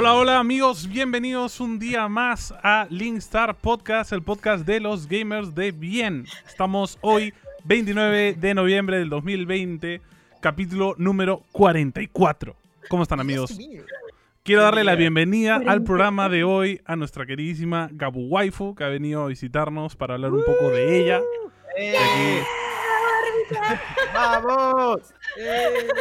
Hola, hola amigos, bienvenidos un día más a Linkstar Podcast, el podcast de los gamers de bien. Estamos hoy, 29 de noviembre del 2020, capítulo número 44. ¿Cómo están amigos? Quiero darle la bienvenida al programa de hoy a nuestra queridísima Gabu Waifu, que ha venido a visitarnos para hablar un poco de ella. ¡Eh! De aquí- ¡Vamos! ¡Eh!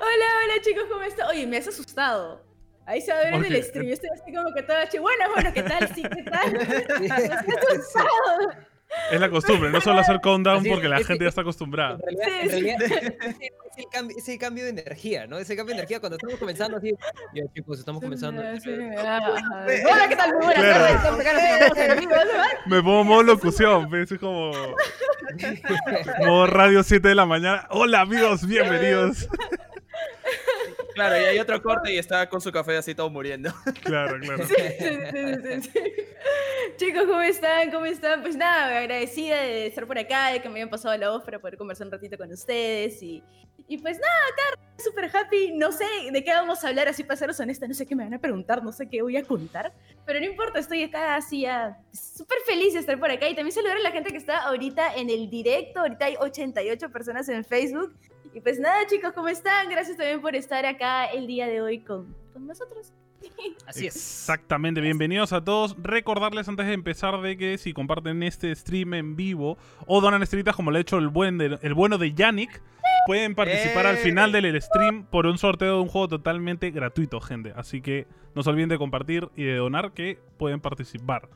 Hola, hola chicos, ¿cómo están? Oye, me has asustado. Ahí se va a ver en el stream. Yo estoy así como que toda chi. Bueno, bueno, ¿qué tal? Sí, ¿qué tal? Es la costumbre, no solo hacer countdown es, porque la es- gente ya está acostumbrada. En realidad, es, el cambio, es el cambio de energía, ¿no? Ese cambio de energía cuando estamos comenzando así. Ya, chicos, estamos comenzando. Hola, ¿qué tal? Muy buenas tardes. Me pongo modo locución, es como modo radio 7 de la mañana. Hola amigos, bienvenidos. Claro, y hay otro corte y está con su café así todo muriendo. Claro, claro. Sí, sí, sí, sí, sí. Chicos, ¿cómo están? ¿Cómo están? Pues nada, agradecida de estar por acá, de que me hayan pasado la voz para poder conversar un ratito con ustedes. Y, y pues nada, acá súper happy. No sé de qué vamos a hablar, así para seros honesta. No sé qué me van a preguntar, no sé qué voy a contar. Pero no importa, estoy acá así ya súper feliz de estar por acá. Y también saludar a la gente que está ahorita en el directo. Ahorita hay 88 personas en Facebook. Y pues nada, chicos, ¿cómo están? Gracias también por estar acá el día de hoy con, con nosotros. Así es. Exactamente, bienvenidos a todos. Recordarles antes de empezar de que si comparten este stream en vivo o donan estrellitas como lo ha hecho el, buen de- el bueno de Yannick, pueden participar al ¡Eh! final del stream por un sorteo de un juego totalmente gratuito, gente. Así que no se olviden de compartir y de donar que pueden participar.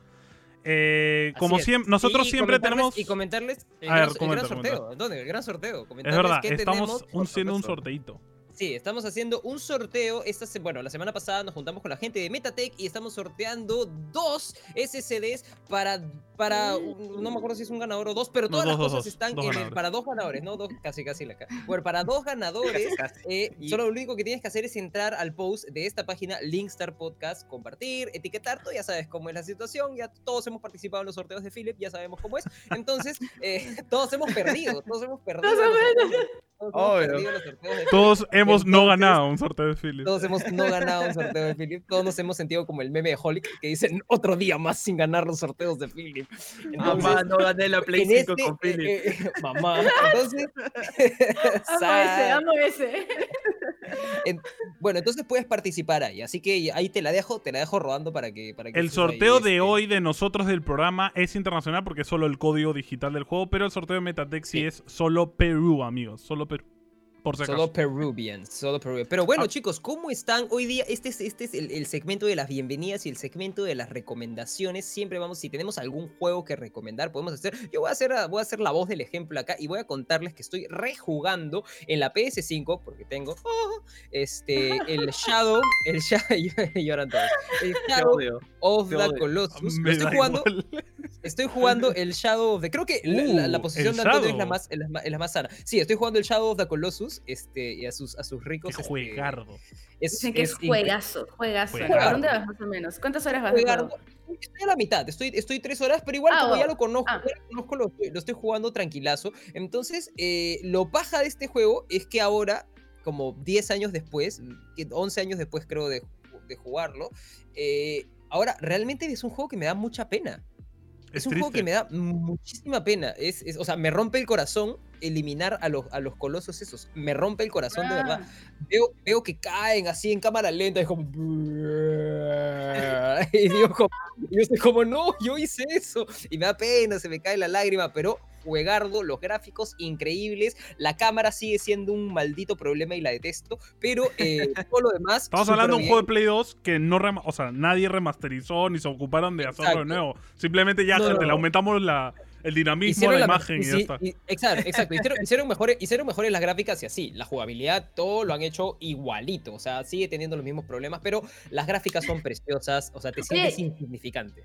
Eh, como siempre, nosotros Y siempre tenemos... Y comentarles el, ver, gran, el gran sorteo. ¿Dónde? El gran sorteo. Es verdad, estamos tenemos- un- sorteito. Sí, estamos haciendo un sorteo. Esta se- bueno, la semana pasada nos juntamos con la gente de Metatech y estamos sorteando dos SSDs para, para un- no me acuerdo si es un ganador o dos, pero No, todas dos, las cosas dos, están dos en el- ganadores. para dos ganadores, no dos, casi casi la Bueno, para dos ganadores, eh, Y- solo lo único que tienes que hacer es entrar al post de esta página Linkstar Podcast, compartir, etiquetar, tú ya sabes cómo es la situación, ya todos hemos participado en los sorteos de Philip, ya sabemos cómo es. Entonces, eh, todos hemos perdido, todos hemos perdido. Todos hemos- perdido los sorteos de Todos hemos no Entonces- ganado un sorteo de Philip. todos hemos no ganado un sorteo de Philip. Todos nos hemos sentido como el meme de Holic que dicen otro día más sin ganar los sorteos de Philip. Mamá, no gané la Play en 5 este, con Philip. eh, eh, mamá. Entonces, Amo ese, amo ese. En- bueno, entonces puedes participar ahí. Así que ahí te la dejo, te la dejo rodando para que. Para que El ahí, sorteo de este, hoy de nosotros del programa es internacional porque es solo el código digital del juego, pero el sorteo de Sí. es solo Perú, amigos. Solo Perú. Por si. Solo Peruvian, solo Peruvian. Pero bueno, Ah. chicos, ¿cómo están hoy día? Este es, este es el, el segmento de las bienvenidas y el segmento de las recomendaciones. Siempre vamos, si tenemos algún juego que recomendar, podemos hacer. Yo voy a hacer, voy a hacer la voz del ejemplo acá y voy a contarles que estoy rejugando en la PS5 porque tengo oh, este el Shadow, el Shadow, lloran todos. El Shadow of the. Colossus. Lo estoy jugando, igual. Estoy jugando el Shadow of the. Creo que la, la- la Uh, posición de Antonio es la, más, es, la, es más sana. Sí, estoy jugando el Shadow of the Colossus este, y a sus, a sus ricos. Qué este, juegardo. es, Dicen que es incre- juegazo, juegazo. Juegazo. ¿Por dónde vas más o menos? ¿Cuántas horas vas? juegardo. Estoy a la mitad, estoy, estoy tres horas, pero igual Ah, como ya lo conozco, Ah. ya lo, conozco, lo, estoy- lo estoy jugando tranquilazo. Entonces, eh, lo paja de este juego es que ahora, como 10 años después, que 11 años después creo de, de jugarlo, eh, ahora realmente es un juego que me da mucha pena. Es, un juego que triste. me da muchísima pena. Es, es- o sea, me rompe el corazón eliminar a los, a los colosos esos. Me rompe el corazón de verdad. Ah, Veo, veo que caen así en cámara lenta. Es como. Y digo, como, yo como, no, yo hice eso. Y me da pena, se me cae la lágrima, pero juegardo, los gráficos increíbles. La cámara sigue siendo un maldito problema y la detesto. Pero eh, todo lo demás. Estamos hablando de un juego de Play 2 que no o sea, nadie remasterizó ni se ocuparon de hacerlo de nuevo. Simplemente ya, No, gente, no, le aumentamos la, el dinamismo Hicieron la la- imagen y, y ya sí, está. y- exacto, exacto. Hicieron, hicieron mejores, hicieron mejores las gráficas y así. La jugabilidad, todo lo han hecho igualito. O sea, sigue teniendo los mismos problemas, pero las gráficas son preciosas. O sea, te sientes insignificante.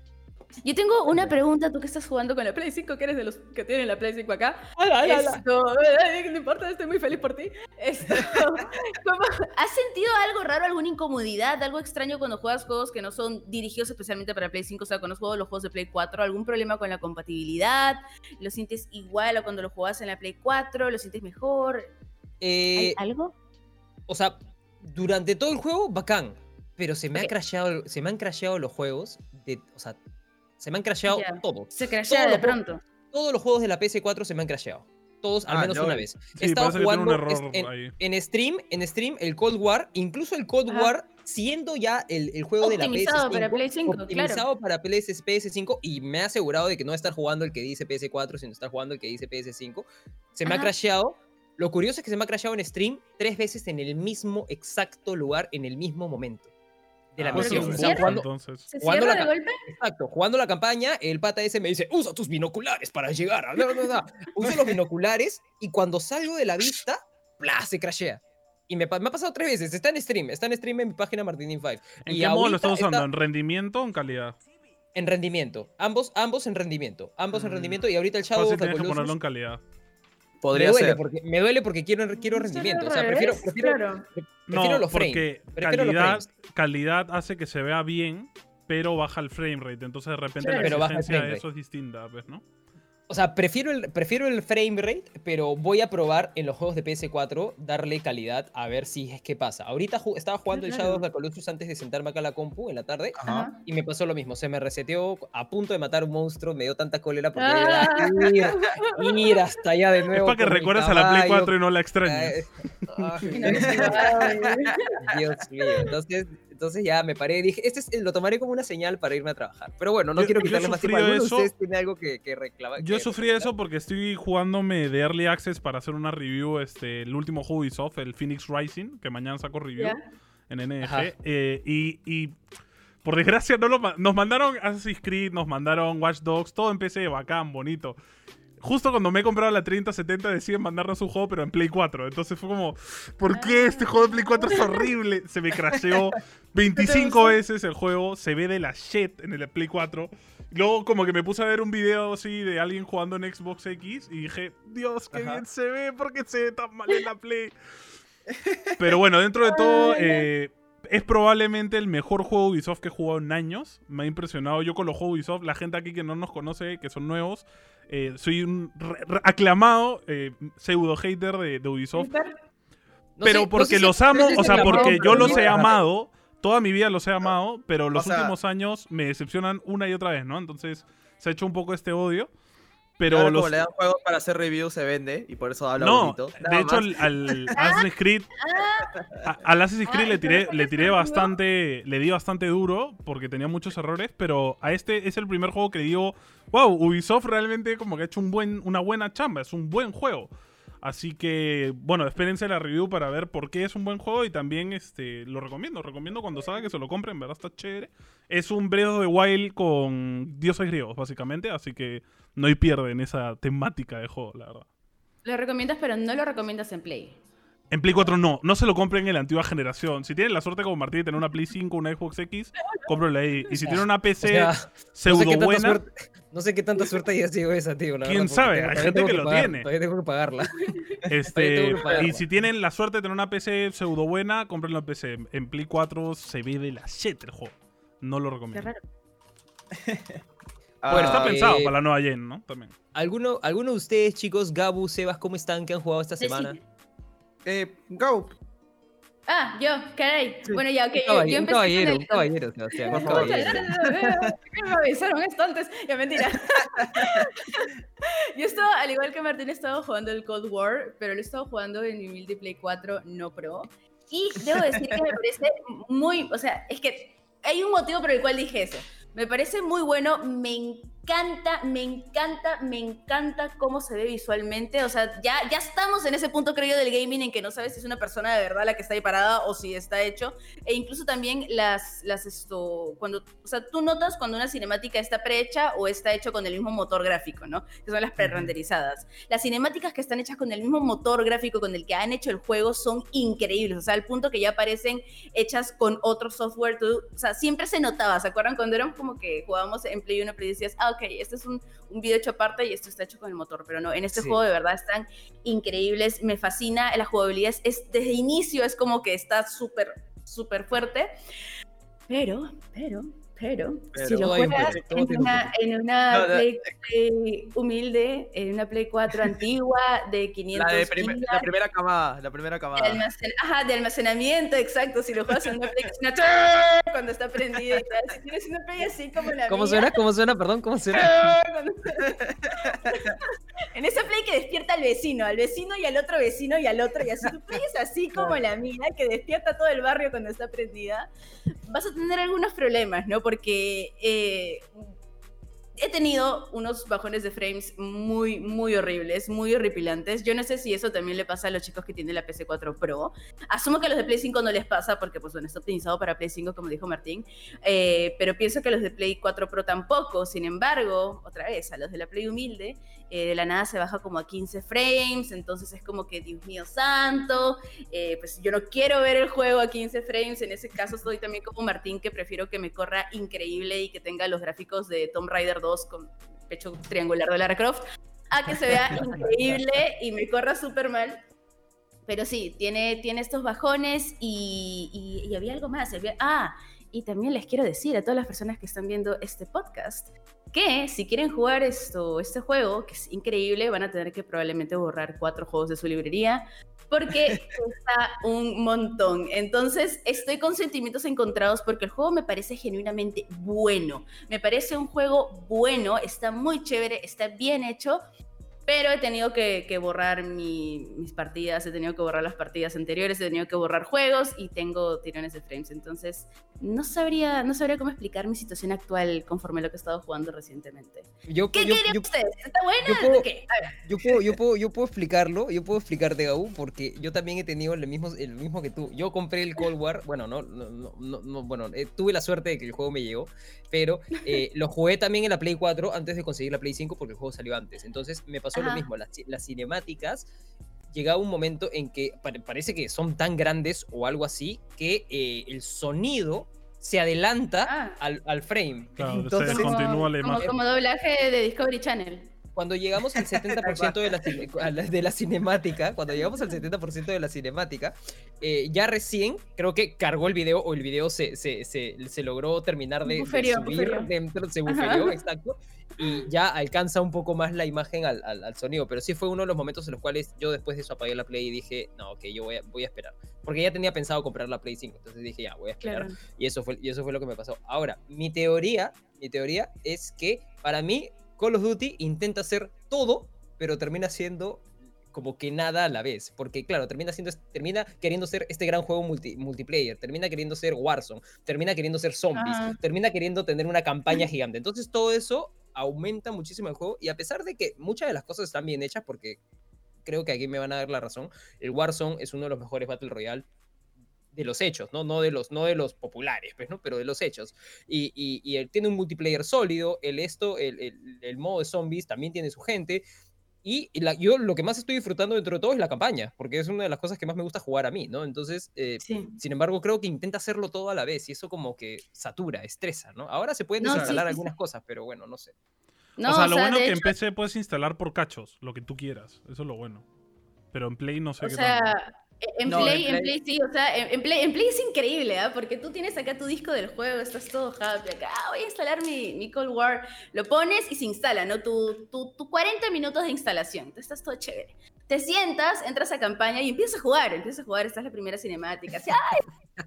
Yo tengo una pregunta, tú que estás jugando con la Play 5, que eres de los que tienen la Play 5 acá. ¡Hala, hala, hala! Esto, no importa, estoy muy feliz por ti. Esto, ¿cómo- ¿Has sentido algo raro, alguna incomodidad, algo extraño cuando juegas juegos que no son dirigidos especialmente para Play 5? O sea, cuando juego los juegos de Play 4, ¿algún problema con la compatibilidad? ¿Lo sientes igual a cuando lo jugabas en la Play 4? ¿Lo sientes mejor? ¿Hay Eh, algo? o sea, durante todo el juego, bacán. pero se me, ha crasheado, se me han crasheado los juegos. De, o sea, se me han crasheado Ya. todos. Se crashea Todo de lo- pronto. Todos los juegos de la PS4 se me han crasheado. Todos, al Ah, menos una vez. He Sí, estado tiene un jugando en, stream, en stream, el Cold War, incluso el Cold Ajá. War, siendo ya el, el juego de la Optimizado PS5. para Play 5, claro. optimizado para PS, PS5 y me ha asegurado de que no estar jugando el que dice PS4, sino estar jugando el que dice PS5. Se me ha crasheado. Lo curioso es que se me ha crasheado en stream tres veces en el mismo exacto lugar, en el mismo momento de la Ah, Pues ¿Pero misión. O sea, Entonces, ¿Se jugando cierra la de golpe? Exacto, jugando la campaña, el pata ese me dice, usa tus binoculares para llegar. a-". No, no, no. Uso los binoculares y cuando salgo de la vista, ¡plá! se crashea. Y me, me ha pasado tres veces. Está en stream, está en stream en mi página Martinin 5. ¿en y qué modo lo estás usando? está ¿En rendimiento o en calidad? En rendimiento. Ambos, ambos en rendimiento. Ambos en Mm. rendimiento. Y ahorita el Shadow Fácil of the tienes que ponerlo en Colossus me duele, ser. porque, me duele porque quiero, quiero ¿No será rendimiento. O sea, prefiero, prefiero, Claro. prefiero No, los frames. porque los calidad, frames. calidad hace que se vea bien, pero baja el frame rate. Entonces de repente Claro. la Pero baja el exigencia frame de rate. eso es distinta, ¿ves, no? O sea, prefiero el, prefiero el frame rate, pero voy a probar en los juegos de PS4 darle calidad a ver si es que pasa. Ahorita ju- estaba jugando el claro. Shadow of the Colossus antes de sentarme acá a la compu en la tarde. Ajá. Y me pasó lo mismo, se me reseteó a punto de matar un monstruo, me dio tanta cólera porque Ah. era ir, ir hasta allá de Es nuevo. para que recuerdes a la Play caballo. 4 y no la extrañes. Ay, va, Dios mío. Entonces, entonces ya me paré y dije, este es- lo tomaré como una señal para irme a trabajar. Pero bueno, no Yo- quiero quitarle más tiempo. ¿Alguno de ustedes tiene algo que, que reclamar? Yo que sufrí recomendar? eso porque estoy jugándome de Early Access para hacer una review, este, el último juego de Ubisoft, el Phoenix Rising, que mañana saco review Ya. en NG. Eh, y, y por desgracia no lo ma- nos mandaron Assassin's Creed, nos mandaron Watch Dogs, todo en PC, bacán, bonito. Justo cuando me he comprado la 3070 deciden mandarnos un juego, pero en Play 4. Entonces fue como, ¿por qué este juego de Play 4 es horrible? Se me crasheó 25 gustó? veces el juego, se ve de la shit en el Play 4. Luego como que me puse a ver un video así de alguien jugando en Xbox X y dije, Dios, qué Ajá. bien se ve, ¿por qué se ve tan mal en la Play? Pero bueno, dentro de todo, eh, es probablemente el mejor juego Ubisoft que he jugado en años. Me ha impresionado yo con los juegos Ubisoft. La gente aquí que no nos conoce, que son nuevos, eh, soy un re- re- aclamado eh, pseudo hater de, de Ubisoft. No pero sé- no porque sé si- los amo, o sea, porque yo los he amado. Toda mi vida los he amado, pero los sea- últimos años me decepcionan una y otra vez, ¿no? Entonces se ha hecho un poco este odio. Pero Ahora, los, como le dan juegos para hacer reviews, se vende y por eso habla no, bonito. de Nada hecho más. al, al Assassin's Creed a- al Assassin's Creed le tiré, le ¿por qué tiré bastante, le di bastante duro porque tenía muchos errores, pero a este es el primer juego que digo, wow, Ubisoft realmente como que ha hecho un buen, una buena chamba, es un buen juego. Así que, bueno, espérense la review para ver por qué es un buen juego y también este, lo recomiendo. Recomiendo cuando salga que se lo compren, en verdad está chévere. Es un Breath of the Wild con dioses griegos, básicamente, así que no hay pierde en esa temática de juego, la verdad. Lo recomiendas, pero no lo recomiendas en Play. En Play 4 no, no se lo compren en la antigua generación. Si tienen la suerte como Martín de tener una Play 5, una Xbox X, cómprenla ahí. Y si tienen una O PC sea, pseudo no sé qué tanta buena, suerte, no sé qué tanta suerte haya sido esa, tío. la ¿Quién verdad, sabe? Hay gente que lo pagar- tiene. Todavía tengo que pagarla. este, tengo que pagarla. y si tienen la suerte de tener una PC pseudo buena, cómprenla en PC. En Play 4 se ve de la shit el juego. No lo Qué recomiendo. raro. Ah, Bueno, está eh, pensado para la nueva gen, ¿no? También. ¿Alguno, ¿Alguno de ustedes, chicos, Gabu, Sebas, cómo están? ¿Qué han jugado esta sí. semana? eh, go. Ah, yo, caray. Bueno, ya, ok. Un yo- yo un empecé con caballero, el- un caballero, Sebastián, un Por favor. caballero. ¿Por qué me avisaron esto antes? Ya, mentira. Yo estaba, al igual que Martín, estaba jugando el Cold War, pero lo he estado jugando en mi humilde Play 4 no pro. Y debo decir que me parece muy, o sea, es que hay un motivo por el cual dije eso. Me parece muy bueno, me encanta, me encanta, me encanta cómo se ve visualmente. O sea, ya, ya estamos en ese punto, creo yo, del gaming en que no sabes si es una persona de verdad la que está ahí parada o si está hecho. E incluso también las, las esto, cuando, o sea, tú notas cuando una cinemática está prehecha o está hecho con el mismo motor gráfico, ¿no? Que son las pre-renderizadas. Las cinemáticas que están hechas con el mismo motor gráfico con el que han hecho el juego son increíbles, o sea, al punto que ya aparecen hechas con otro software, tú- o sea, siempre se notaba, ¿se acuerdan cuando eran como que jugábamos en Play 1 Play decías, ah, ok, este es un, un video hecho aparte y esto está hecho con el motor, pero no, en este Sí. juego de verdad están increíbles, me fascina, la jugabilidad es, es- desde inicio es como que está súper, súper fuerte, pero, pero, Pero, Pero si lo juegas en una, en una No, no, Play, Play humilde, en una Play 4 antigua de 500 La, de prime- gigas, la primera camada, la primera de, camada. almacen- ajá, de almacenamiento, exacto. Si lo juegas en una Play cuando está prendida y tal. Si tienes una Play así como la ¿Cómo mía, suena? ¿Cómo suena? Perdón, ¿cómo suena? cuando- en esa Play que despierta al vecino, al vecino y al otro vecino y al otro, y así tu Play es así como la mía, que despierta todo el barrio cuando está prendida, vas a tener algunos problemas, ¿no? Porque eh, he tenido unos bajones de frames muy, muy horribles, muy horripilantes. Yo no sé si eso también le pasa a los chicos que tienen la PC4 Pro. Asumo que a los de Play 5 no les pasa porque, pues, bueno, está optimizado para Play 5, como dijo Martín. Eh, pero pienso que a los de Play 4 Pro tampoco. Sin embargo, otra vez, a los de la Play humilde, eh, de la nada se baja como a 15 frames. Entonces es como que, Dios mío santo, eh, pues yo no quiero ver el juego a 15 frames. En ese caso, estoy también como Martín, que prefiero que me corra increíble y que tenga los gráficos de Tomb Raider 2 con pecho triangular de Lara Croft, a que se vea increíble y me corra súper mal. Pero sí, tiene, tiene estos bajones y, y- y había algo más. había- ah, y también les quiero decir a todas las personas que están viendo este podcast que si quieren jugar esto, este juego, que es increíble, van a tener que probablemente borrar cuatro juegos de su librería porque cuesta un montón. Entonces estoy con sentimientos encontrados porque el juego me parece genuinamente bueno. Me parece un juego bueno, está muy chévere, está bien hecho, pero he tenido que, que borrar mi- mis partidas, he tenido que borrar las partidas anteriores, he tenido que borrar juegos y tengo tirones de frames. Entonces, no sabría, no sabría cómo explicar mi situación actual conforme a lo que he estado jugando recientemente. Yo, ¿Qué yo- yo- ustedes? ¿Está buena? yo puedo-. Yo puedo, yo, puedo, yo puedo explicarlo, yo puedo explicarte, Gau, porque yo también he tenido el mismo, el mismo que tú. Yo compré el Cold War, bueno, no, no, no, no- no, bueno, eh, tuve la suerte de que el juego me llegó, pero eh, lo jugué también en la Play 4 antes de conseguir la Play 5 porque el juego salió antes. Entonces me pasó lo Ajá. mismo, las, las cinemáticas llegaba un momento en que pare- parece que son tan grandes o algo así que eh, el sonido se adelanta Ah. al, al frame. Claro, se Entonces, como, la como- imagen. como doblaje de Discovery Channel. cuando llegamos al 70% de la, la- de la cinemática, cuando llegamos al 70% de la cinemática, eh, ya recién creo que cargó el video o el video se, se, se, se logró terminar de, de subir dentro, se Ajá. buferió, exacto, y ya alcanza un poco más la imagen al, al, al sonido, pero sí fue uno de los momentos en los cuales yo después de eso apagué la Play y dije, no, ok, yo voy a, voy a esperar, porque ya tenía pensado comprar la Play 5, entonces dije, ya, voy a esperar. Claro. Y eso fue, y eso fue lo que me pasó. Ahora, mi teoría, mi teoría es que para mí Call of Duty intenta hacer todo, pero termina siendo como que nada a la vez. Porque, claro, termina, siendo, termina queriendo ser este gran juego multi- multiplayer, termina queriendo ser Warzone, termina queriendo ser zombies, Ajá. termina queriendo tener una campaña gigante. Entonces, todo eso aumenta muchísimo el juego. Y a pesar de que muchas de las cosas están bien hechas, porque creo que aquí me van a dar la razón, el Warzone es uno de los mejores Battle Royale de los hechos, ¿no? No de los, no de los populares, pues, ¿no? Pero de los hechos. Y, y, él tiene un multiplayer sólido, el esto, el, el modo de zombies también tiene su gente. Y la- yo lo que más estoy disfrutando dentro de todo es la campaña, porque es una de las cosas que más me gusta jugar a mí, ¿no? Entonces, eh, Sí. sin embargo, creo que intenta hacerlo todo a la vez y eso como que satura, estresa, ¿no? Ahora se pueden No, sí, desinstalar sí, algunas cosas, pero bueno, no sé. No, o sea, lo bueno de que en hecho, PC puedes instalar por cachos, lo que tú quieras. Eso es lo bueno. Pero en Play no sé O qué sea, tanto. En No, Play, en en Play- Play sí, o sea, en, en Play, en Play es increíble, ¿ah? Porque tú tienes acá tu disco del juego, estás todo happy acá, ah, voy a instalar mi, mi Cold War, lo pones y se instala, ¿no? Tu, tu, tu 40 minutos de instalación, tú estás todo chévere. Te sientas, entras a campaña y empiezas a jugar, empiezas a jugar, esta es la primera cinemática, así, ¡ay!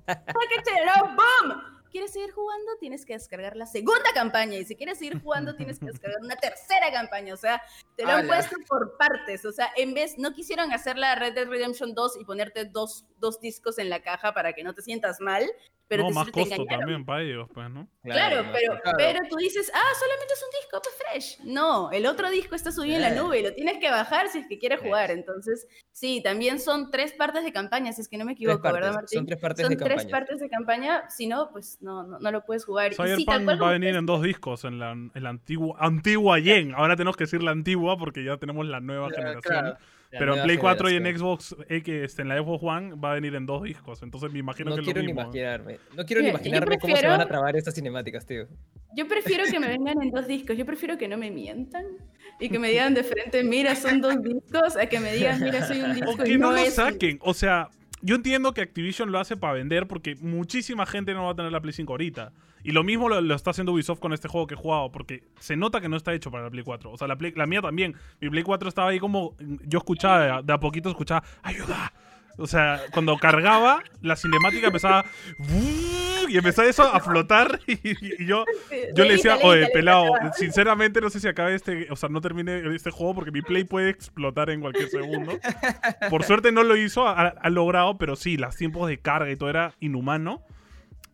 ¡Ay, qué chévere! ¡Boom! ¿Quieres seguir jugando? Tienes que descargar la segunda campaña. Y si quieres seguir jugando, tienes que descargar una tercera campaña. O sea, te lo han ¡Hala! puesto por partes. O sea, en vez, no quisieron hacer la Red Dead Redemption 2 y ponerte dos, dos discos en la caja para que no te sientas mal. Pero no, te, más te costo engañaron. también para ellos, pues, ¿no? Claro, pero, claro. pero tú dices, ah, solamente es un disco, pues fresh. No, el otro disco está subido en la Claro. nube y lo tienes que bajar si es que quieres jugar. Entonces, sí, también son tres partes de campaña, si es que no me equivoco, partes, ¿verdad, Martín? son tres partes Son de tres campaña. partes de campaña, si no, pues no, no, no lo puedes jugar. Sí, tal Cyberpunk cual va a venir en dos discos, en la, en la antigua, antigua Yen. Ahora tenemos que decir la antigua porque ya tenemos la nueva Ya, generación. Pero en Play 4 y en. Xbox X, en la Xbox One, va a venir en dos discos. Entonces me imagino No que es lo ni mismo. imaginarme. No quiero ni imaginarme cómo se prefiero- van a trabar estas cinemáticas, tío. Yo prefiero que me vengan en dos discos, yo prefiero que no me mientan y que me digan de frente, mira, son dos discos, a que me digan, mira, soy un disco O y que no, no lo es saquen. O sea, yo entiendo que Activision lo hace para vender porque muchísima gente no va a tener la Play 5 ahorita. Y lo mismo lo, lo está haciendo Ubisoft con este juego que he jugado, porque se nota que no está hecho para la Play 4. O sea, la, Play- la mía también. Mi Play 4 estaba ahí como. Yo escuchaba, de a, poquito escuchaba, ¡ayuda! O sea, cuando cargaba, la cinemática empezaba. Y empezaba eso a flotar. Y, y yo, yo le decía, oye, pelado, sinceramente no sé si acabe este. O sea, no termine este juego porque mi Play puede explotar en cualquier segundo. Por suerte no lo hizo, ha, ha logrado, pero sí, los tiempos de carga y todo era inhumano.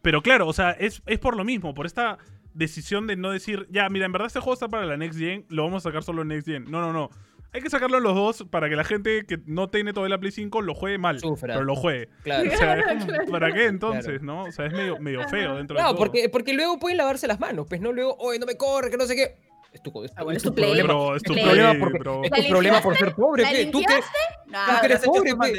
Pero claro, o sea, es, es por lo mismo, por esta decisión de no decir, ya, mira, en verdad este juego está para la Next Gen, lo vamos a sacar solo en Next Gen. No, no, no. Hay que sacarlo los dos para que la gente que no tiene todavía la Play 5 lo juegue mal, Sufra. pero lo juegue. Claro. O sea, es como, Claro. ¿para qué entonces, no? O sea, es medio, medio feo dentro de No, todo. porque, porque luego pueden lavarse las manos, pues no luego, oye, no me corre, que no sé qué. Es tu, es, Ah, bueno, es es tu play. problema. Bro, es tu Play, problema porque- bro. Es ¿La tu problema por ser pobre, ¿La pe. Tú que? No, tú eres pobre, pe.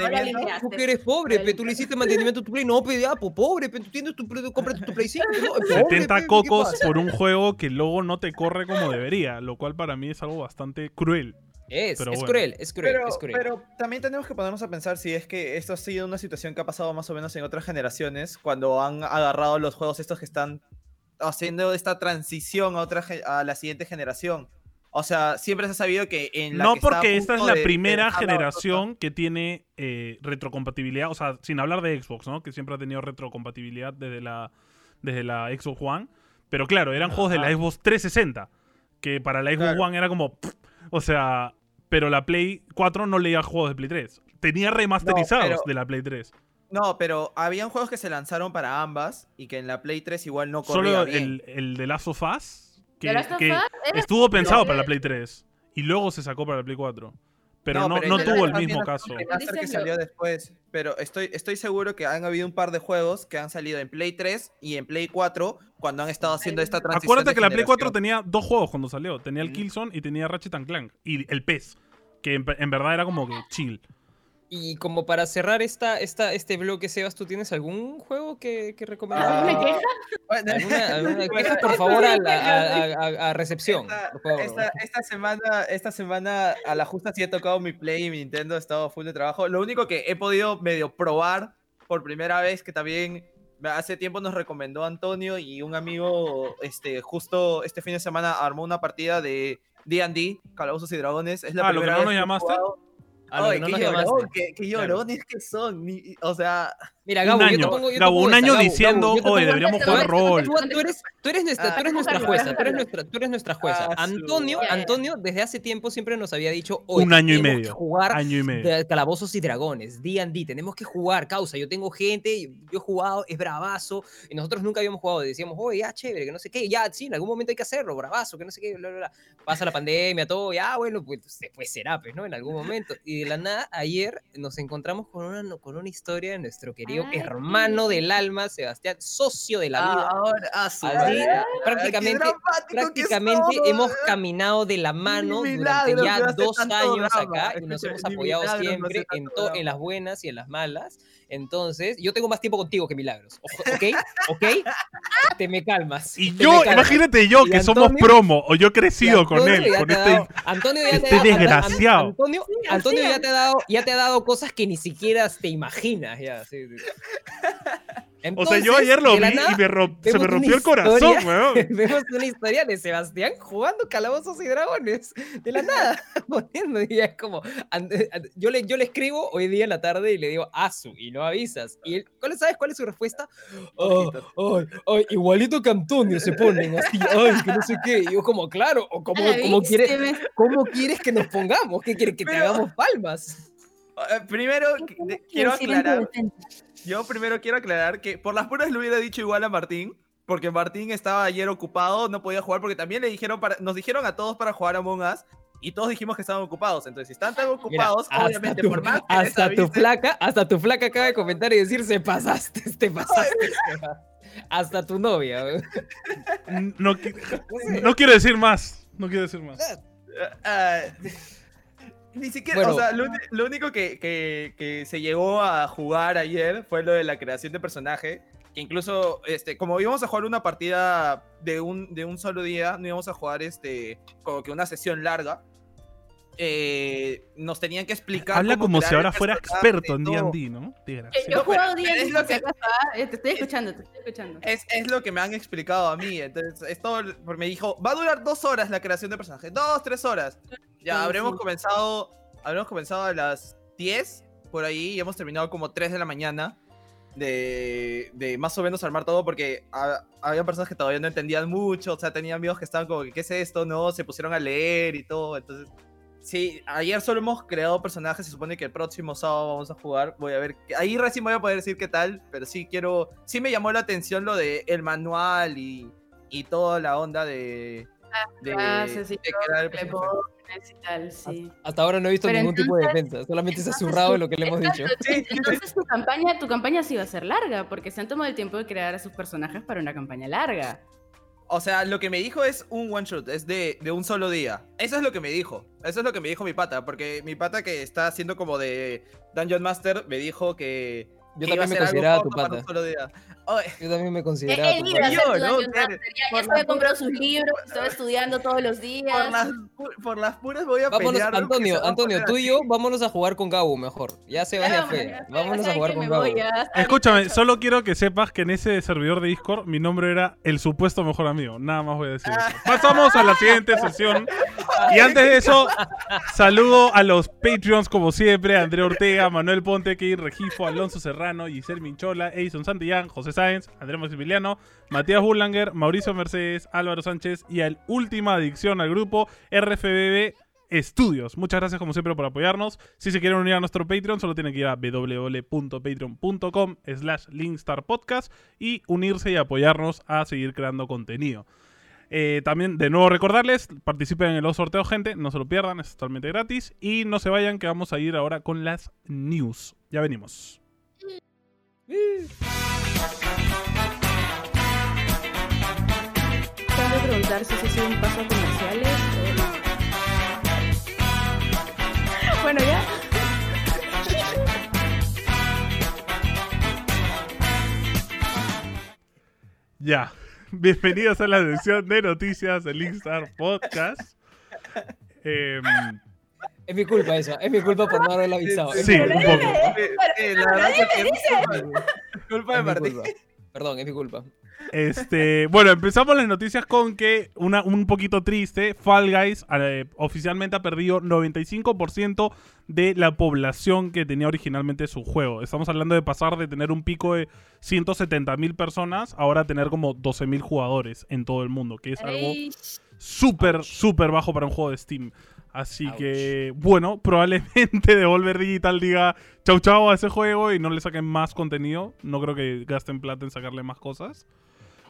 Tú que eres pobre, pe. Tú le hiciste mantenimiento a tu play. No, pe, de Apo, pobre, pe. Tú tienes tu play, cómprate tu play 5. No, pobre, 70 pe, ¿qué cocos por un juego que luego no te corre como debería, lo cual para mí es algo bastante cruel. Es, Pero es bueno. cruel, es cruel, Pero, es cruel. pero también tenemos que ponernos a pensar si es que esto ha sido una situación que ha pasado más o menos en otras generaciones, cuando han agarrado los juegos estos que están haciendo esta transición a, otra, a la siguiente generación. O sea, siempre se ha sabido que en la No que porque esta es la de- primera generación que tiene eh, retrocompatibilidad, o sea, sin hablar de Xbox, ¿no? Que siempre ha tenido retrocompatibilidad desde la, desde la Xbox One. Pero claro, eran juegos de la. Xbox 360, que para la Xbox Claro. One era como... pff, o sea, pero la Play 4 no leía juegos de Play 3. Tenía remasterizados pero- de la Play 3. No, pero habían juegos que se lanzaron para ambas y que en la Play 3 igual no corría Solo bien. el, el de Last of Us, que, The Last of que Us era- estuvo pensado No. para la Play 3 y luego se sacó para la Play 4. Pero no, pero no tuvo el mismo caso. que salió después. Pero estoy, estoy seguro que han habido un par de juegos que han salido en Play 3 y en Play 4 cuando han estado haciendo esta transición. Acuérdate que la Play 4 generación. tenía dos juegos cuando salió. Tenía el Mm. Killzone y tenía Ratchet and Clank. Y el PES. Que en, en verdad era como que chill. Y como para cerrar esta, esta, este bloque, Sebas, ¿tú tienes algún juego que, que recomendar? ¿Alguna Ah, queja? ¿Alguna, alguna queja, por favor, a, la- a- a- a- recepción? Esta, por favor. esta- esta semana, esta semana a la justa sí he tocado mi Play y mi Nintendo, he estado full de trabajo. Lo único que he podido medio probar por primera vez, que también hace tiempo nos recomendó Antonio y un amigo, este, justo este fin de semana armó una partida de D&D, Calabozos y Dragones. Es la Ah, ¿lo que primera no nos llamaste? jugado. A que no qué nos llorón, llamaste. qué, qué Claro. llorones que son. ni- o sea, Mira, Un Gabo, yo año. te pongo, yo te Gabo, pongo un esta, año Gabo, diciendo, Gabo, yo oye, deberíamos jugar rol. Tú, tú eres, tú eres nuestra, tú eres Ah, nuestra déjalo, jueza, tú eres nuestra, tú eres nuestra jueza. Ah, Antonio. Antonio desde hace tiempo siempre nos había dicho, oye, Un año y tenemos medio. que jugar Año y medio. calabozos y dragones, D&D, tenemos que jugar, causa, yo tengo gente, yo he jugado, es bravazo, y nosotros nunca habíamos jugado, decíamos, oye, ya, chévere, que no sé qué, ya, sí, en algún momento hay que hacerlo, bravazo, que no sé qué, bla, bla, bla. Pasa la pandemia, todo, ya, bueno, pues después será, pues, ¿no? En algún momento. Y de la nada, ayer nos encontramos con una, con una historia de nuestro querido Ay, qué hermano del alma, Sebastián, socio de la ah, vida. ahora, ah, Así, prácticamente, Qué dramático que prácticamente somos, hemos weón. caminado de la mano Ni durante ya dos años drama. acá y nos hemos apoyado milagros me siempre en, en las buenas y en las malas. Entonces, yo tengo más tiempo contigo que milagros. ¿Ok? ¿Ok? Te me calmas. Y yo, calmas. imagínate yo, que somos Antonio- promo, o yo he crecido con él, con este... dado- Antonio ya este te ha dado- An- desgraciado. Antonio, Antonio ya te ha dado, ya te ha dado cosas que ni siquiera te imaginas. Ya, sí, sí. O sea, yo ayer lo vi y me se me rompió el corazón, historia. weón. Vemos una historia de Sebastián jugando calabozos y dragones. De la nada, poniendo. Y es como. Yo le, yo le escribo hoy día en la tarde y le digo, Asu, y no avisas. Y él, ¿cuál, ¿sabes cuál es su respuesta? "Ah, igualito que Antonio se ponen así, ay, que no sé qué. Y yo, como, claro, o como, Ah, como quieres, ¿cómo quieres que nos pongamos? ¿Qué quieres que te hagamos palmas? Primero, quiero aclarar. Yo primero quiero aclarar que por las puras le hubiera dicho igual a Martín, porque Martín estaba ayer ocupado, no podía jugar, porque también le dijeron para, nos dijeron a todos para jugar a Among Us, y todos dijimos que estaban ocupados. Entonces, si están tan Mira, ocupados, hasta obviamente, tu- por más que hasta tu flaca, hasta tu flaca acaba de comentar y decir, se pasaste, te pasaste. Seba". Hasta tu novia. No, qui- no quiero decir más. No quiero decir más. Ah, ni siquiera, Bueno. o sea, lo, único que, que- que se llegó a jugar ayer fue lo de la creación de personaje. Que incluso, este, como íbamos a jugar una partida de un, de un solo día, no íbamos a jugar este, como que una sesión larga. eh, nos tenían que explicar. Habla como si ahora fuera experto en. D&D, ¿no? Eh, Yo he jugado es D&D si que-. Eh, Te estoy escuchando, te estoy escuchando. Es, es lo que me han explicado a mí. Entonces, esto porque me dijo, va a durar dos horas la creación de personaje. Dos, tres horas. Ya habremos sí. comenzado. Habremos comenzado a las 10 por ahí y hemos terminado como 3 de la mañana. De, de más o menos armar todo porque ha- había personas que todavía no entendían mucho, o sea, tenían amigos que estaban como, que, ¿qué es esto? No, se pusieron a leer y todo, entonces... Sí, ayer solo hemos creado personajes, se supone que el próximo sábado vamos a jugar, voy a ver, ahí recién voy a poder decir qué tal, pero sí quiero, sí me llamó la atención lo de el manual y, y toda la onda de... de, Clases y de crear el tal, sí. Hasta ahora no he visto Pero ningún tipo de defensa, solamente se ha zurrado lo que le hemos Exacto, dicho. Sí. Entonces tu campaña, tu campaña sí va a ser larga, porque se han tomado el tiempo de crear a sus personajes para una campaña larga. O sea, lo que me dijo es un one shot, es de, de un solo día. Eso es lo que me dijo. Eso es lo que me dijo mi pata. Porque mi pata que está haciendo como de Dungeon Master me dijo que. Yo que iba a también me consideraba tu pata. un solo día. Yo también me consideraba él tu iba a pata. hacer Yo, ¿no? Claro. Ya, Por ya había comprado sus libros, estaba estudiando todos los días. por, las, pu- por las puras voy a Vámonos, pelear. Antonio, va a Antonio, tú y yo, vámonos a jugar con Gabo mejor. Ya se Ya, vaya vamos, fe. Vámonos a jugar con ya, hasta Escúchame, solo quiero que sepas que en ese servidor de Discord mi nombre era el supuesto mejor amigo. Nada más voy a decir eso. Pasamos a la siguiente sesión. Y antes de eso, saludo a los Patreons como siempre: Andrea Ortega, Manuel Ponte, Keir Regifo, Alonso Serrano, Giselle Minchola, Edison Santillán, José Sáenz, Andrés Maximiliano, Matías Burlanger, Mauricio Mercedes, Álvaro Sánchez y al última adicción al grupo RFBB Estudios. Muchas gracias como siempre por apoyarnos. Si se quieren unir a nuestro Patreon, solo tienen que ir a www.patreon.com slash linkstarpodcast y unirse y apoyarnos a seguir creando contenido. Eh, también, de nuevo, recordarles, participen en los sorteos, gente, no se lo pierdan, es totalmente gratis. Y no se vayan, que vamos a ir ahora con las news. Ya venimos. Que preguntar si eso ha un paso a comerciales o no. Bueno, ya. Ya. Bienvenidos a la sección de noticias del Linkstar Podcast. Em, Es mi culpa eso, es mi culpa por no haberlo avisado. es Sí, mi un culpa. poco. Sí, sí, la verdad es que es culpa- de Martín. culpa. Perdón, es mi culpa. Este, bueno, empezamos las noticias con que una, un poquito triste, Fall Guys eh, oficialmente ha perdido 95% de la población que tenía originalmente su juego. Estamos hablando de pasar de tener un pico de 170 mil personas, ahora a tener como 12 mil jugadores en todo el mundo, que es algo súper, súper bajo para un juego de Steam. Así Ouch. que, bueno, probablemente Devolver Digital diga chau chau a ese juego y no le saquen más contenido. No creo que gasten plata en sacarle más cosas.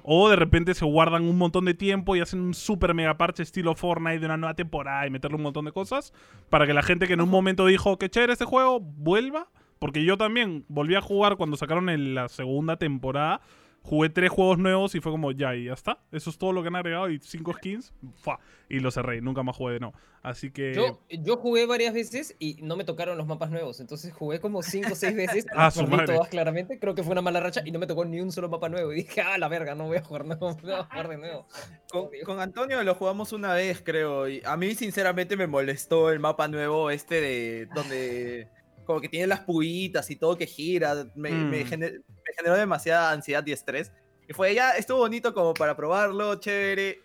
O de repente se guardan un montón de tiempo y hacen un super mega parche estilo Fortnite de una nueva temporada y meterle un montón de cosas para que la gente que en un momento dijo que chévere este juego vuelva. Porque yo también volví a jugar cuando sacaron en la segunda temporada. Jugué tres juegos nuevos y fue como ya y ya está. Eso es todo lo que han agregado y cinco skins. ¡fua! Y lo cerré. Nunca más jugué de no. Así que. Yo, yo jugué varias veces y no me tocaron los mapas nuevos. Entonces jugué como 5 o 6 veces. Ah, su madre. todas claramente. Creo que fue una mala racha y no me tocó ni un solo mapa nuevo. Y dije, ah, la verga, no voy a jugar, no, no voy a jugar de nuevo. Con, con Antonio lo jugamos una vez, creo. Y a mí, sinceramente, me molestó el mapa nuevo este de donde. Como que tiene las puitas y todo que gira. Me, me Mm. gener- me generó demasiada ansiedad y estrés. Y fue ya, estuvo bonito como para probarlo, chévere.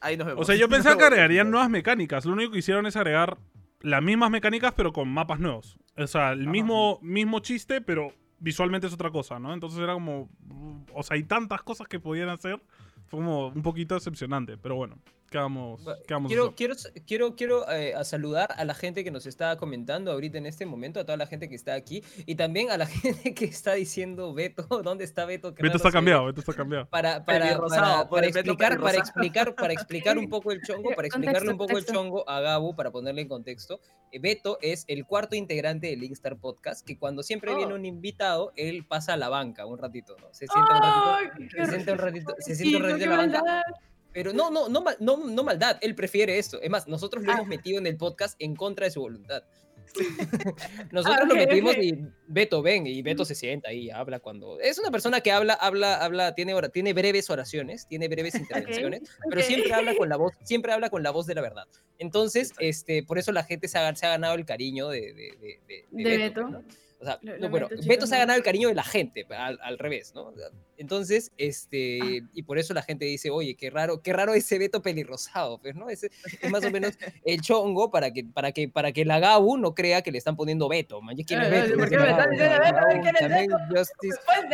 Ahí nos vemos. O sea, yo pensaba que agregarían nuevas mecánicas. Lo único que hicieron es agregar las mismas mecánicas, pero con mapas nuevos. O sea, el Ajá. mismo, mismo chiste, pero visualmente es otra cosa, ¿no? Entonces era como. O sea, hay tantas cosas que podían hacer. Fue como un poquito decepcionante. Pero bueno, ¿qué vamos, vamos Quiero, quiero, quiero, quiero eh, a saludar a la gente que nos está comentando ahorita en este momento, a toda la gente que está aquí y también a la gente que está diciendo Beto, ¿dónde está Beto? Que Beto no está sé. cambiado, Beto está cambiado. Para, para, para, para explicar, para explicar, para explicar un poco el chongo, para explicarle un poco el chongo a Gabo, para ponerle en contexto. eh, Beto es el cuarto integrante del Linkstar Podcast, que cuando siempre viene Oh. un invitado, él pasa a la banca un ratito, ¿no? Se sienta un ratito, qué se sienta un ratito, se Sí, sienta un no, ratito qué en la banca. Pero no, no, no, mal- no, no maldad, él prefiere esto. Es más, nosotros lo Ah. hemos metido en el podcast en contra de su voluntad. Nosotros Ah, lo ok, metimos ok. y Beto ven y Beto se sienta ahí, habla cuando. Es una persona que habla, habla, habla, tiene, ora- tiene breves oraciones, tiene breves intervenciones, pero ok. siempre habla con la voz, siempre habla con la voz de la verdad. Entonces, este, por eso la gente se ha, se ha ganado el cariño de, de, de, de- de De Beto, Beto. ¿no? O sea, no, bueno, Beto se ha ganado el cariño de la gente, al, al revés, ¿no? Entonces, este, y por eso la gente dice, oye, qué raro, qué raro ese Beto pelirrosado, pues, ¿no? Ese, es más o menos el chongo para que, para que, para que la Gabu no crea que le están poniendo Beto, man. ¿Quién es Beto? ¿por qué me están diciendo Beto? ¿Quién es Beto?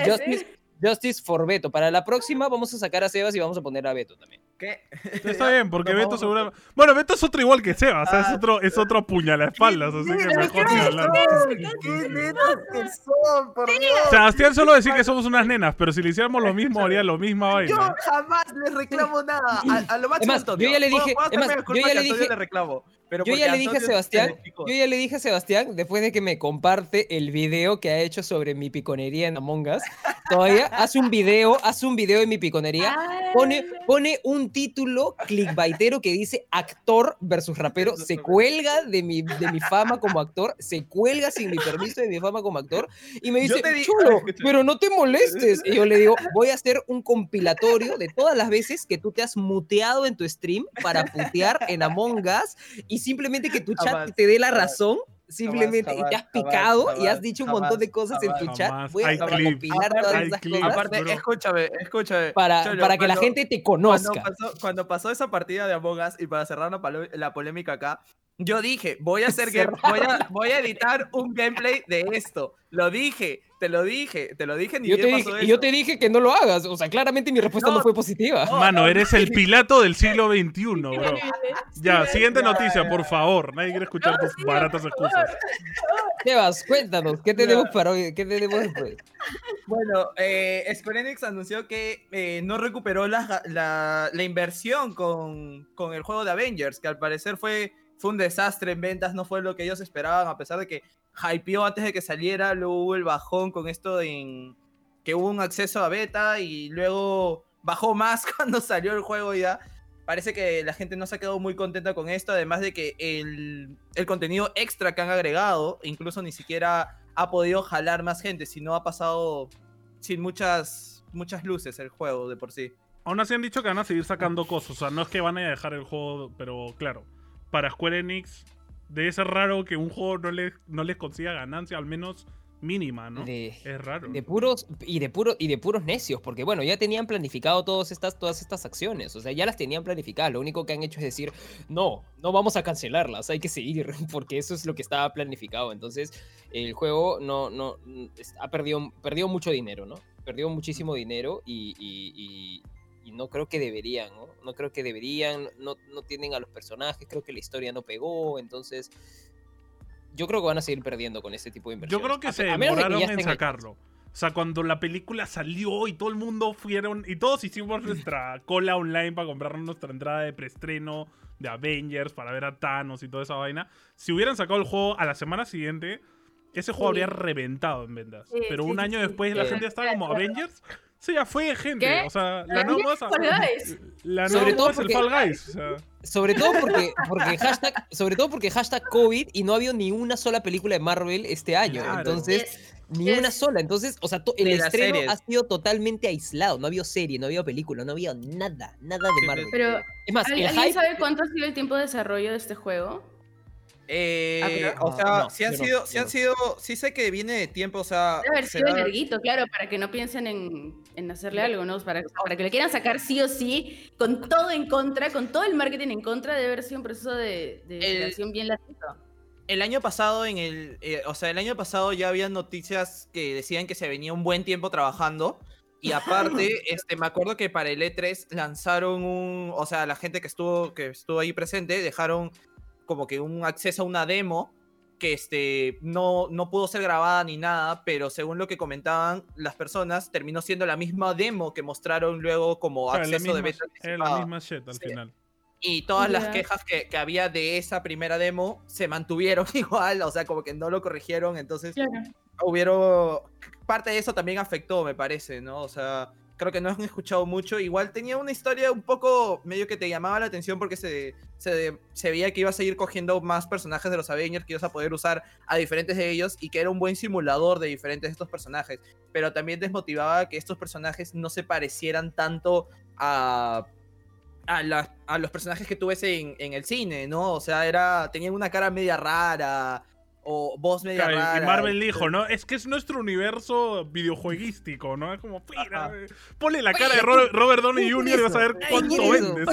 Justice, Justice, for Beto. Para la próxima vamos a sacar a Sebas y vamos a poner a Beto también. ¿Qué? Está bien, porque Beto seguramente. Bueno, Beto es otro igual que Seba, o sea, es Ah. otro, es otro puñal a espaldas, así que mejor ni hablar. ¿Qué netas que son, por Dios? Sebastián solo decir que somos unas nenas, pero si le hiciéramos lo mismo, haría lo misma Yo vaina. jamás les reclamo nada. A, a lo más, yo ya le dije- yo ya le dije- le reclamo. Pero Yo ya le dije a Sebastián, yo ya le dije a Sebastián, después de que me comparte el video que ha hecho sobre mi piconería en Among Us, todavía hace un video, hace un video de mi piconería, pone, pone un título clickbaitero que dice actor versus rapero, se cuelga de mi, de mi fama como actor, se cuelga sin mi permiso de mi fama como actor, y me dice, te di- chulo, pero no te molestes. Y yo le digo, voy a hacer un compilatorio de todas las veces que tú te has muteado en tu stream para putear en Among Us y simplemente que tu chat Jamás, te dé la razón. Simplemente y te has jamás, picado y has jamás, dicho un montón de cosas en tu chat. Voy a recopilar todas esas clips. cosas Aparte, bro. escúchame, escúchame. para, Cholo, para que la cuando- gente te Cuando conozca. pasó, cuando pasó esa partida de Among Us y para cerrar la polémica acá, yo dije, voy a hacer game- voy a, voy a editar un gameplay de esto. Lo dije, te lo dije, te lo dije, ni Yo te, dije, yo te dije que no lo hagas. O sea, claramente mi respuesta no, No, fue positiva. no, Mano, no, eres el Pilato del siglo XXI, bro. Ya, siguiente noticia, por favor. Nadie quiere escuchar No, tus baratas excusas. Sebas, cuéntanos, ¿qué tenemos para hoy? ¿Qué tenemos después? Bueno, eh, Square Enix anunció que eh, no recuperó la, la inversión con, con el juego de Avengers, que al parecer fue, fue un desastre en ventas, no fue lo que ellos esperaban, a pesar de que hypeó antes de que saliera, luego hubo el bajón con esto en que hubo un acceso a beta y luego bajó más cuando salió el juego ya. Parece que la gente no se ha quedado muy contenta con esto, además de que el, el contenido extra que han agregado, incluso ni siquiera ha podido jalar más gente, sino ha pasado sin muchas, muchas luces el juego de por sí. Aún así han dicho que van a seguir sacando cosas. O sea, no es que van a dejar el juego, pero claro, para Square Enix debe ser raro que un juego no les, no les consiga ganancia, al menos mínima, ¿no? De, Es raro. de puros y de puro y de puros necios, porque bueno, ya tenían planificado todas estas todas estas acciones, o sea, ya las tenían planificadas. Lo único que han hecho es decir, "No, no vamos a cancelarlas, hay que seguir", porque eso es lo que estaba planificado. Entonces, el juego no no ha perdido perdió mucho dinero, ¿no? Perdió muchísimo dinero y, y- y- y no creo que deberían, ¿no? No creo que deberían, no, no tienen a los personajes, creo que la historia no pegó, entonces yo creo que van a seguir perdiendo con este tipo de Yo inversiones. creo que A- se demoraron en sacarlo. O sea, cuando la película salió y todo el mundo fueron. Y todos hicimos nuestra cola online para comprarnos nuestra entrada de preestreno de Avengers para ver a Thanos y toda esa vaina. Si hubieran sacado el juego a la semana siguiente, ese juego Sí. habría reventado en ventas. Sí, Pero sí, un sí, año sí. después la Sí. gente estaba como Avengers. Sí, ya fue gente. ¿Qué? O sea, la. Fall Guys. La Sobre nueva todo el porque- Fall Guys. O sea, Sobre todo porque, porque hashtag, sobre todo porque hashtag COVID y no ha habido ni una sola película de Marvel este año. Claro. Entonces, ni yes. una sola. Entonces, o sea, el estreno series. ha sido totalmente aislado. No ha habido serie, no ha habido película, no ha habido nada, nada de Marvel. Pero, es más, ¿al- el ¿alguien hype. sabe cuánto ha sido el tiempo de desarrollo de este juego? Eh, Ah, pero- o sea, No, sí han no, sido, sí han sido, sí sé que viene de tiempo, o sea, Debe haber sido será- larguito, claro, para que no piensen en, en hacerle algo, ¿no? Para, para que le quieran sacar sí o sí, con todo en contra, con todo el marketing en contra, debe haber sido un proceso de, de El- creación bien larguito. el año pasado en el, eh, o sea, el año pasado ya había noticias que decían que se venía un buen tiempo trabajando y aparte, este, me acuerdo que para el E3 lanzaron un, o sea, la gente que estuvo, que estuvo ahí presente dejaron como que un acceso a una demo que este, no, no pudo ser grabada ni nada, pero según lo que comentaban las personas, terminó siendo la misma demo que mostraron luego como la acceso de beta era la misma shit al Sí. final. Y todas las quejas que, que había de esa primera demo se mantuvieron igual, o sea, como que no lo corrigieron, entonces Claro. hubieron... Parte de eso también afectó, me parece, ¿no? O sea, creo que no han escuchado mucho. Igual tenía una historia un poco medio que te llamaba la atención porque se, se, se veía que ibas a ir cogiendo más personajes de los Avengers que ibas a poder usar a diferentes de ellos y que era un buen simulador de diferentes de estos personajes. Pero también desmotivaba que estos personajes no se parecieran tanto a a, los personajes que tú ves en, en el cine, ¿no? O sea, era, tenían una cara media rara o voz media Claro, y- rara. y Marvel dijo, ¿no? Es que es nuestro universo videojueguístico, ¿no? Es como, mira, ponle la cara de Robert, Robert Downey Jr. y vas a ver cuánto eso, vende.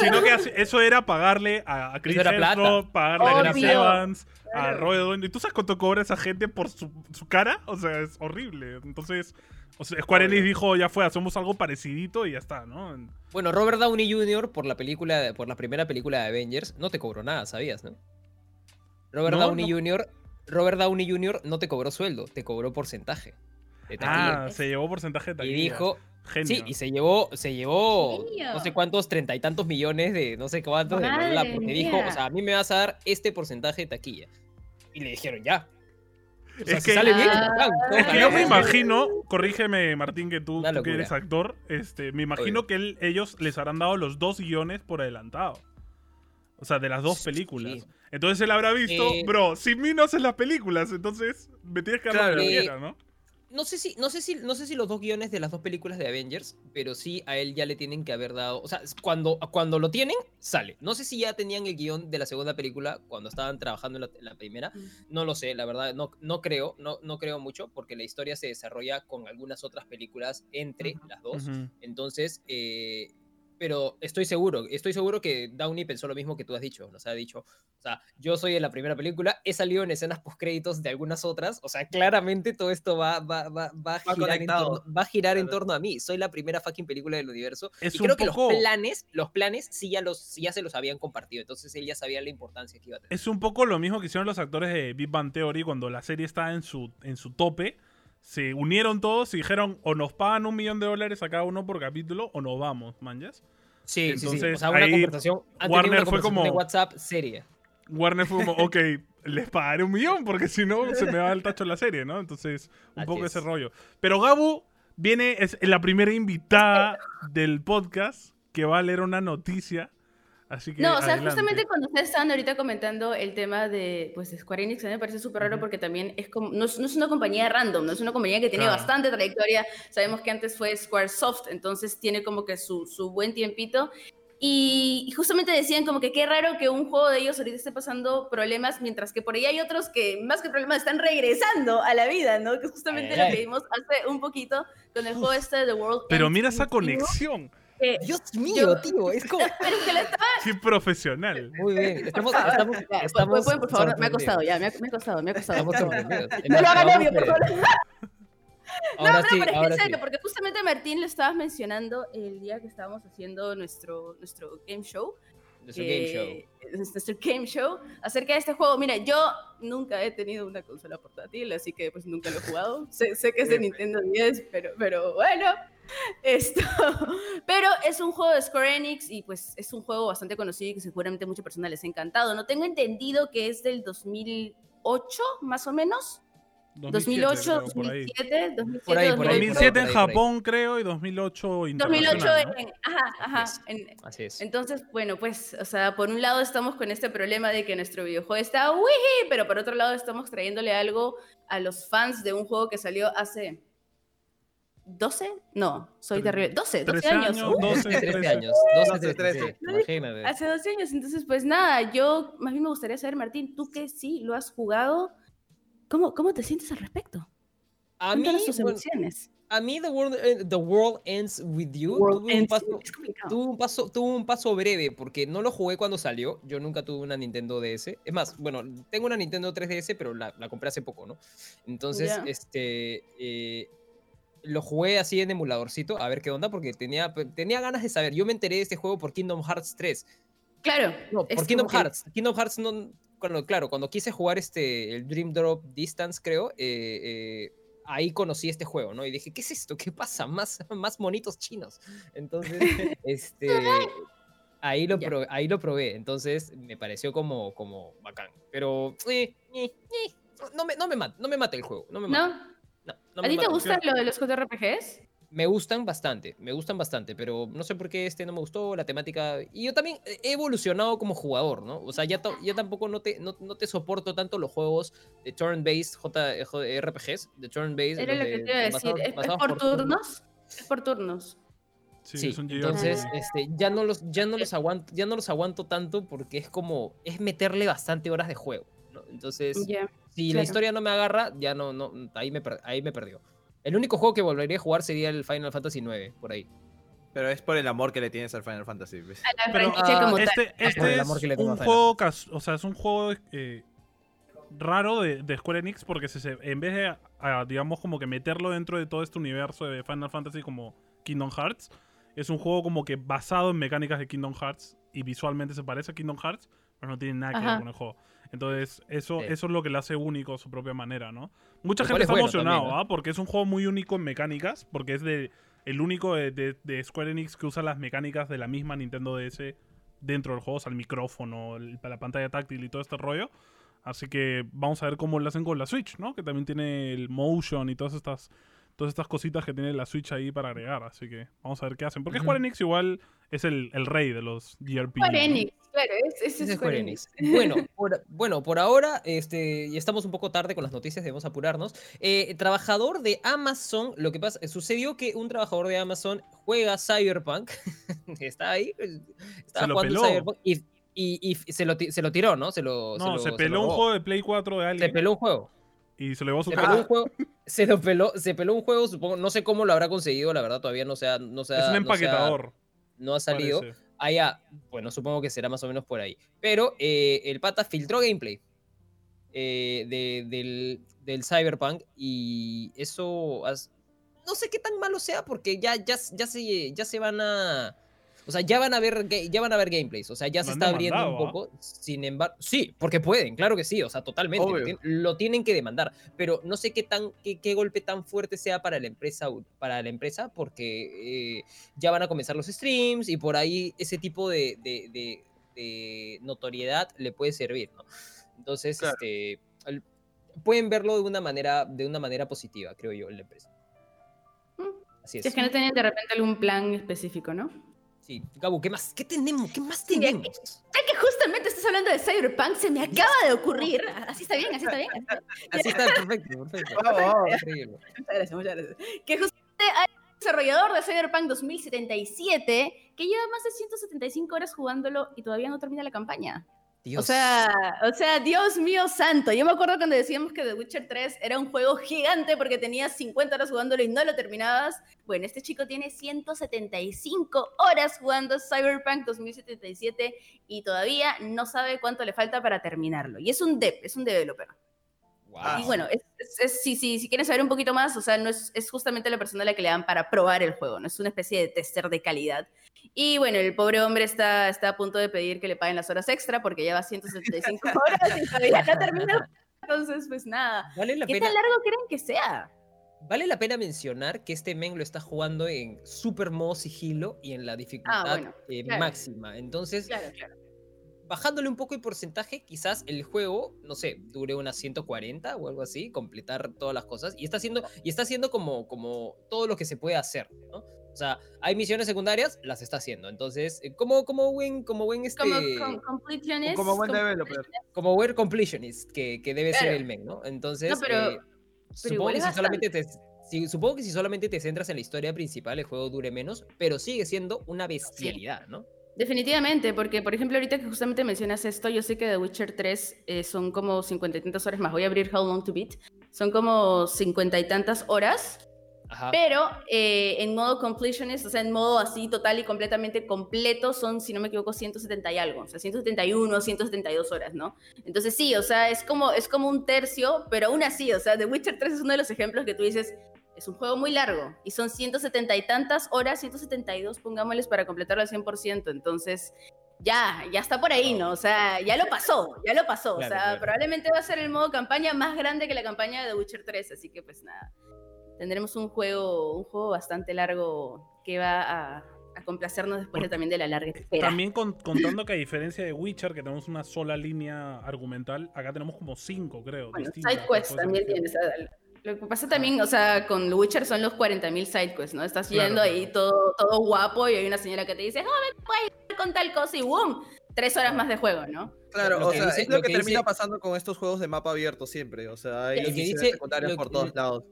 Sino que eso era pagarle a, Chris. Hemsworth, pagarle a Chris. Evans, a. Robert Downey. ¿Tú sabes cuánto cobra esa gente por su, su cara? O sea, es horrible. Entonces, o sea, Square Enix dijo, ya fue, hacemos algo parecidito y ya está, ¿no? Bueno, Robert Downey Jr. por la película, por la primera película de Avengers, no te cobró nada, ¿sabías, no? Robert No, Downey no. Jr. Robert Downey Jr. no te cobró sueldo, te cobró porcentaje. De taquilla. Ah, se llevó porcentaje de y taquilla. dijo, Genio. sí, y se llevó, se llevó Genio. no sé cuántos, treinta y tantos millones de no sé cuántos de Madre porque dijo, mía. o sea, a mí me vas a dar este porcentaje de taquilla. Y le dijeron, ya. O sea, Es si que- sale bien, Ah, Es que yo me imagino, corrígeme Martín, que tú, que eres actor, este, me imagino que él- ellos les habrán dado los dos guiones por adelantado. O sea, de las dos Sí. películas. Entonces él habrá visto, Eh, bro, sin mí no haces las películas, entonces me tienes que Claro. que Eh, quiera, ¿no? No sé si, no sé si, no sé si los dos guiones de las dos películas de Avengers, pero sí a él ya le tienen que haber dado. O sea, cuando, cuando lo tienen, sale. No sé si ya tenían el guion de la segunda película cuando estaban trabajando en la, en la primera. No lo sé, la verdad, no, no creo, no, no creo mucho, porque la historia se desarrolla con algunas otras películas entre las dos. Entonces, eh, pero estoy seguro, estoy seguro que Downey pensó lo mismo que tú has dicho. Nos ha dicho, o sea, yo soy en la primera película, he salido en escenas postcréditos de algunas otras, o sea, claramente todo esto va, va, va, va a Va girar, en torno, va a girar en torno a mí. Soy la primera fucking película del universo. Es y creo que poco- los planes, los planes sí ya, los, sí ya se los habían compartido, entonces él ya sabía la importancia que iba a tener. Es un poco lo mismo que hicieron los actores de Big Bang Theory cuando la serie estaba en su, en su tope. Se unieron todos y dijeron o nos pagan un millón de dólares a cada uno por capítulo o nos vamos, manjas. Sí, sí, sí. O Entonces, sea, una ahí conversación. Warner una fue conversación como- de WhatsApp seria. Warner fue como, ok, les pagaré un millón porque si no se me va el tacho la serie, ¿no? Entonces, un Así poco es. ese rollo. Pero Gabu viene, es la primera invitada del podcast que va a leer una noticia. Así que. No, o sea, justamente cuando ustedes estaban ahorita comentando el tema de pues, Square Enix, a mí me parece súper raro porque también es como, no, es, no es una compañía random, no es una compañía que tiene Claro. bastante trayectoria. Sabemos que antes fue Squaresoft, entonces tiene como que su, su buen tiempito. Y, y justamente decían como que qué raro que un juego de ellos ahorita esté pasando problemas, mientras que por ahí hay otros que más que problemas están regresando a la vida, ¿no? Que es justamente lo que vimos hace un poquito con el juego este de The World. Pero Ends mira esa conexión. Que- Dios Yo- mío, tío, es como. pero es que lo estaba Qué profesional. Muy bien. Estamos, estamos, estamos pueden, por favor, me ha costado, ya, me ha, me ha costado, me ha costado. No lo hagan obvio, por favor. Ahora no, no, sí, pero es que en serio, sí. porque justamente Martín lo estabas mencionando el día que estábamos haciendo nuestro, nuestro game show. Nuestro game show. Nuestro game show acerca de este juego. Mira, yo nunca he tenido una consola portátil, así que pues nunca lo he jugado. sé, sé que es de Nintendo 10, pero, pero bueno. Esto. Pero es un juego de Square Enix y pues es un juego bastante conocido y que seguramente a muchas personas les ha encantado. No tengo entendido que es del 2008, más o menos. 2008, creo, por ahí. 2007, 2007, Por ahí, por ahí, 2008. 2007 en. Japón, creo, y 2008 2008 internacional, ¿no? en, ajá, ajá, Yes. en- Así es. entonces, bueno, pues, o sea, por un lado estamos con este problema de que nuestro videojuego está wiji, pero por otro lado estamos trayéndole algo a los fans de un juego que salió hace 12, no, soy Tre- terrible, 12, 12 13 años. años, uh, 12, 13 13. años. 12, 12, 13. 13. Imagínate. hace 12 años, entonces, pues nada, yo más bien me gustaría saber, Martín, tú que sí lo has jugado, ¿cómo, cómo te sientes al respecto? A mí, tus bueno, emociones. a mí the, world, eh, the World Ends With You tuvo, un paso, tuvo, un paso, tuvo un paso breve porque no lo jugué cuando salió. Yo nunca tuve una Nintendo DS. Es más, bueno, tengo una Nintendo 3DS, pero la, la compré hace poco, ¿no? Entonces, Ya. este... eh, lo jugué así en emuladorcito, a ver qué onda, porque tenía, tenía ganas de saber. Yo me enteré de este juego por Kingdom Hearts 3. Claro, No, por Kingdom que- Hearts. Kingdom Hearts no. Cuando, claro, cuando quise jugar este, el Dream Drop Distance, creo, eh, eh, ahí conocí este juego, ¿no? Y dije, ¿qué es esto? ¿Qué pasa? Más, más monitos chinos. Entonces, este. Ahí lo, probé, ahí lo probé, entonces me pareció como, como bacán. Pero eh, eh, eh, no, me, no, me mata, no me mata el juego. No me mata. ¿no? No, ¿A me ti te mata. gusta lo de los JRPGs? Me gustan bastante, me gustan bastante, pero no sé por qué este no me gustó, la temática... Y yo también he evolucionado como jugador, ¿no? O sea, ya, ya tampoco no te, no, no te soporto tanto los juegos de turn-based J- J- RPGs, de turn-based. Era lo que te iba a decir. basados- ¿Es, es basados por turnos? Es por turnos. Sí, Sí, es un entonces este, ya no los ya no los aguanto ya no los aguanto tanto porque es como es meterle bastante horas de juego ¿no? entonces Ya. Si la historia no me agarra ya no no ahí me per- ahí me perdió el único juego que volvería a jugar sería el Final Fantasy IX por ahí Pero es por el amor que le tienes al Final Fantasy. ah. Este, por este es amor que le tengo a un juego, o sea, es un juego eh, raro de, de Square Enix porque se, se- en vez de, ah, digamos, como que meterlo dentro de todo este universo de Final Fantasy como Kingdom Hearts, es un juego como que basado en mecánicas de Kingdom Hearts y visualmente se parece a Kingdom Hearts, pero no tiene nada que ver con el juego. Entonces, eso, Sí. eso es lo que le hace único a su propia manera, ¿no? Mucha gente está bueno ¿no? ¿ah? Porque es un juego muy único en mecánicas, porque es de el único de, de- de Square Enix que usa las mecánicas de la misma Nintendo DS dentro del juego, o sea, el micrófono, el- la pantalla táctil y todo este rollo. Así que vamos a ver cómo lo hacen con la Switch, ¿no? Que también tiene el motion y todas estas todas estas cositas que tiene la Switch ahí para agregar. Así que vamos a ver qué hacen. Porque. Square Enix igual es el, el rey de los JRPG. Square. Enix, claro, es, es, Ese es Square Enix. Enix. Bueno, por, bueno, por ahora, este, y estamos un poco tarde con las noticias, debemos apurarnos. Eh, trabajador de Amazon, lo que pasa, sucedió que un trabajador de Amazon juega Cyberpunk, está ahí, eh, estaba Se lo jugando peló. Cyberpunk y, y- y se, lo, se lo tiró, ¿no? Se lo, No, lo- se lo peló un juego de Play 4 de Se alguien peló un juego. Y se lo llevó a su Se peló un juego. Se lo peló, se peló un juego, supongo, no sé cómo lo habrá conseguido, la verdad, todavía no se ha, no se ha- es un no se ha- empaquetador. no ha salido. parece. allá, bueno, supongo que será más o menos por ahí. Pero eh, el pata filtró gameplay eh, de- del, del Cyberpunk y eso no sé qué tan malo sea porque ya, ya, ya, se, ya se van a... O sea, ya van a ver, ya van a ver gameplays, o sea, ya se está abriendo un demandado, ¿ah? poco. Sin embargo, sí, porque pueden, claro que sí, o sea, totalmente. Lo, Obvio. tien- lo tienen que demandar, pero no sé qué tan qué, qué golpe tan fuerte sea para la empresa para la empresa porque eh, ya van a comenzar los streams y por ahí ese tipo de, de- de- de notoriedad le puede servir, ¿no? Entonces, Claro. este, el- pueden verlo de una manera de una manera positiva, creo yo, en la empresa. Mm. Así es. Si es que no tenían de repente algún plan específico, ¿no? Sí, Gabu, ¿qué más? ¿Qué tenemos? ¿Qué más tenemos? Ya que justamente estás hablando de Cyberpunk, se me acaba de ocurrir. Así está bien, así está bien. Así está, perfecto, perfecto. Vamos, vamos. Increíble. Muchas gracias, muchas gracias. Que justamente hay un desarrollador de Cyberpunk 2077 que lleva más de 175 horas jugándolo y todavía no termina la campaña. O Dios. sea, o sea, Dios mío santo. Yo me acuerdo cuando decíamos que The Witcher 3 era un juego gigante porque tenías 50 horas jugándolo y no lo terminabas. Bueno, este chico tiene 175 horas jugando Cyberpunk 2077 y todavía no sabe cuánto le falta para terminarlo. Y es un dev, es un developer. Wow. Y bueno, es, es- es- si, si, si quieren saber un poquito más, o sea, no es, es justamente la persona a la que le dan para probar el juego, no es una especie de tester de calidad. Y bueno, el pobre hombre está, está a punto de pedir que le paguen las horas extra porque lleva 175 horas y todavía no termina. Entonces, pues nada. Vale la ¿Qué pena. tan largo creen que sea? Vale la pena mencionar que este men lo está jugando en super modo sigilo y en la dificultad bueno, eh, claro. máxima. Entonces, Claro, claro. bajándole un poco el porcentaje, quizás el juego, no sé, dure unas 140 o algo así, completar todas las cosas. Y está haciendo, y está haciendo como, como todo lo que se puede hacer, ¿no? O sea, hay misiones secundarias, las está haciendo. Entonces, eh, como, como buen, como buen este. Como com- completionist, Como buen developer. como buen completionist que, que debe ser Claro. el men, ¿no? Entonces, No, pero- eh, pero supongo, que si solamente te, si- supongo que si solamente te centras en la historia principal, el juego dure menos, pero sigue siendo una bestialidad, ¿no? Definitivamente, porque por ejemplo ahorita que justamente mencionas esto, yo sé que The Witcher 3 eh, son como cincuenta y tantas horas más. Voy a abrir How Long to Beat. Son como cincuenta y tantas horas, Ajá. pero eh, en modo completionist, o sea, en modo así total y completamente completo, son, si no me equivoco, 170 y algo, o sea, 171, 172 horas, ¿no? Entonces sí, o sea, es como, es como un tercio, pero aún así, o sea, The Witcher 3 es uno de los ejemplos que tú dices, es un juego muy largo y son 170 y tantas horas, 172, pongámosles para completarlo al 100%. Entonces, ya, ya está por ahí, ¿no? O sea, ya lo pasó, ya lo pasó. Claro, o sea, claro. probablemente va a ser el modo campaña más grande que la campaña de The Witcher 3. Así que, pues nada, tendremos un juego, un juego bastante largo que va a, a complacernos después de, también de la larga espera. También con- contando que a diferencia de Witcher, que tenemos una sola línea argumental, acá tenemos como cinco, creo. bueno, distintas side que quest puedes también tienes. Lo que pasa también, o sea, con Witcher son los 40.000 sidequests, ¿no? Estás Claro, yendo ahí claro. todo, todo guapo y hay una señora que te dice, me puedes ayudar con tal cosa y ¡boom! Tres horas más de juego, ¿no? Claro, Lo o que sea, dice- es lo, lo que, que termina dice- pasando con estos juegos de mapa abierto siempre. O sea, hay Lo que misiones dice- secundarias lo por todos lados.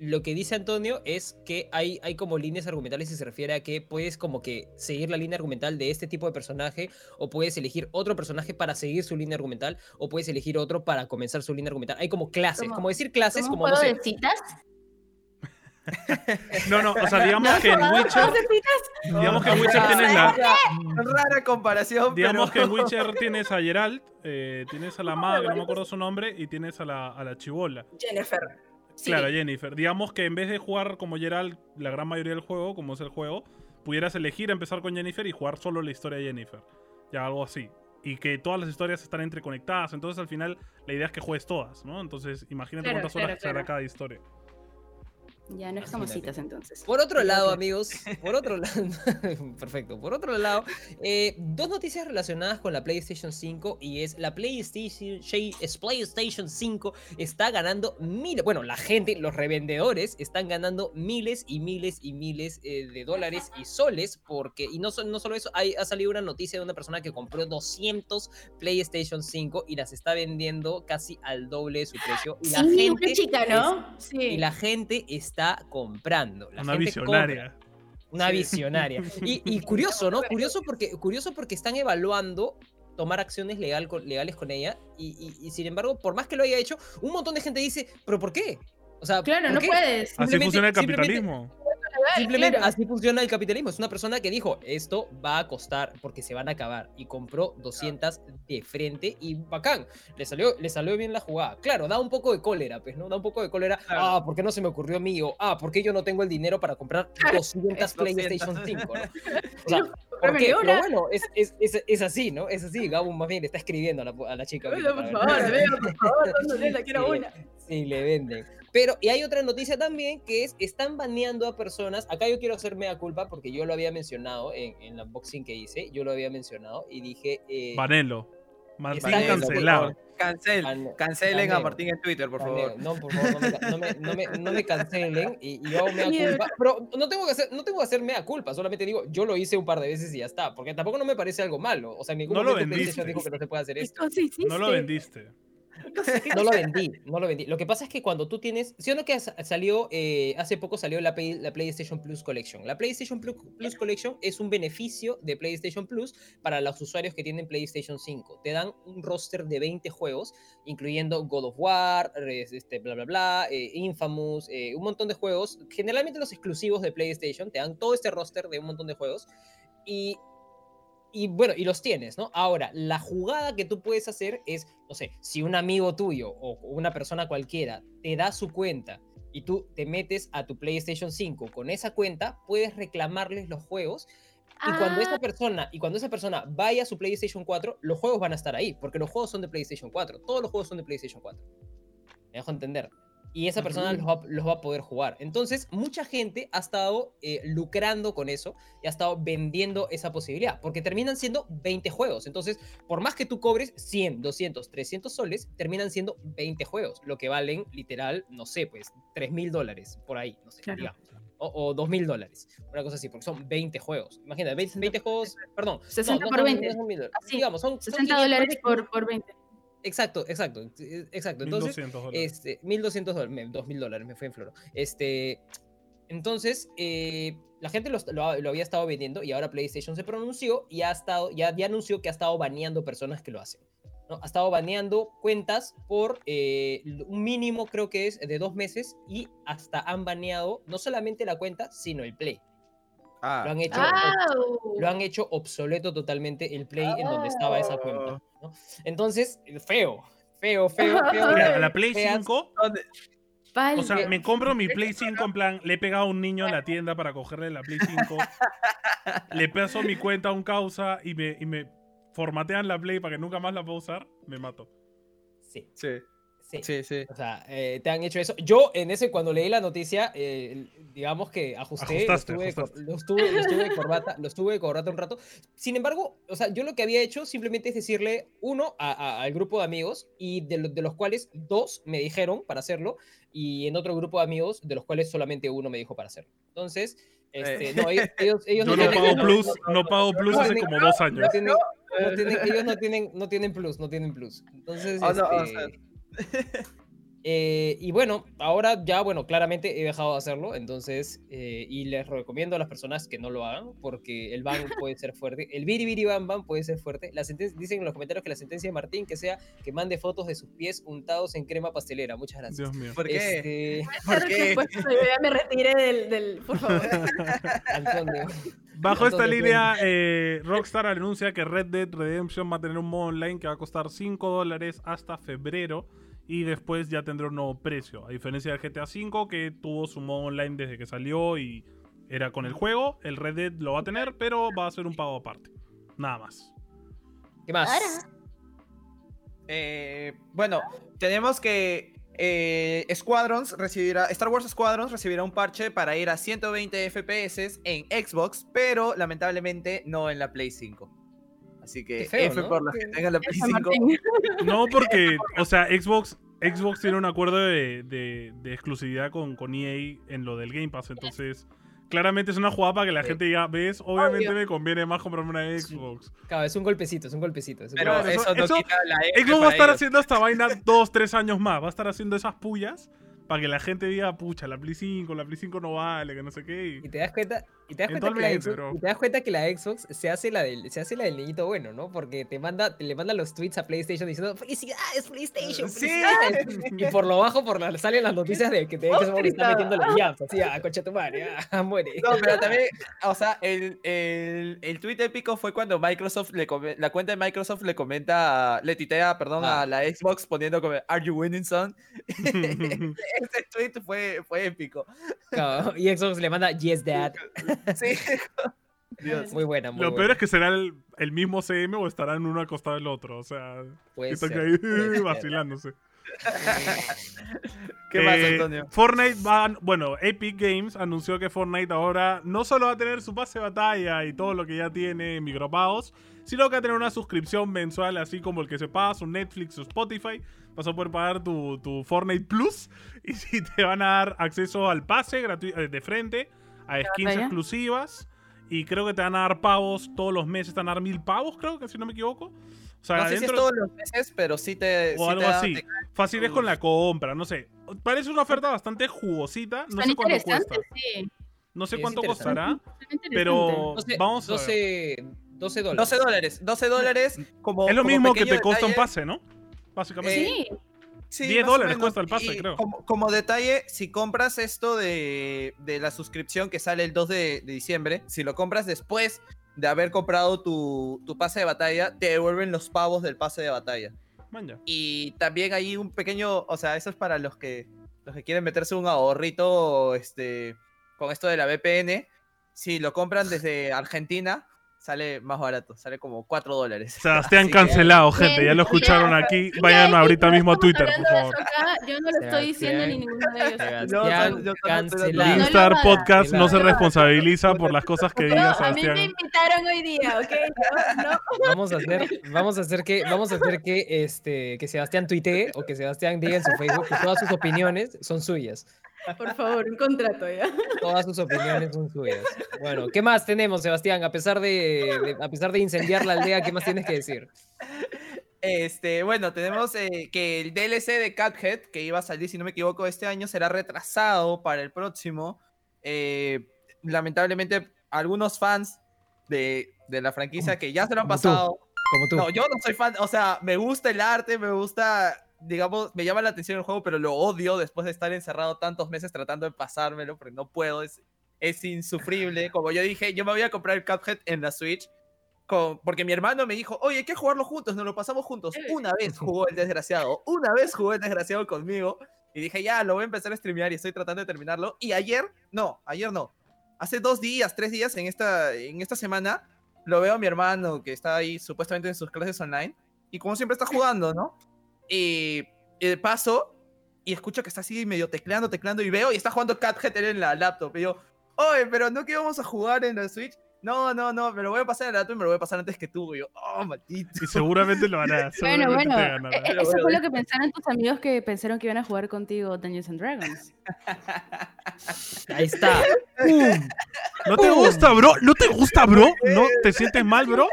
Lo que dice Antonio es que hay, hay como líneas argumentales y se refiere a que puedes como que seguir la línea argumental de este tipo de personaje o puedes elegir otro personaje para seguir su línea argumental o puedes elegir otro para comenzar su línea argumental. Hay como clases, Como- como, decir clases, ¿Como un como no juego sé. de citas? No, no, o sea, digamos que en Witcher, ¿Juegos de citas? digamos que en Witcher tienes la, Rara comparación, digamos que en Witcher tienes a Geralt, eh, tienes a la que no me acuerdo su nombre, y tienes a la, a la chibola. Jennifer. Sí. Claro, Jennifer. Digamos que en vez de jugar como Geralt la gran mayoría del juego, como es el juego, pudieras elegir empezar con Jennifer y jugar solo la historia de Jennifer. Ya algo así. Y que todas las historias están entreconectadas. Entonces al final la idea es que juegues todas, ¿no? Entonces imagínate Claro, cuántas horas claro, será claro. cada historia. Ya no es como citas entonces. Por otro lado, amigos, por otro lado, perfecto. Por otro lado, eh, dos noticias relacionadas con la PlayStation 5 y es la PlayStation, es PlayStation 5 está ganando miles, bueno, la gente, los revendedores están ganando miles y miles y miles eh, de dólares y soles porque, y no, so- no solo eso, hay, ha salido una noticia de una persona que compró 200 PlayStation 5 y las está vendiendo casi al doble de su precio. Y la sí, gente una chica, ¿no? Sí. y la gente está comprando. La Una gente visionaria. compra. Una visionaria. Y, y curioso, ¿no? Curioso porque, curioso porque están evaluando tomar acciones legal con- legales con ella y, y- y sin embargo, por más que lo haya hecho, un montón de gente dice, pero ¿por qué? O sea, Claro, ¿por no qué? puedes. Así funciona el simplemente- capitalismo. Simplemente claro. así funciona el capitalismo. Es una persona que dijo, esto va a costar porque se van a acabar. Y compró 200 de frente y bacán. Le salió, le salió bien la jugada. Claro, da un poco de cólera, pues, ¿no? Da un poco de cólera. Claro. Ah, ¿por qué no se me ocurrió a mí? O, ah, ¿por qué yo no tengo el dinero para comprar 200 Es 200. PlayStation 5? ¿no? O sea, ¿por qué? Pero bueno, es, es, es, es así, ¿no? Es así. Gabo más bien le está escribiendo a la, a la chica. Por ver. favor, por favor, dándole, la quiero Sí, una. Sí, le venden. Pero, y hay otra noticia también que es, están baneando a personas, acá yo quiero hacerme a culpa porque yo lo había mencionado en, en la unboxing que hice, yo lo había mencionado y dije... eh, Banelo. Martín Banelo, cancelado. Cancel, Ban- cancelen a. Martín en Twitter, por favor. No, por favor, no me, no me, no me- no me cancelen y, y yo me da Mierda. culpa. Pero no tengo, que hacer, no tengo que hacerme a culpa, solamente digo, yo lo hice un par de veces y ya está, porque tampoco no me parece algo malo. O sea, en ningún No lo momento vendiste. PlayStation dijo que no se puede hacer ¿Qué esto. No lo vendiste. ¿Qué cosa- qué No lo vendí, no lo vendí. Lo que pasa es que cuando tú tienes, ¿sí o no que sa- salió, eh, hace poco salió la, Play- la PlayStation Plus Collection? La PlayStation Plus, Plus Collection es un beneficio de PlayStation Plus para los usuarios que tienen PlayStation 5. Te dan un roster de 20 juegos, incluyendo God of War, este, bla, bla, bla, eh, Infamous, eh, un montón de juegos. Generalmente los exclusivos de PlayStation te dan todo este roster de un montón de juegos. Y y bueno, y los tienes, ¿no? Ahora, la jugada que tú puedes hacer es, no sé, si un amigo tuyo o una persona cualquiera te da su cuenta y tú te metes a tu PlayStation 5 con esa cuenta, puedes reclamarles los juegos y cuando esa Ah. persona y cuando esa persona vaya a su PlayStation 4, los juegos van a estar ahí, porque los juegos son de PlayStation 4, todos los juegos son de PlayStation 4. Me dejo entender. Y esa persona los, va, los va a poder jugar. Entonces, mucha gente ha estado eh, lucrando con eso y ha estado vendiendo esa posibilidad, porque terminan siendo 20 juegos. Entonces, por más que tú cobres 100, 200, 300 soles, terminan siendo 20 juegos, lo que valen literal, no sé, pues 3 mil dólares por ahí, no sé, Claro. digamos. O, o 2 mil dólares, una cosa así, porque son 20 juegos. Imagínate, 20, 20 juegos, perdón. 60 por son- 20. son 1000 dólares. Así, Digamos, son, son 60 500 dólares por, por 20. Exacto, exacto, eh, exacto. Entonces, 1200 dólares. este, 1200 dólares, me- 2000 dólares, me fue en floro. Este, entonces, eh, la gente lo, lo lo había estado vendiendo y ahora PlayStation se pronunció y ha estado, ya, ya anunció que ha estado baneando personas que lo hacen. ¿no? Ha estado baneando cuentas por eh, un mínimo, creo que es, de dos meses y hasta han baneado no solamente la cuenta, sino el Play. Lo Ah, han hecho, lo han hecho obsoleto totalmente el Play en donde estaba esa Ah. cuenta. ¿no? Entonces, feo, feo, feo, feo. Mira, la Play feas. 5, ¿dónde? Pal- o sea, me compro mi Play 5 en plan, le he pegado a un niño en la tienda para cogerle la Play 5, le paso mi cuenta a un causa y me, y me formatean la Play para que nunca más la pueda usar, me mato. Sí, Sí. Sí. Sí, sí. O sea, eh, te han hecho eso. Yo, en ese, cuando leí la noticia, eh, digamos que ajusté, lo Ajustaste, estuve, de cor- ajustaste. lo estuve- lo estuve de corbata, lo estuve de corbata un rato. Sin embargo, o sea, yo lo que había hecho simplemente es decirle, uno, a- a- al grupo de amigos, y de, lo- de los cuales dos me dijeron para hacerlo, y en otro grupo de amigos, de los cuales solamente uno me dijo para hacerlo. Entonces, este, Eh. no, ellos, ellos, ellos Yo no tienen- pago no- plus, no- no pago plus no, hace ni- como dos no años. tienen- no tienen- ellos no tienen, no tienen plus, no tienen plus. Entonces, Ah, no, o este, sea- eh, y bueno, ahora ya, bueno, claramente he dejado de hacerlo, entonces, eh, y les recomiendo a las personas que no lo hagan, porque el ban puede ser fuerte, el biribiri ban ban puede ser fuerte. La dicen en los comentarios que la sentencia de Martín que sea que mande fotos de sus pies untados en crema pastelera. Muchas gracias. Dios mío. ¿Por qué? Este, ¿Por Claro qué? que, yo ya me retiré del, del por favor. Antonio. Bajo esta línea, eh, Rockstar anuncia que Red Dead Redemption va a tener un modo online que va a costar 5 dólares hasta febrero y después ya tendrá un nuevo precio. A diferencia del GTA V que tuvo su modo online desde que salió y era con el juego, el Red Dead lo va a tener, pero va a ser un pago aparte. Nada más. ¿Qué más? Eh, bueno, tenemos que eh, Squadrons recibirá, Star Wars Squadrons recibirá un parche para ir a 120 FPS en Xbox, pero lamentablemente no en la Play 5. Así que feo, F ¿no? por los que tengan la Play San 5. Martín. No porque, o sea, Xbox, Xbox tiene un acuerdo de, de- de exclusividad con, con EA en lo del Game Pass, entonces claramente es una jugada para que la Sí. gente diga, ves, obviamente Obvio. me conviene más comprarme una Xbox. Claro, es un golpecito, es un golpecito. es un Pero golpecito. eso- eso, no eso- quita la F Xbox va a estar ellos. haciendo esta vaina dos, tres años más. Va a estar haciendo esas pullas para que la gente diga, pucha, la Play 5, la Play 5 no vale, que no sé qué. Y te das cuenta, y te das cuenta que la Xbox, bro. y te das cuenta que la Xbox se hace la del, se hace la del niñito bueno, ¿no? Porque te manda, le manda los tweets a PlayStation diciendo ¡Felicidades, PlayStation! Sí. ¡Felicidades! Y por lo bajo por la- salen las noticias de que te Xbox está gritaba. metiéndole jabs, así a concha tu madre, ah, muere. No, pero también, o sea, el, el, el tweet épico fue cuando Microsoft le come- la cuenta de Microsoft le comenta, le titea, perdón, Ah. a la Xbox poniendo como Are you winning son? Ese tweet fue, fue épico. Y Xbox le manda Yes Dad. Sí. Dios. Muy buena, muy Lo buena. peor es que será el, el mismo CM o estarán uno al costado del otro. O sea, Puede están ser, ahí puede vacilándose. ¿Qué más, Eh, Antonio? Fortnite va, bueno, Epic Games anunció que Fortnite ahora no solo va a tener su pase de batalla y todo lo que ya tiene en micropagos, sino que va a tener una suscripción mensual así como el que se paga su Netflix o Spotify. Vas a poder pagar tu, tu Fortnite Plus y si te van a dar acceso al pase eh, de frente, a skins exclusivas y creo que te van a dar pavos todos los meses, te van a dar mil pavos, creo que si no me equivoco. O sea, No sé si es dentro- todos los meses, pero sí te. o sí algo te da- así. te- Fácil es con la compra, no sé. Parece una oferta bastante jugosita. No Tan sé cuánto cuesta. sí. No sé Sí, cuánto costará, pero 12, vamos a ver. 12, 12 dólares. 12 dólares. 12 dólares como. Es lo como mismo que te cuesta un pase, ¿no? Básicamente. Eh, Sí, Sí, 10 más o dólares cuesta el pase, Y creo. Como, como detalle, si compras esto de, de la suscripción que sale el 2 de, de diciembre, si lo compras después de haber comprado tu, tu pase de batalla, te devuelven los pavos del pase de batalla. Y también hay un pequeño, o sea, eso es para los que los que quieren meterse un ahorrito este con esto de la VPN. Si lo compran desde Argentina, sale más barato, sale como 4 dólares. Sebastián que- cancelado, gente. Ya lo escucharon aquí. Ya, Vayan ya, ahorita mismo a Twitter, por favor. Yo no lo estoy diciendo ni Sebastián. ninguno de ellos. Sebastián cancelado. Hagas. Podcast no se responsabiliza por las cosas que No, diga a mí me Sebastián. invitaron hoy día, ¿ok? Vamos a hacer, vamos a hacer que, vamos a hacer que este, que Sebastián tuitee o que Sebastián diga en su Facebook que todas sus opiniones son suyas. Por favor, un contrato ya. Todas sus opiniones son suyas. Bueno, ¿qué más tenemos, Sebastián? A pesar de, de- a pesar de incendiar la aldea, ¿qué más tienes que decir? Este, bueno, tenemos eh, que el DLC de Cuphead, que iba a salir, si no me equivoco, este año, será retrasado para el próximo. Eh, lamentablemente, algunos fans de, de la franquicia que ya se lo han Como tú. pasado. Como tú. No, yo no soy fan, o sea, me gusta el arte, me gusta, digamos, me llama la atención el juego, pero lo odio después de estar encerrado tantos meses tratando de pasármelo, porque no puedo, es, es insufrible. Como yo dije, yo me voy a comprar el Cuphead en la Switch, con- porque mi hermano me dijo, oye, hay que jugarlo juntos, nos lo pasamos juntos. Una vez jugó el desgraciado, una vez jugó el desgraciado conmigo, y dije, ya, lo voy a empezar a streamear y estoy tratando de terminarlo. Y ayer, no, ayer no, hace dos días, tres días en esta, en esta semana, lo veo a mi hermano que está ahí supuestamente en sus clases online. Y como siempre está jugando, ¿no? Y eh, paso y escucho que está así medio tecleando, tecleando y veo y está jugando Cat GTL en la laptop. Y yo, oye, pero no que íbamos a jugar en la Switch. No, no, no, me lo voy a pasar en la laptop y me lo voy a pasar antes que tú. Y yo, oh, maldito. Y seguramente lo hará. Bueno, bueno, eh, eso fue lo que pensaron tus amigos que pensaron que iban a jugar contigo Dungeons and Dragons. Ahí está. ¿No te gusta, bro? ¿No te gusta, bro? ¿No te sientes mal, bro?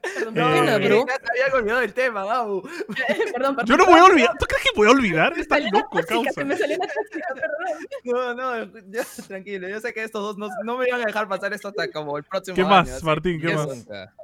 Perdón, Eh, perdón, Pena, bro. Había olvidado el tema, Gabo. perdón, perdón. Yo no voy a olvidar. ¿Tú crees que voy a olvidar? La loco, tóxica, causa. me salió la tóxica, perdón. No, no, ya, tranquilo. Yo sé que estos dos no, no me iban a dejar pasar esto hasta como el próximo ¿Qué año. más, así Martín? ¿Qué más? Nunca.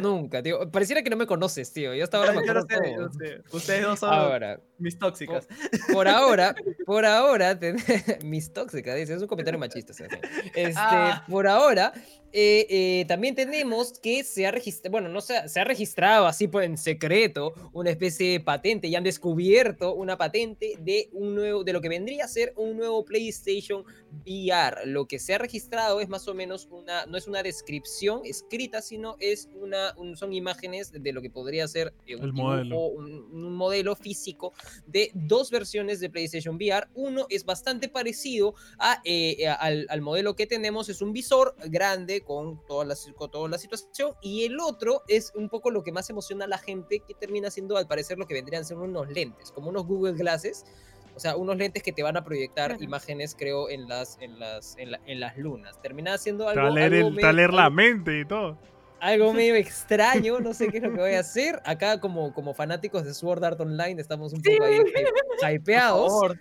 Nunca, tío. Pareciera que no me conoces, tío. Yo hasta ahora me Yo no acuerdo sé, todo. yo sé. Ustedes dos son Ahora, mis tóxicas. por ahora, por ahora, ten- mis tóxicas, dice, es un comentario machista. Sebastián. Este, Ah. Por ahora, eh, eh, también tenemos que se ha registrado, bueno, no se ha, se ha registrado así pues en secreto una especie de patente y han descubierto una patente de un nuevo, de lo que vendría a ser un nuevo PlayStation VR. Lo que se ha registrado es más o menos una, no es una descripción escrita, sino es una, un- son imágenes de lo que podría ser eh, un El modelo. un, un modelo físico de dos versiones de PlayStation VR. Uno es bastante parecido a, eh, al, al modelo que tenemos, es un visor grande con toda, la, con toda la situación, y el otro es un poco lo que más emociona a la gente, que termina siendo al parecer lo que vendrían a ser unos lentes, como unos Google Glasses. O sea, unos lentes que te van a proyectar imágenes, creo, en las, en las, en la- en las lunas. Termina siendo Te algo, va a leer, algo el- te va a medio- leer la algo- mente y todo. algo medio extraño, no sé qué es lo que voy a hacer. Acá, como, como fanáticos de Sword Art Online, estamos un poco ahí hy- hypeados,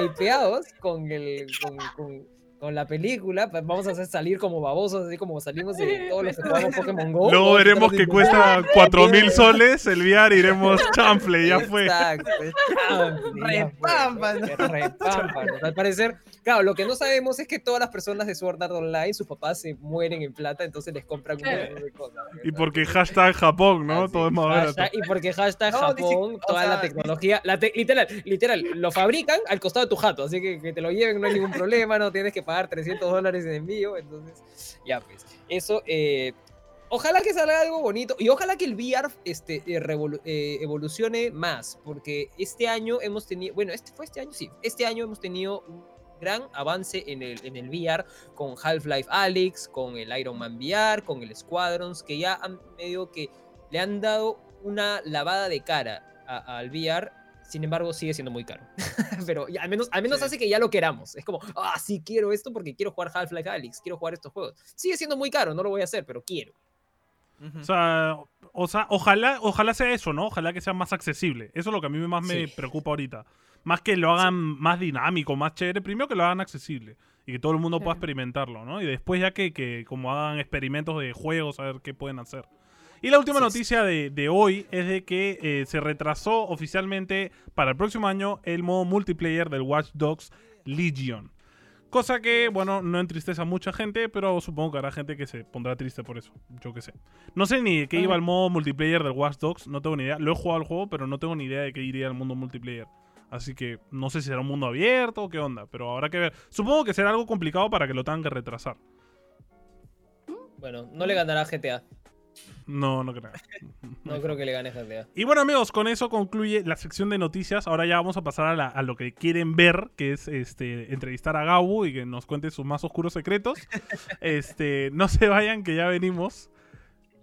hypeados con, el, con, con- con la película. Pa- Vamos a hacer salir como babosos, así como salimos de todos los que jugamos Pokémon Go. A veremos que cuesta 4000 soles el VR, iremos chanfle, ya fue. Exacto, chanfle, ya fue, Repámpanos. repámpanos. Al parecer, claro, lo que no sabemos es que todas las personas de Sword Art Online, sus papás se mueren en plata, entonces les compran un montón de cosas. Y porque hashtag Japón, ¿no? Todo es más barato. hashtag- y porque hashtag No, si- Japón, o toda sea, la tecnología, la te- literal, literal, lo fabrican al costado de tu jato, así que que te lo lleven no hay ningún problema, no tienes que pagar 300 dólares en envío, entonces, ya pues, eso, eh, ojalá que salga algo bonito y ojalá que el VR este, eh, eh, evolucione más, porque este año hemos tenido, bueno, este fue este año, sí, este año hemos tenido un gran avance en el, en el VR con Half-Life Alyx, con el Iron Man VR, con el Squadrons, que ya han medio que le han dado una lavada de cara al VR. Sin embargo, sigue siendo muy caro. Pero ya, al menos, al menos Sí. hace que ya lo queramos. Es como, ah, sí quiero esto porque quiero jugar Half-Life Alyx, quiero jugar estos juegos. Sigue siendo muy caro, no lo voy a hacer, pero quiero. O sea, o sea, ojalá, ojalá sea eso, ¿no? Ojalá que sea más accesible. Eso es lo que a mí más me Sí. preocupa ahorita. Más que lo hagan más dinámico, más chévere. Primero que lo hagan accesible y que todo el mundo pueda experimentarlo, ¿no? Y después ya que, que como hagan experimentos de juegos, a ver qué pueden hacer. Y la última Sí, noticia de, de hoy es de que eh, se retrasó oficialmente para el próximo año el modo multiplayer del Watch Dogs Legion. Cosa que, bueno, no entristece a mucha gente, pero supongo que habrá gente que se pondrá triste por eso. Yo qué sé. No sé ni de qué iba el modo multiplayer del Watch Dogs, no tengo ni idea. Lo he jugado al juego, pero no tengo ni idea de qué iría el mundo multiplayer. Así que no sé si será un mundo abierto o qué onda, pero habrá que ver. Supongo que será algo complicado para que lo tengan que retrasar. Bueno, no le ganará GTA. No, no creo. No creo que le gane GTA. Y bueno amigos, con eso concluye la sección de noticias. Ahora ya vamos a pasar a, la- a lo que quieren ver, que es este entrevistar a Gabu y que nos cuente sus más oscuros secretos. Este, no se vayan, que ya venimos.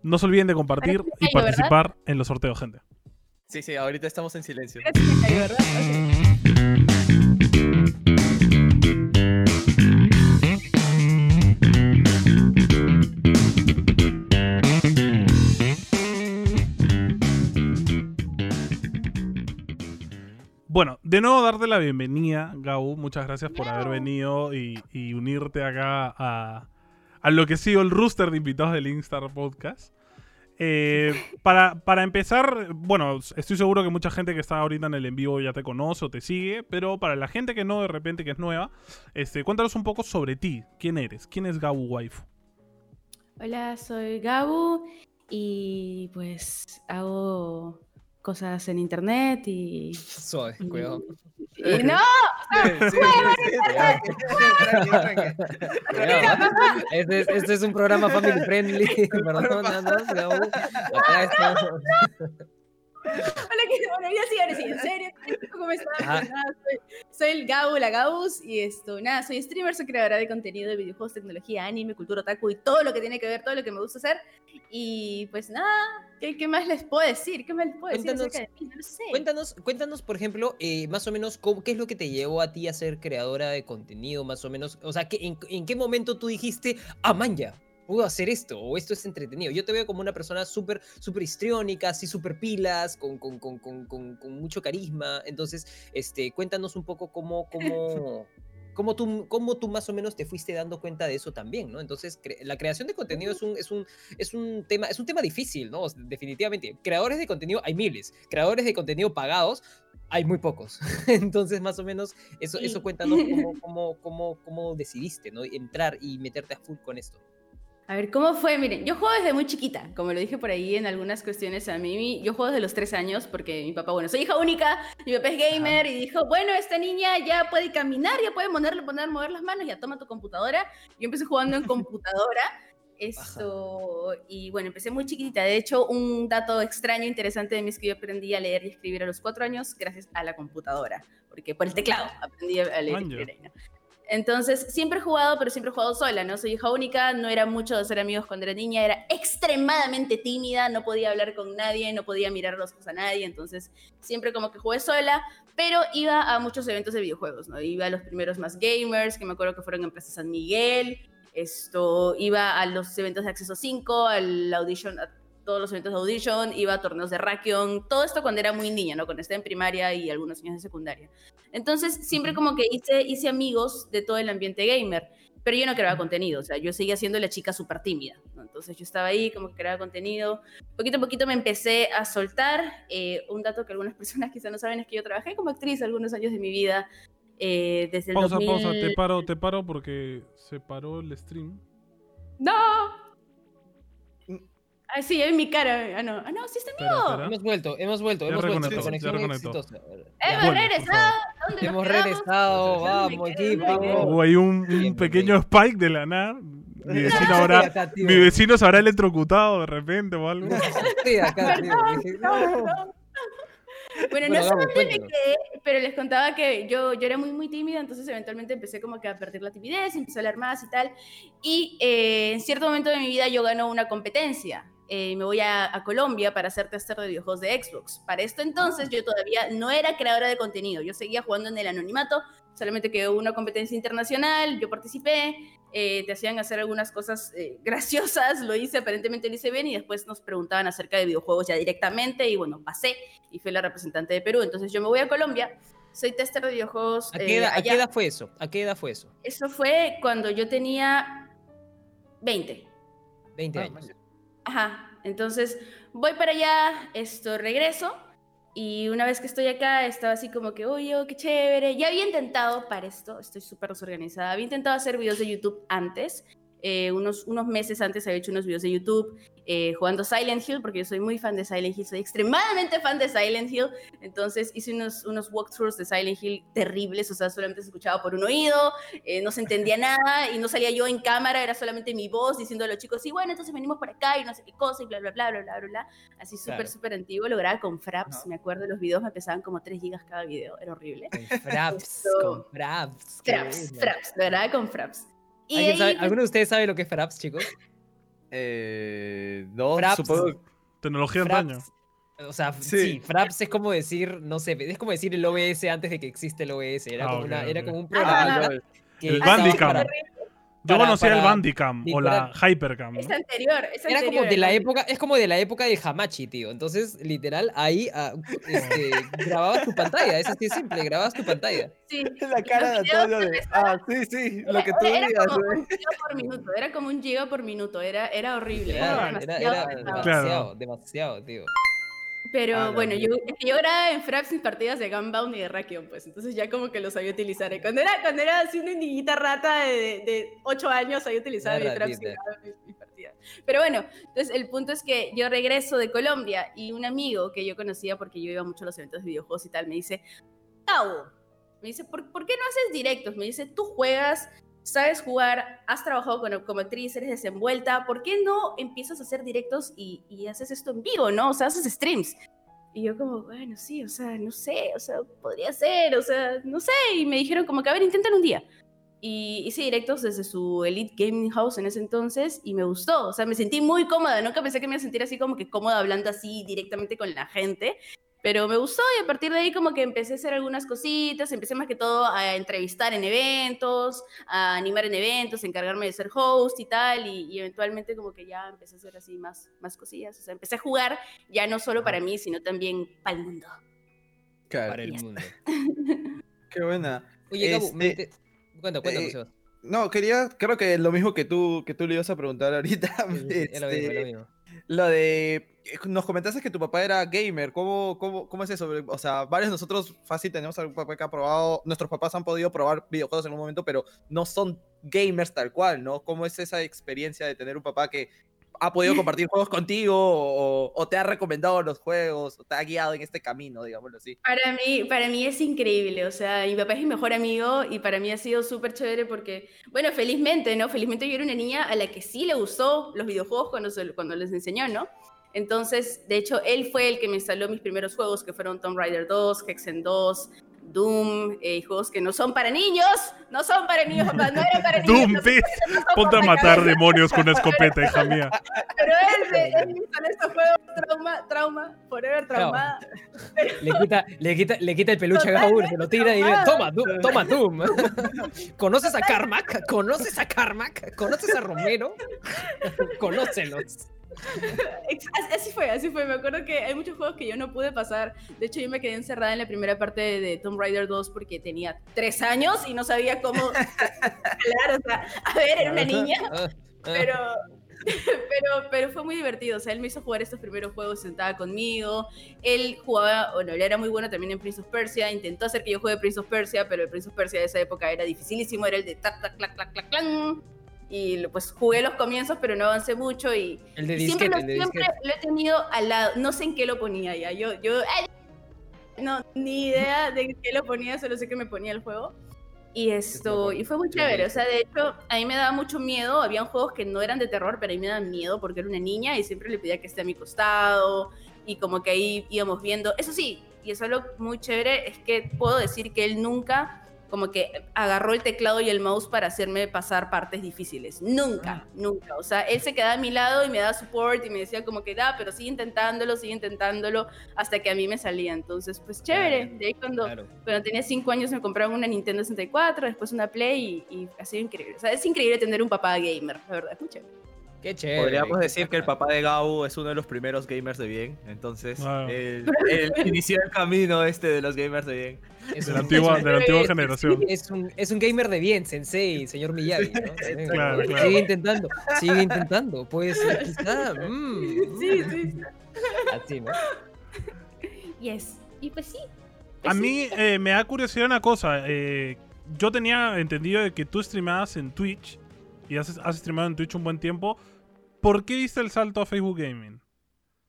No se olviden de compartir y participar en los sorteos, gente. Sí, sí, ahorita estamos en silencio. ¿verdad? Bueno, de nuevo darte la bienvenida, Gabu. Muchas gracias por haber venido y, y unirte acá a, a lo que ha sido el rooster de invitados del Instar Podcast. Eh, para, para empezar, bueno, estoy seguro que mucha gente que está ahorita en el en vivo ya te conoce o te sigue, pero para la gente que no, de repente que es nueva, este, cuéntanos un poco sobre ti. ¿Quién eres? ¿Quién es Gabu Waifu? Hola, soy Gabu y pues hago cosas en internet y... Suave, y- cuidado. y- ¡No! Sí, sí, sí, sí, tranqui. Cuidado. Este, es- este es un programa family friendly. Perdónanos, Gabo. Acá estamos. Hola, ¿qué, hola, ¿cómo están? Ajá. Pues nada, soy, soy el Gabu, la Gabus, y esto, nada, soy streamer, soy creadora de contenido de videojuegos, tecnología, anime, cultura otaku y todo lo que tiene que ver, todo lo que me gusta hacer. Y pues nada, ¿qué, qué más les puedo decir? ¿Qué más les puedo decir Cuéntanos- acerca de mí? No sé. Cuéntanos, cuéntanos, por ejemplo, eh, más o menos cómo- qué es lo que te llevó a ti a ser creadora de contenido, más o menos. O sea, ¿qué- en, en qué momento tú dijiste, ah, man, ya, puedo hacer esto, o esto es entretenido? Yo te veo como una persona súper, súper histriónica, así súper pilas, con, con, con- con mucho carisma. Entonces, este, cuéntanos un poco cómo, cómo, cómo tú, cómo tú más o menos te fuiste dando cuenta de eso también, ¿no? Entonces, cre- la creación de contenido es un, es un, es un tema, es un tema difícil, ¿no? Definitivamente. Creadores de contenido hay miles. Creadores de contenido pagados hay muy pocos. Entonces, más o menos, eso, Sí. eso cuéntanos cómo, cómo, cómo, cómo decidiste, ¿no? Entrar y meterte a full con esto. A ver, ¿cómo fue? Miren, yo juego desde muy chiquita, como lo dije por ahí en algunas cuestiones a mí, yo juego desde los tres años porque mi papá, bueno, soy hija única, mi papá es gamer y dijo, bueno, esta niña ya puede caminar, ya puede ponerle, poner, mover las manos, ya toma tu computadora. Yo empecé jugando en computadora, esto, y bueno, empecé muy chiquitita. De hecho, un dato extraño, interesante de mí es que yo aprendí a leer y escribir a los cuatro años gracias a la computadora, porque por el teclado aprendí a leer y escribir ahí, ¿no? Entonces, siempre he jugado, pero siempre he jugado sola, ¿no? Soy hija única, no era mucho de hacer amigos cuando era niña, era extremadamente tímida, no podía hablar con nadie, no podía mirar los ojos a nadie, entonces siempre como que jugué sola, pero iba a muchos eventos de videojuegos, ¿no? Iba a los primeros más gamers, que me acuerdo que fueron en Plaza San Miguel, esto, iba a los eventos de Acceso 5, al Audition, todos los eventos de Audition, iba a torneos de Rakion, todo esto cuando era muy niña, ¿no? Cuando estaba en primaria y algunos años de secundaria. Entonces, siempre como que hice, hice amigos de todo el ambiente gamer, pero yo no creaba contenido, o sea, yo seguía siendo la chica súper tímida, ¿no? Entonces yo estaba ahí, como que creaba contenido. Poquito a poquito me empecé a soltar. eh, un dato que algunas personas quizá no saben es que yo trabajé como actriz algunos años de mi vida, eh, desde el Pausa, 2000... pausa, te paro, te paro porque se paró el stream. ¡No! Ah, sí, en mi cara. Ah, no, ah, no, sí está en vivo. Hemos vuelto, hemos vuelto, Ya hemos vuelto. Conexión exitosa. Hemos regresado. ¿Dónde Hemos regresado, ¿Dónde vamos. Hubo ahí un, pequeño spike de la nada. Mi vecino habrá, mi vecino se habrá electrocutado de repente o algo. Estoy acá, tío. No, no. Bueno, no sé dónde me quedé, pero les contaba que yo, yo era muy, muy tímida, entonces eventualmente empecé como que a perder la timidez, empecé a hablar más y tal. Y eh, en cierto momento de mi vida yo gano una competencia. Eh, me voy a, a Colombia para hacer tester de videojuegos de Xbox. Para esto entonces yo todavía no era creadora de contenido, yo seguía jugando en el anonimato, solamente que hubo una competencia internacional, yo participé, eh, te hacían hacer algunas cosas eh, graciosas, lo hice, aparentemente lo hice bien y después nos preguntaban acerca de videojuegos ya directamente y bueno, pasé y fui la representante de Perú. Entonces yo me voy a Colombia, soy tester de videojuegos. ¿A qué, eh, edad, a qué edad fue eso? ¿A qué edad fue eso? Eso fue cuando yo tenía 20. 20 Ah, años. Ajá, entonces voy para allá, esto regreso y una vez que estoy acá estaba así como que, oye, oh, qué chévere. Ya había intentado para esto, estoy súper desorganizada, había intentado hacer videos de YouTube antes. Eh, unos, unos meses antes había hecho unos videos de YouTube eh, jugando Silent Hill, porque yo soy muy fan de Silent Hill, soy extremadamente fan de Silent Hill. Entonces hice unos, unos walkthroughs de Silent Hill terribles, o sea, solamente se escuchaba por un oído, eh, no se entendía nada y no salía yo en cámara, era solamente mi voz diciendo a los chicos, sí, bueno, entonces venimos por acá y no sé qué cosa y bla, bla, bla, bla, bla, bla. Así súper, Claro. súper antiguo, lo grababa con Fraps, Ajá. me acuerdo, los videos me pesaban como 3 gigas cada video, era horrible. Con Fraps, Esto- con Fraps. Fraps. Fraps, lo grababa con Fraps. Y ¿Alguien ahí, sabe- ¿Alguno de ustedes sabe lo que es Fraps, chicos? Eh, no, Fraps. supongo. Tecnología Fraps, antaño. O sea, sí. Sí. Fraps es como decir, no sé, es como decir el OBS antes de que existe el OBS. Era, Ah, como, una- era como un Ah, programa que El Bandicam. para- Yo para- conocía el para- Bandicam o la Hypercam. ¿no? Es anterior, es Era anterior. como de la época, es como de la época de Hamachi, tío. Entonces, literal, ahí ah, este, grababas tu pantalla. Es así de simple, grababas tu pantalla. Sí. La cara de Antonio de. Ah, sí, sí, lo que tú Era, era digas. como un giga por minuto, era como un giga por minuto, era, era horrible. Era, Era, era, demasiado era demasiado, demasiado, tío. Pero Ah, bueno, yo, yo grababa en Fraps mis partidas de Gunbound y de Rakion, pues entonces ya como que lo sabía utilizar. Y Cuando era, cuando era así una niñita rata de, de 8 años, sabía utilizar Una mi Fraps y mis, mis partidas. Pero bueno, entonces el punto es que yo regreso de Colombia y un amigo que yo conocía porque yo iba mucho a los eventos de videojuegos y tal, me dice, Gabo, me dice, ¿por, por qué no haces directos? Me dice, tú juegas, sabes jugar, has trabajado con- como actriz, eres desenvuelta, ¿por qué no empiezas a hacer directos y, y haces esto en vivo, no? O sea, haces streams. Y yo como, bueno, sí, o sea, no sé, o sea, podría ser, o sea, no sé. Y me dijeron como que, a ver, inténtalo un día. Y hice directos desde su Elite Gaming House en ese entonces y me gustó. O sea, me sentí muy cómoda. Nunca pensé que me iba a sentir así como que cómoda hablando así directamente con la gente. Pero me gustó y a partir de ahí como que empecé a hacer algunas cositas, empecé más que todo a entrevistar en eventos, a animar en eventos, a encargarme de ser host y tal, y, eventualmente como que ya empecé a hacer así más, más cosillas. O sea, empecé a jugar ya no solo para mí, sino también para el mundo. Claro. Para el mundo. Qué buena. Oye, Gabu, este, cuenta, cuéntame, eh, No, quería, creo que lo mismo que tú, que tú le ibas a preguntar ahorita. es lo mismo, lo este, mismo. Lo de. Eh, nos comentaste que tu papá era gamer. ¿Cómo, cómo, cómo es eso? O sea, varios de nosotros fácil tenemos algún papá que ha probado. Nuestros papás han podido probar videojuegos en algún momento, pero no son gamers tal cual, ¿no? ¿Cómo es esa experiencia de tener un papá que ha podido compartir juegos contigo o, te ha recomendado los juegos o te ha guiado en este camino, digámoslo así? Para mí, para mí es increíble, o sea, mi papá es mi mejor amigo y para mí ha sido súper chévere porque, bueno, felizmente, ¿no? Felizmente yo era una niña a la que sí le gustó los videojuegos cuando, cuando les enseñó, ¿no? Entonces, de hecho, él fue el que me instaló mis primeros juegos, que fueron Tomb Raider 2, Hexen 2, Doom, eh, juegos que no son para niños, no son para niños, papá, no eran para niños. Doom, ponte a matar demonios con una escopeta, hija mía. Pero él, él en estos juegos, trauma, trauma, forever traumada. Le, quita, le, quita, le quita el peluche a Gaur, se lo tira y dice, toma, Doom, toma Doom. ¿Conoces a Carmack? ¿Conoces a Carmack? ¿Conoces a Romero? Conócelos. Así fue, así fue. Me acuerdo que hay muchos juegos que yo no pude pasar. De hecho, yo me quedé encerrada en la primera parte de Tomb Raider 2 porque tenía tres años y no sabía cómo hablar. O sea, a ver, era una niña. Pero, pero, pero fue muy divertido. O sea, él me hizo jugar estos primeros juegos, sentaba conmigo. Él jugaba, bueno, él era muy bueno también en Prince of Persia. Intentó hacer que yo juegue Prince of Persia, pero el Prince of Persia de esa época era dificilísimo. Era el de tac, tac, clac, clac, clac, clac y pues jugué los comienzos, pero no avancé mucho y, el de siempre, lo, siempre lo he tenido al lado, no sé en qué lo ponía ya, yo, yo, no, ni idea de qué lo ponía, solo sé que me ponía el juego. Y esto, y fue muy chévere, o sea, de hecho, a mí me daba mucho miedo, habían juegos que no eran de terror, pero a mí me daban miedo porque era una niña y siempre le pedía que esté a mi costado y como que ahí íbamos viendo, eso sí, y eso es lo muy chévere, es que puedo decir que él nunca como que agarró el teclado y el mouse para hacerme pasar partes difíciles. Nunca, ah. nunca. O sea, él se quedaba a mi lado y me daba support y me decía como que da, pero sigue intentándolo, sigue intentándolo, hasta que a mí me salía. Entonces, pues chévere. De ahí cuando, cuando tenía cinco años me compraron una Nintendo 64, después una Play y, y ha sido increíble. O sea, es increíble tener un papá gamer, la verdad, es Qué chévere. Podríamos decir que el papá de Gau es uno de los primeros gamers de bien. Entonces, él, inició el camino este de los gamers de bien. Es de, la antigua, de la antigua generación. Es un, es un gamer de bien, Sensei, señor Miyagi. claro, claro. Sigue intentando, sigue intentando. Pues quizá. Mm, sí, sí. Así, ¿no? Yes. Y pues sí. A mí eh, me da curiosidad una cosa. Eh, yo tenía entendido de que tú streamabas en Twitch y has, has en Twitch un buen tiempo. ¿Por qué diste el salto a Facebook Gaming?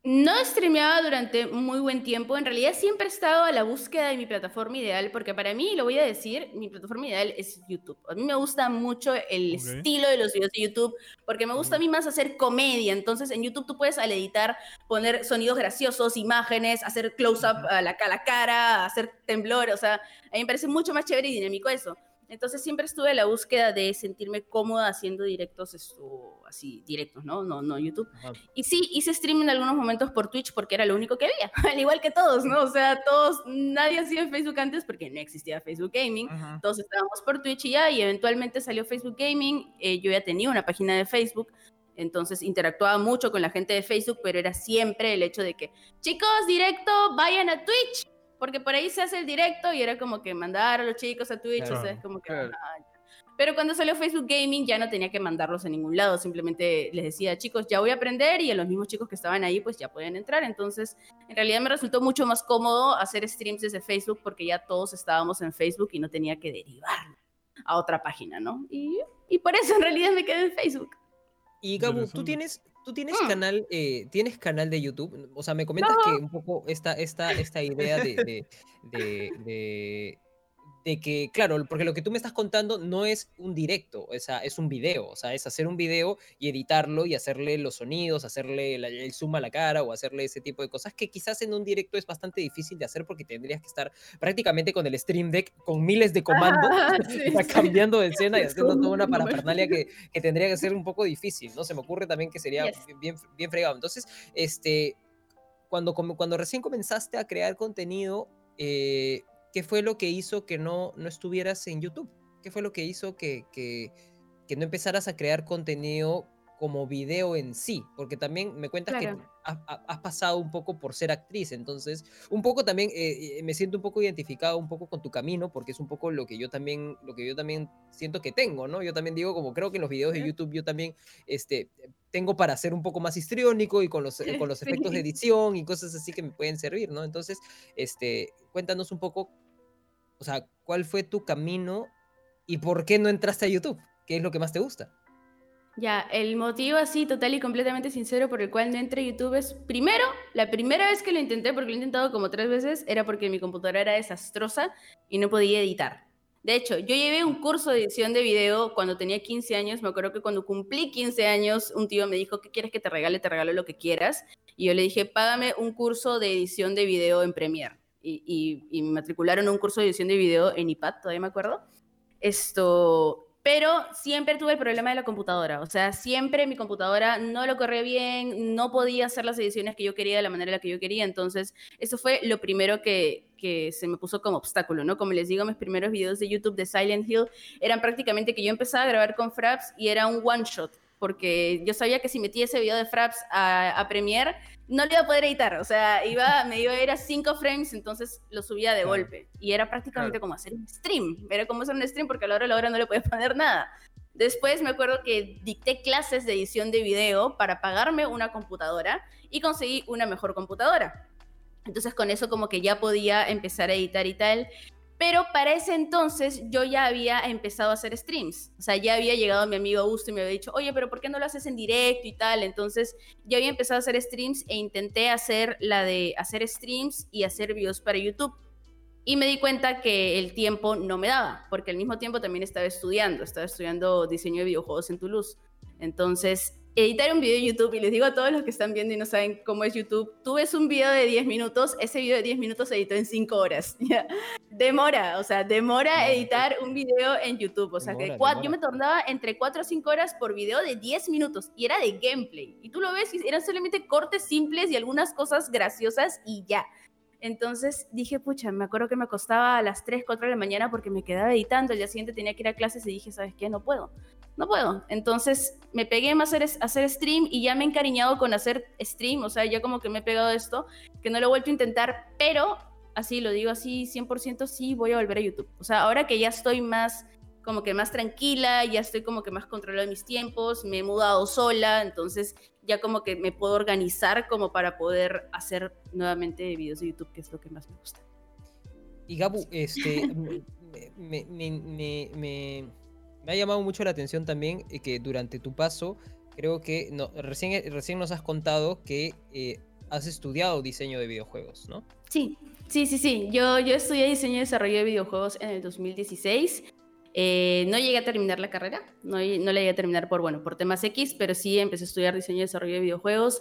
No streameaba durante muy buen tiempo. En realidad siempre he estado a la búsqueda de mi plataforma ideal, porque para mí, lo voy a decir, mi plataforma ideal es YouTube. A mí me gusta mucho el estilo de los videos de YouTube, porque me gusta a mí más hacer comedia. Entonces, en YouTube tú puedes al editar poner sonidos graciosos, imágenes, hacer close-up a la, a la cara, hacer temblor. O sea, a mí me parece mucho más chévere y dinámico eso. Entonces siempre estuve en la búsqueda de sentirme cómoda haciendo directos, esto, así, directos, ¿no? No, no YouTube. Y sí, hice stream en algunos momentos por Twitch porque era lo único que había, al igual que todos, ¿no? O sea, todos, nadie hacía Facebook antes porque no existía Facebook Gaming, todos estábamos por Twitch y ya, y eventualmente salió Facebook Gaming, eh, yo ya tenía una página de Facebook, entonces interactuaba mucho con la gente de Facebook, pero era siempre el hecho de que, chicos, directo, vayan a Twitch porque por ahí se hace el directo y era como que mandar a los chicos a Twitch, o sea, es como que... Ah, pero cuando salió Facebook Gaming ya no tenía que mandarlos a ningún lado, simplemente les decía, chicos, ya voy a aprender y a los mismos chicos que estaban ahí pues ya pueden entrar. Entonces, en realidad me resultó mucho más cómodo hacer streams desde Facebook porque ya todos estábamos en Facebook y no tenía que derivar a otra página, ¿no? Y, y por eso en realidad me quedé en Facebook. Y Gabu, tú tienes, ¿Tú tienes mm. canal, eh, tienes canal de YouTube? O sea, me comentas que un poco esta, esta, esta idea de, de, de que, claro, porque lo que tú me estás contando no es un directo, o sea, es un video, o sea, es hacer un video y editarlo y hacerle los sonidos, hacerle la- el zoom a la cara o hacerle ese tipo de cosas que quizás en un directo es bastante difícil de hacer porque tendrías que estar prácticamente con el Stream Deck con miles de comandos, sí, sí. cambiando de escena y haciendo toda una parafernalia que, que tendría que ser un poco difícil, ¿no? Se me ocurre también que sería Yes. bien, bien fregado. Entonces, este, cuando, cuando recién comenzaste a crear contenido, eh, ¿qué fue lo que hizo que no, no estuvieras en YouTube? ¿Qué fue lo que hizo que, que, que no empezaras a crear contenido como video en sí? Porque también me cuentas Claro. que has, ha- has pasado un poco por ser actriz, entonces un poco también eh, eh, me siento un poco identificado un poco con tu camino, porque es un poco lo que yo también, lo que yo también siento que tengo, ¿no? Yo también digo, como creo que en los videos de. YouTube yo también este, tengo para ser un poco más histriónico y con los, con los efectos de edición y cosas así que me pueden servir, ¿no? Entonces, este, cuéntanos un poco, o sea, ¿cuál fue tu camino y por qué no entraste a YouTube? ¿Qué es lo que más te gusta? Ya, el motivo así total y completamente sincero por el cual no entré a YouTube es, primero, la primera vez que lo intenté, porque lo he intentado como tres veces, era porque mi computadora era desastrosa y no podía editar. De hecho, yo llevé un curso de edición de video cuando tenía 15 años. Me acuerdo que cuando cumplí 15 años, un tío me dijo, ¿qué quieres que te regale? Te regalo lo que quieras. Y yo le dije, págame un curso de edición de video en Premiere. Y, y- y matricularon un curso de edición de video en iPad, todavía me acuerdo. Esto, pero siempre tuve el problema de la computadora. O sea, siempre mi computadora no lo corría bien, no podía hacer las ediciones que yo quería de la manera en la que yo quería. Entonces, eso fue lo primero que, que se me puso como obstáculo, ¿no? Como les digo, mis primeros videos de YouTube de Silent Hill eran prácticamente que yo empezaba a grabar con Fraps y era un one shot. Porque yo sabía que si metía ese video de Fraps a, a Premiere, no lo iba a poder editar. O sea, iba, me iba a ir a 5 frames, entonces lo subía de Claro. golpe. Y era prácticamente como hacer un stream. Era como hacer un stream porque a la hora de la hora no le podía poner nada. Después me acuerdo que dicté clases de edición de video para pagarme una computadora y conseguí una mejor computadora. Entonces con eso como que ya podía empezar a editar y tal. Pero para ese entonces yo ya había empezado a hacer streams. O sea, ya había llegado mi amigo Augusto y me había dicho, oye, pero ¿por qué no lo haces en directo y tal? Entonces ya había empezado a hacer streams e intenté hacer la de hacer streams y hacer videos para YouTube. Y me di cuenta que el tiempo no me daba, porque al mismo tiempo también estaba estudiando, estaba estudiando diseño de videojuegos en Toulouse. Entonces, editar un video de YouTube, y les digo a todos los que están viendo y no saben cómo es YouTube, tú ves un video de 10 minutos, ese video de 10 minutos se editó en 5 horas. ¿ya? Demora, o sea, demora editar un video en YouTube. O sea, que Demora, cua- yo demora. me tardaba entre 4 o 5 horas por video de 10 minutos y era de gameplay. Y tú lo ves y eran solamente cortes simples y algunas cosas graciosas y ya. Entonces dije, pucha, me acuerdo que me acostaba a las 3, 4 de la mañana porque me quedaba editando. El día siguiente tenía que ir a clases y dije, ¿sabes qué? No puedo. No puedo. Entonces me pegué a hacer, hacer stream y ya me he encariñado con hacer stream. O sea, ya como que me he pegado esto, que no lo he vuelto a intentar, pero así lo digo así, 100% sí voy a volver a YouTube. O sea, ahora que ya estoy más como que más tranquila, ya estoy como que más controlada de mis tiempos, me he mudado sola, entonces ya como que me puedo organizar como para poder hacer nuevamente videos de YouTube, que es lo que más me gusta. Y Gabu, este, me- me- me- me- ha llamado mucho la atención también eh, que durante tu paso, creo que no, recién, eh, recién nos has contado que eh, has estudiado diseño de videojuegos, ¿no? Sí, sí, sí, sí. Yo, yo estudié diseño y desarrollo de videojuegos en el 2016. Eh, no llegué a terminar la carrera, no, no la llegué a terminar por, bueno, por temas X, pero sí empecé a estudiar diseño y desarrollo de videojuegos.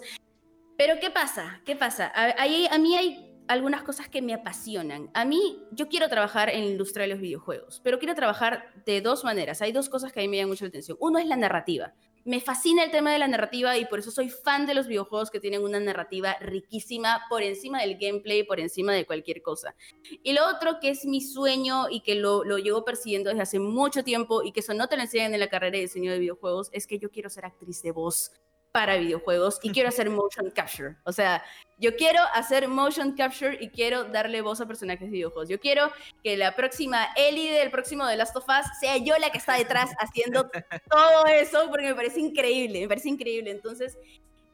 Pero ¿qué pasa? ¿Qué pasa? A, ahí- a mí hay algunas cosas que me apasionan. A mí, yo quiero trabajar en la industria de los videojuegos, pero quiero trabajar de dos maneras. Hay dos cosas que a mí me llaman mucho la atención. Uno es la narrativa. Me fascina el tema de la narrativa y por eso soy fan de los videojuegos que tienen una narrativa riquísima por encima del gameplay, por encima de cualquier cosa. Y lo otro que es mi sueño y que lo, lo llevo persiguiendo desde hace mucho tiempo y que eso no te lo enseñan en la carrera de diseño de videojuegos, es que yo quiero ser actriz de voz para videojuegos y quiero hacer motion capture. O sea, yo quiero hacer motion capture y quiero darle voz a personajes de videojuegos. Yo quiero que la próxima Ellie del próximo The Last of Us sea yo la que está detrás haciendo todo eso porque me parece increíble, me parece increíble. Entonces,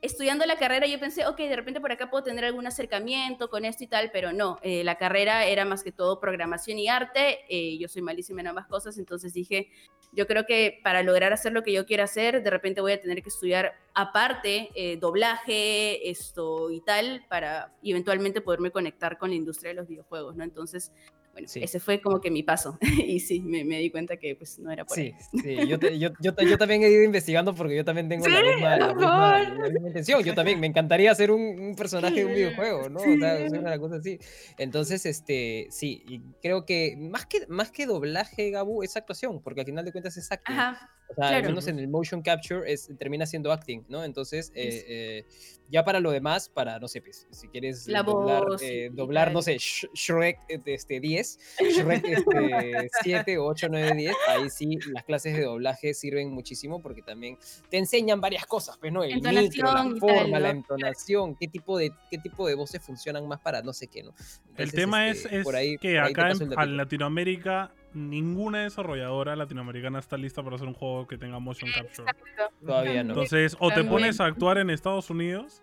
estudiando la carrera yo pensé, ok, de repente por acá puedo tener algún acercamiento con esto y tal, pero no, eh, la carrera era más que todo programación y arte, eh, yo soy malísima en ambas cosas, entonces dije, yo creo que para lograr hacer lo que yo quiero hacer, de repente voy a tener que estudiar aparte eh, doblaje, esto y tal, para eventualmente poderme conectar con la industria de los videojuegos, ¿no? Entonces, Bueno, Sí. ese fue como que mi paso. y sí, me, me di cuenta que pues no era por Sí, ahí. sí, yo, te- yo, yo, yo también he ido investigando porque yo también tengo la Sí, misma, la misma- la misma intención. Yo también, me encantaría ser un, un personaje de un videojuego, ¿no? O sea, una cosa así. Entonces, este, sí, y creo que más que, más que doblaje, Gabu, es actuación, porque al final de cuentas es acting. Ajá. O sea, al claro. menos en el motion capture es, termina siendo acting, ¿no? Entonces, eh, eh, ya para lo demás, para, no sé, pues, si quieres La doblar, voz eh, doblar no sé, Sh- Shrek este, 10, Shrek este, 7, 8, 9, 10, ahí sí las clases de doblaje sirven muchísimo porque también te enseñan varias cosas, pues, ¿no? El micro, la Entonación y tal, forma, la ¿no? entonación, qué tipo, de, qué tipo de voces funcionan más para no sé qué, ¿no? El Entonces, tema este, es, es por ahí- que por acá en, el datito. Latinoamérica ninguna desarrolladora latinoamericana está lista para hacer un juego que tenga motion capture. Exacto. Todavía no. Entonces, o te pones a actuar en Estados Unidos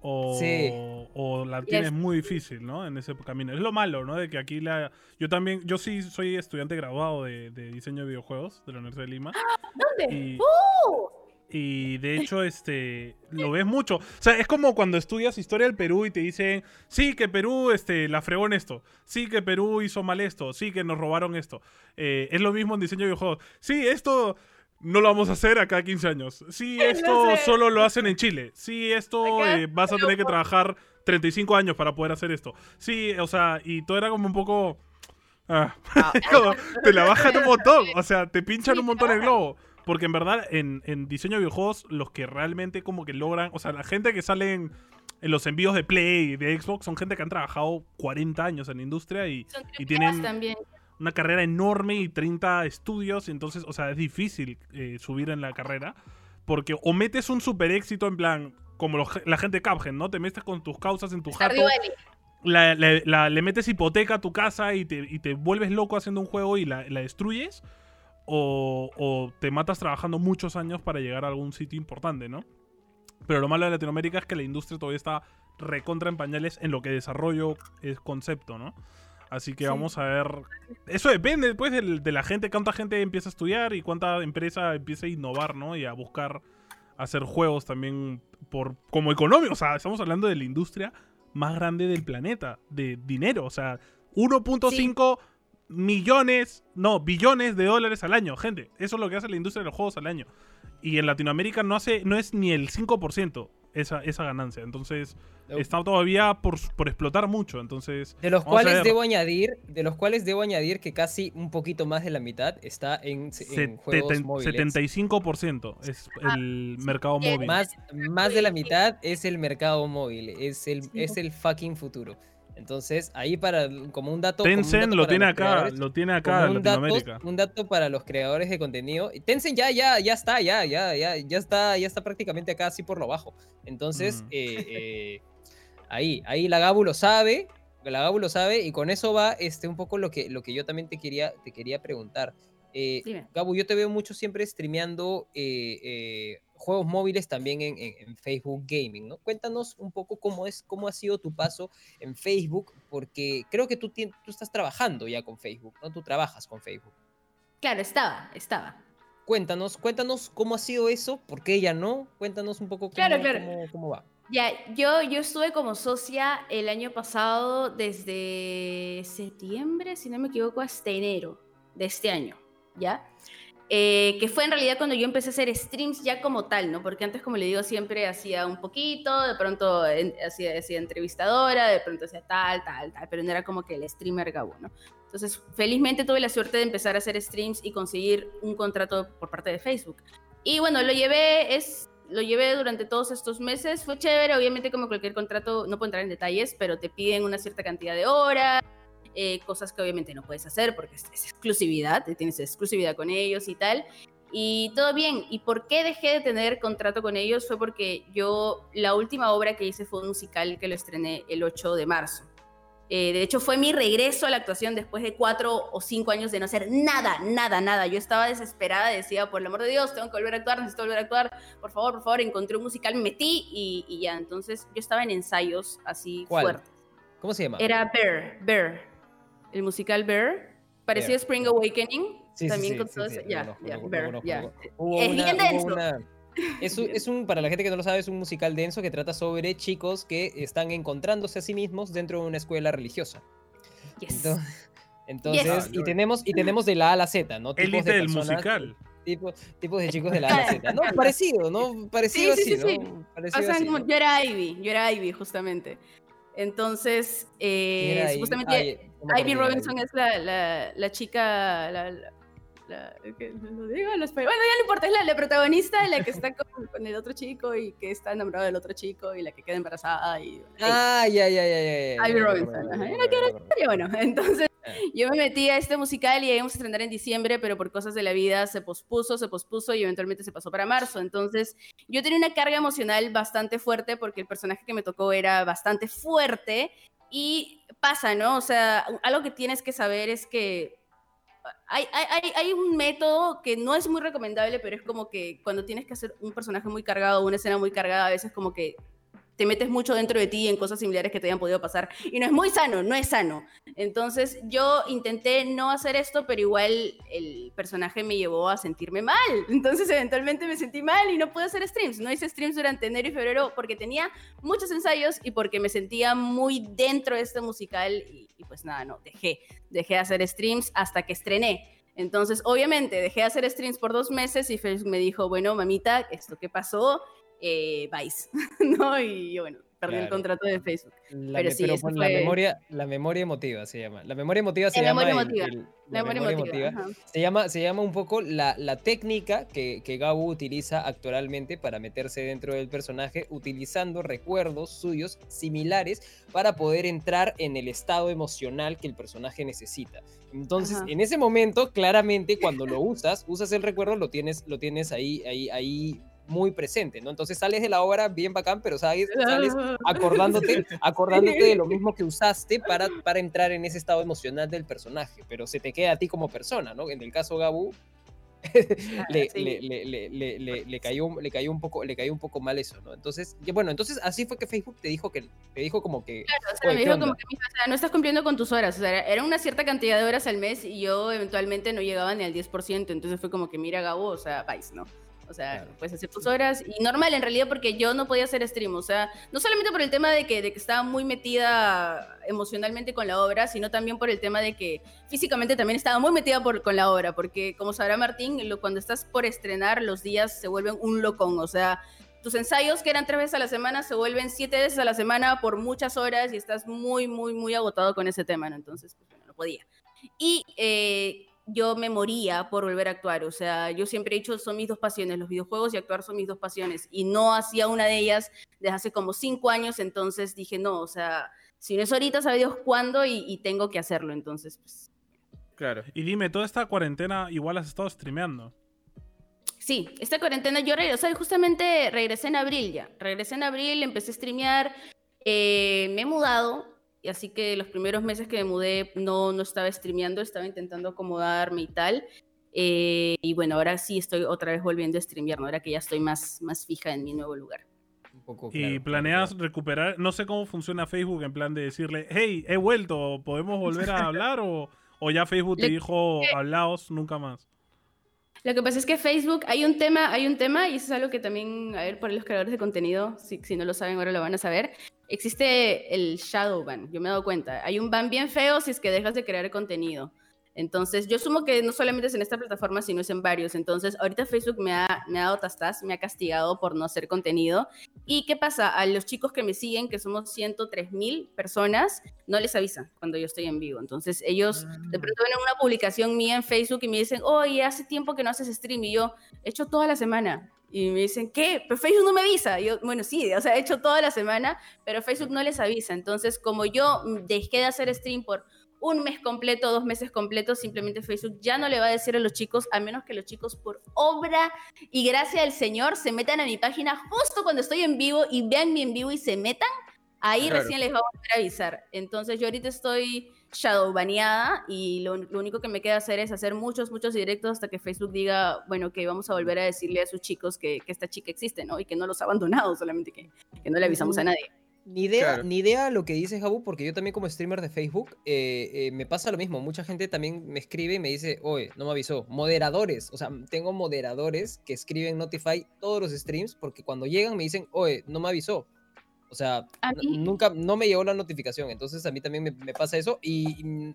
o, Sí. o la tienes es- muy difícil, ¿no? En ese camino. Es lo malo, ¿no? De que aquí la... Yo también, yo sí soy estudiante graduado de, de diseño de videojuegos de la Universidad de Lima. ¿Dónde? Y, ¡Oh! Y de hecho, este, lo ves mucho. O sea, es como cuando estudias historia del Perú y te dicen, sí, que Perú este, la fregó en esto. Sí, que Perú hizo mal esto. Sí, que nos robaron esto. Eh, es lo mismo en diseño de videojuegos. Sí, esto no lo vamos a hacer acá a 15 años. Sí, esto sé. solo lo hacen en Chile. Sí, esto eh, vas a tener que trabajar 35 años para poder hacer esto. Sí, o sea, y todo era como un poco... ah, Ah, como, te la bajan un montón. O sea, te pinchan un montón el globo. Porque en verdad, en, en diseño de videojuegos, los que realmente como que logran. O sea, la gente que sale en, en los envíos de Play y de Xbox son gente que han trabajado 40 años en la industria y Son y tienen- también. una carrera enorme y 30 estudios. Entonces, o sea, es difícil eh, subir en la carrera. Porque o metes un super éxito en plan. Como los- la gente de Cuphead, ¿no? Te metes con tus causas en tu jato la- la- la- le metes hipoteca a tu casa y te, y te vuelves loco haciendo un juego y la destruyes, o, o te matas trabajando muchos años para llegar a algún sitio importante, ¿no? Pero lo malo de Latinoamérica es que la industria todavía está recontra en pañales en lo que desarrollo es concepto, ¿no? Así que Sí. vamos a ver. Eso depende después del- de la gente, cuánta gente empieza a estudiar y cuánta empresa empieza a innovar, ¿no? Y a buscar hacer juegos también por como económico. O sea, estamos hablando de la industria más grande del planeta, de dinero. O sea, 1.5 millones, no, billones de dólares al año, gente. Eso es lo que hace la industria de los juegos al año. Y en Latinoamérica no hace, no es ni el 5% esa, esa ganancia. Entonces, está todavía por, por explotar mucho. Entonces, De los cuales debo añadir, de los cuales debo añadir que casi un poquito más de la mitad está en, en juegos Seten- móviles. 75% es el mercado móvil. Más, más de la mitad es el mercado móvil, es el, es el fucking futuro. Entonces, ahí para, como un dato... como un Tencent dato lo para tiene acá, lo tiene acá en un dato, Latinoamérica. un dato para los creadores de contenido. Y Tencent ya, ya, ya está, ya, ya, ya, ya está, ya está prácticamente acá así por lo bajo. Entonces, Mm. eh, eh, ahí, ahí la Gabu lo sabe, la Gabu lo sabe, y con eso va este, un poco lo que, lo que yo también te quería, te quería preguntar. Eh. Gabu, yo te veo mucho siempre streameando eh, eh, juegos móviles también en, en- en Facebook Gaming, ¿no? Cuéntanos un poco cómo es, cómo ha sido tu paso en Facebook, porque creo que tú, tú estás trabajando ya con Facebook, ¿no? Tú trabajas con Facebook. Claro, estaba, estaba. Cuéntanos, cuéntanos cómo ha sido eso, por qué ya no, cuéntanos un poco cómo, Claro, claro. cómo- cómo va. Ya, yo, yo estuve como socia el año pasado desde septiembre, si no me equivoco, hasta enero de este año, ¿ya? Eh, que fue en realidad cuando yo empecé a hacer streams ya como tal, ¿no? Porque antes, como le digo, siempre hacía un poquito, de pronto en- hacía, hacía entrevistadora, de pronto hacía tal, tal, tal, pero no era como que el streamer Gabo, ¿no? Entonces, felizmente tuve la suerte de empezar a hacer streams y conseguir un contrato por parte de Facebook. Y bueno, lo llevé, es, lo llevé durante todos estos meses, fue chévere, obviamente como cualquier contrato, no puedo entrar en detalles, pero te piden una cierta cantidad de horas, eh, cosas que obviamente no puedes hacer porque es, es exclusividad, tienes exclusividad con ellos y tal. Y todo bien. ¿Y por qué dejé de tener contrato con ellos? Fue porque yo, la última obra que hice fue un musical que lo estrené el 8 de marzo. Eh, de hecho, fue mi regreso a la actuación después de cuatro o cinco años de no hacer nada, nada, nada. Yo estaba desesperada, decía, por el amor de Dios, tengo que volver a actuar, necesito volver a actuar, por favor, por favor. Encontré un musical, me metí y, y ya. Entonces, yo estaba en ensayos así ¿Cuál? fuertes. ¿Cómo se llama? Era Bear, Bear, el musical Bear. Parecía Bear, Spring. Awakening. Sí, sí, también sí, con sí, todo Ya, conozco, ya, Bear, ya. Es bien denso. una- Es un, es un, para la gente que no lo sabe, es un musical denso que trata sobre chicos que están encontrándose a sí mismos dentro de una escuela religiosa. Yes. Entonces, Entonces, y Yes. tenemos, y tenemos de la A a la Z, ¿no? Tipos Élite de del personas, musical. tipo- tipos de chicos de la A a la Z. No, parecido, ¿no? Parecido Sí, sí, así, sí, sí. ¿no? Parecido O sea, así, como- ¿no? yo era Ivy, yo era Ivy, justamente. Entonces, eh, supuestamente Ivy Robinson es la, la, la chica, la, la- que lo digo en español. Bueno, ya no importa, es la, la protagonista, la que está con, con el otro chico y que está enamorada del otro chico y la que queda embarazada y... Ah, ya, ya, ya, ya. Ivy Robinson, ajá, ya, era ya, que ya, ya, Y bueno, entonces Ah. yo me metí a este musical y íbamos a estrenar en diciembre, pero por cosas de la vida se pospuso, se pospuso y eventualmente se pasó para marzo. Entonces yo tenía una carga emocional bastante fuerte porque el personaje que me tocó era bastante fuerte y pasa, ¿no? O sea, algo que tienes que saber es que hay, hay, hay, un método que no es muy recomendable, pero es como que cuando tienes que hacer un personaje muy cargado, una escena muy cargada, a veces como que te metes mucho dentro de ti en cosas similares que te hayan podido pasar. Y no es muy sano, no es sano. Entonces yo intenté no hacer esto, pero igual el personaje me llevó a sentirme mal. Entonces eventualmente me sentí mal y no pude hacer streams. No hice streams durante enero y febrero porque tenía muchos ensayos y porque me sentía muy dentro de este musical y, y pues nada, no, dejé. Dejé de hacer streams hasta que estrené. Entonces, obviamente, dejé de hacer streams por dos meses y Facebook me dijo, bueno, mamita, esto que pasó, eh, vais, ¿no? Y bueno, perdí el Claro. contrato de Facebook. La Pero me- sí, pero por la fue- memoria, la memoria emotiva se llama. La memoria emotiva se La llama. memoria el- emotiva. el- La memoria emotiva. ajá. Se llama, se llama un poco la, la técnica que, que Gabu utiliza actualmente para meterse dentro del personaje, utilizando recuerdos suyos similares para poder entrar en el estado emocional que el personaje necesita. Entonces, Ajá. en ese momento, claramente, cuando lo usas, usas el recuerdo, lo tienes, lo tienes ahí, ahí, ahí muy presente, ¿no? Entonces sales de la obra bien bacán, pero sales, sales acordándote, acordándote de lo mismo que usaste para, para entrar en ese estado emocional del personaje, pero se te queda a ti como persona, ¿no? En el caso Gabu, le, sí. le, le, le, le, le- le cayó, le, cayó un poco, le cayó un poco mal eso, ¿no? Entonces, bueno, entonces así fue que Facebook te dijo que, te dijo como que, Claro, o sea, me ¿qué dijo como que, "Mija, o sea, no estás cumpliendo con tus horas. O sea, era una cierta cantidad de horas al mes y yo eventualmente no llegaba ni al 10%. Entonces fue como que, mira, Gabo, o sea, vais, ¿no? O sea, Claro. puedes hacer tus horas. Y normal, en realidad, porque yo no podía hacer stream. O sea, no solamente por el tema de que, de que estaba muy metida emocionalmente con la obra, sino también por el tema de que físicamente también estaba muy metida por, con la obra. Porque, como sabrá Martín, lo- cuando estás por estrenar, los días se vuelven un locón. O sea, tus ensayos que eran tres veces a la semana se vuelven siete veces a la semana por muchas horas y estás muy, muy, muy agotado con ese tema, ¿no? Entonces, pues bueno, no podía. Y eh, yo me moría por volver a actuar, o sea, yo siempre he dicho, son mis dos pasiones, los videojuegos y actuar son mis dos pasiones, y no hacía una de ellas desde hace como cinco años, entonces dije, no, o sea, si no es ahorita, sabe Dios cuándo y, y tengo que hacerlo, entonces, pues, Claro. Y dime, toda esta cuarentena igual has estado streameando. Sí, esta cuarentena yo regresé, o sea, justamente regresé en abril ya. Regresé en abril, empecé a streamear, eh, me he mudado, y así que los primeros meses que me mudé no, no estaba streameando, estaba intentando acomodarme y tal. eh, y bueno, ahora sí estoy otra vez volviendo a streamear, ¿no? ahora que ya estoy más, más fija en mi nuevo lugar. un poco... y planeas claro. recuperar, no sé cómo funciona Facebook en plan de decirle, hey, he vuelto, ¿podemos volver a hablar? o, o ya Facebook te Le- dijo, hablaos nunca más. Lo que pasa es que Facebook, hay un tema, hay un tema, y eso es algo que también, a ver, por los creadores de contenido, si, si no lo saben ahora lo van a saber, existe el shadow ban, yo me he dado cuenta. Hay un ban bien feo si es que dejas de crear contenido. Entonces, yo asumo que no solamente es en esta plataforma, sino es en varios. Entonces, ahorita Facebook me ha, me ha dado tastas, me ha castigado por no hacer contenido. ¿Y qué pasa? A los chicos que me siguen, que somos 103 mil personas, no les avisa cuando yo estoy en vivo. Entonces, ellos de pronto ven una publicación mía en Facebook y me dicen, oye, hace tiempo que no haces stream. Y yo, he hecho toda la semana. Y me dicen, ¿qué? Pero Facebook no me avisa. Yo, bueno, sí, o sea, he hecho toda la semana, pero Facebook no les avisa. Entonces, como yo dejé de hacer stream por un mes completo, dos meses completos, simplemente Facebook ya no le va a decir a los chicos, a menos que los chicos por obra y gracia del Señor se metan a mi página justo cuando estoy en vivo y vean mi en vivo y se metan, ahí Claro. recién les va a volver a avisar. Entonces yo ahorita estoy shadow baneada y lo, lo único que me queda hacer es hacer muchos, muchos directos hasta que Facebook diga, bueno, que vamos a volver a decirle a sus chicos que, que esta chica existe, ¿no? Y que no los ha abandonado, solamente que, que no le avisamos a nadie. Ni idea, Claro. ni idea lo que dices, Gabu, porque yo también como streamer de Facebook eh, eh, me pasa lo mismo. Mucha gente también me escribe y me dice, oye, no me avisó. Moderadores, o sea, tengo moderadores que escriben Notify todos los streams porque cuando llegan me dicen, oye, no me avisó. O sea, nunca, no me llegó la notificación. Entonces a mí también me, me pasa eso y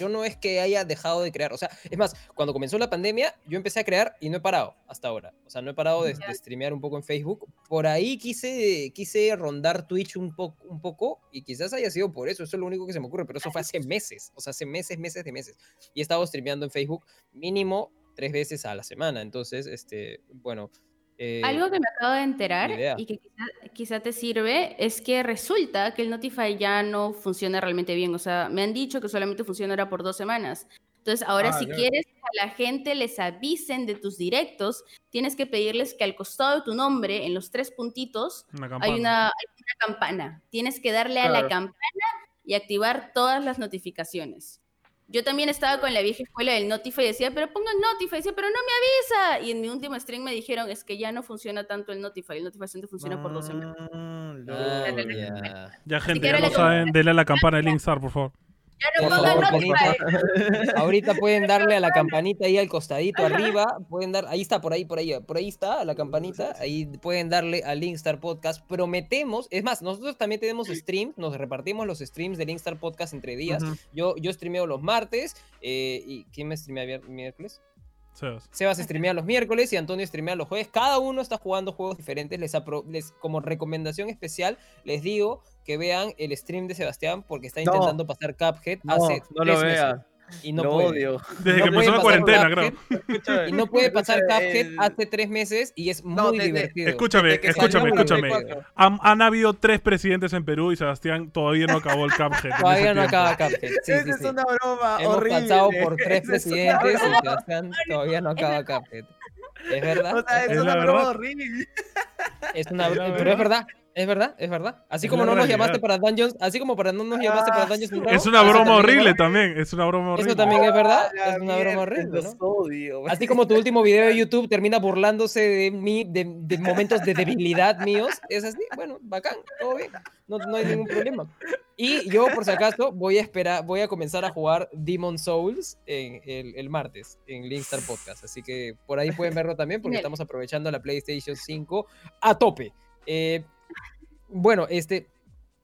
Yo no es que haya dejado de crear. O sea, es más, cuando comenzó la pandemia, yo empecé a crear y no he parado hasta ahora. O sea, no he parado de, de streamear un poco en Facebook. Por ahí quise, quise rondar Twitch un, po- un poco y quizás haya sido por eso. Eso es lo único que se me ocurre. Pero eso fue hace meses. O sea, hace meses, meses de meses. Y he estado streameando en Facebook mínimo tres veces a la semana. Entonces, este, bueno. Eh, Algo que me acabo de enterar idea. y que quizá, quizá te sirve es que resulta que el Notify ya no funciona realmente bien. O sea, me han dicho que solamente funciona ahora por dos semanas. Entonces, ahora Ah, si ya. quieres que a la gente les avisen de tus directos, tienes que pedirles que al costado de tu nombre, en los tres puntitos, Una hay una, hay una campana. Tienes que darle a la Claro. campana y activar todas las notificaciones. Yo también estaba con la vieja escuela del Notify y decía, pero pongan Notify, y decía, pero no me avisa. Y en mi último stream me dijeron, es que ya no funciona tanto el Notify, el Notify solamente funciona por dos semanas. Ah, ah, ya. Ya, gente, ya lo saben. Denle a la campana de Linkstar, por favor. Ya no Por pongan favor, Notify. Ahorita pueden darle a la campanita ahí al costadito arriba, pueden dar, ahí está, por ahí, por ahí, por ahí está la campanita, ahí pueden darle al Linkstar Podcast. Prometemos, es más, nosotros también tenemos streams, nos repartimos los streams de Linkstar Podcast entre días. Yo, yo streameo los martes, eh, y ¿quién me streamea miércoles? Sebas. Sebas streamea los miércoles y Antonio streamea los jueves. Cada uno está jugando juegos diferentes. Les, les- como recomendación especial, les digo que vean el stream de Sebastián porque está No. intentando pasar Cuphead No, hace no lo tres meses vea. y no lo puede. odio. Desde No que empezó la cuarentena, creo. Escúchame, Y no puede pasar Cuphead el- hace tres meses y es No, muy de- de- divertido. Escúchame, escúchame, escúchame. Play 4. Han, han habido tres presidentes en Perú y Sebastián todavía no acabó el Cuphead. Todavía no acaba Cuphead. Sí, Esa sí, es sí. una broma Hemos horrible. pasado por tres Esa es una presidentes y broma. Sebastián todavía no acaba Cuphead. ¿Es verdad? O sea, es, Es una broma verdad. horrible. Es una, pero es verdad, es verdad, es verdad. Así Es como no nos realidad. llamaste para Dungeons, así como para no nos llamaste para Ah, Dungeons and Es una broma horrible también. Es una broma horrible. Eso también es verdad, La es una broma horrible, ¿no? odio. Así como tu último video de YouTube termina burlándose de mí, de, de momentos de debilidad míos, es así, bueno, bacán, todo bien, no, no hay ningún problema. Y yo, por si acaso, voy a esperar, voy a comenzar a jugar Demon Souls en el, el martes en Linkstar Podcast, así que por ahí pueden verlo también porque estamos aprovechando la PlayStation 5 a tope. Eh, bueno, este,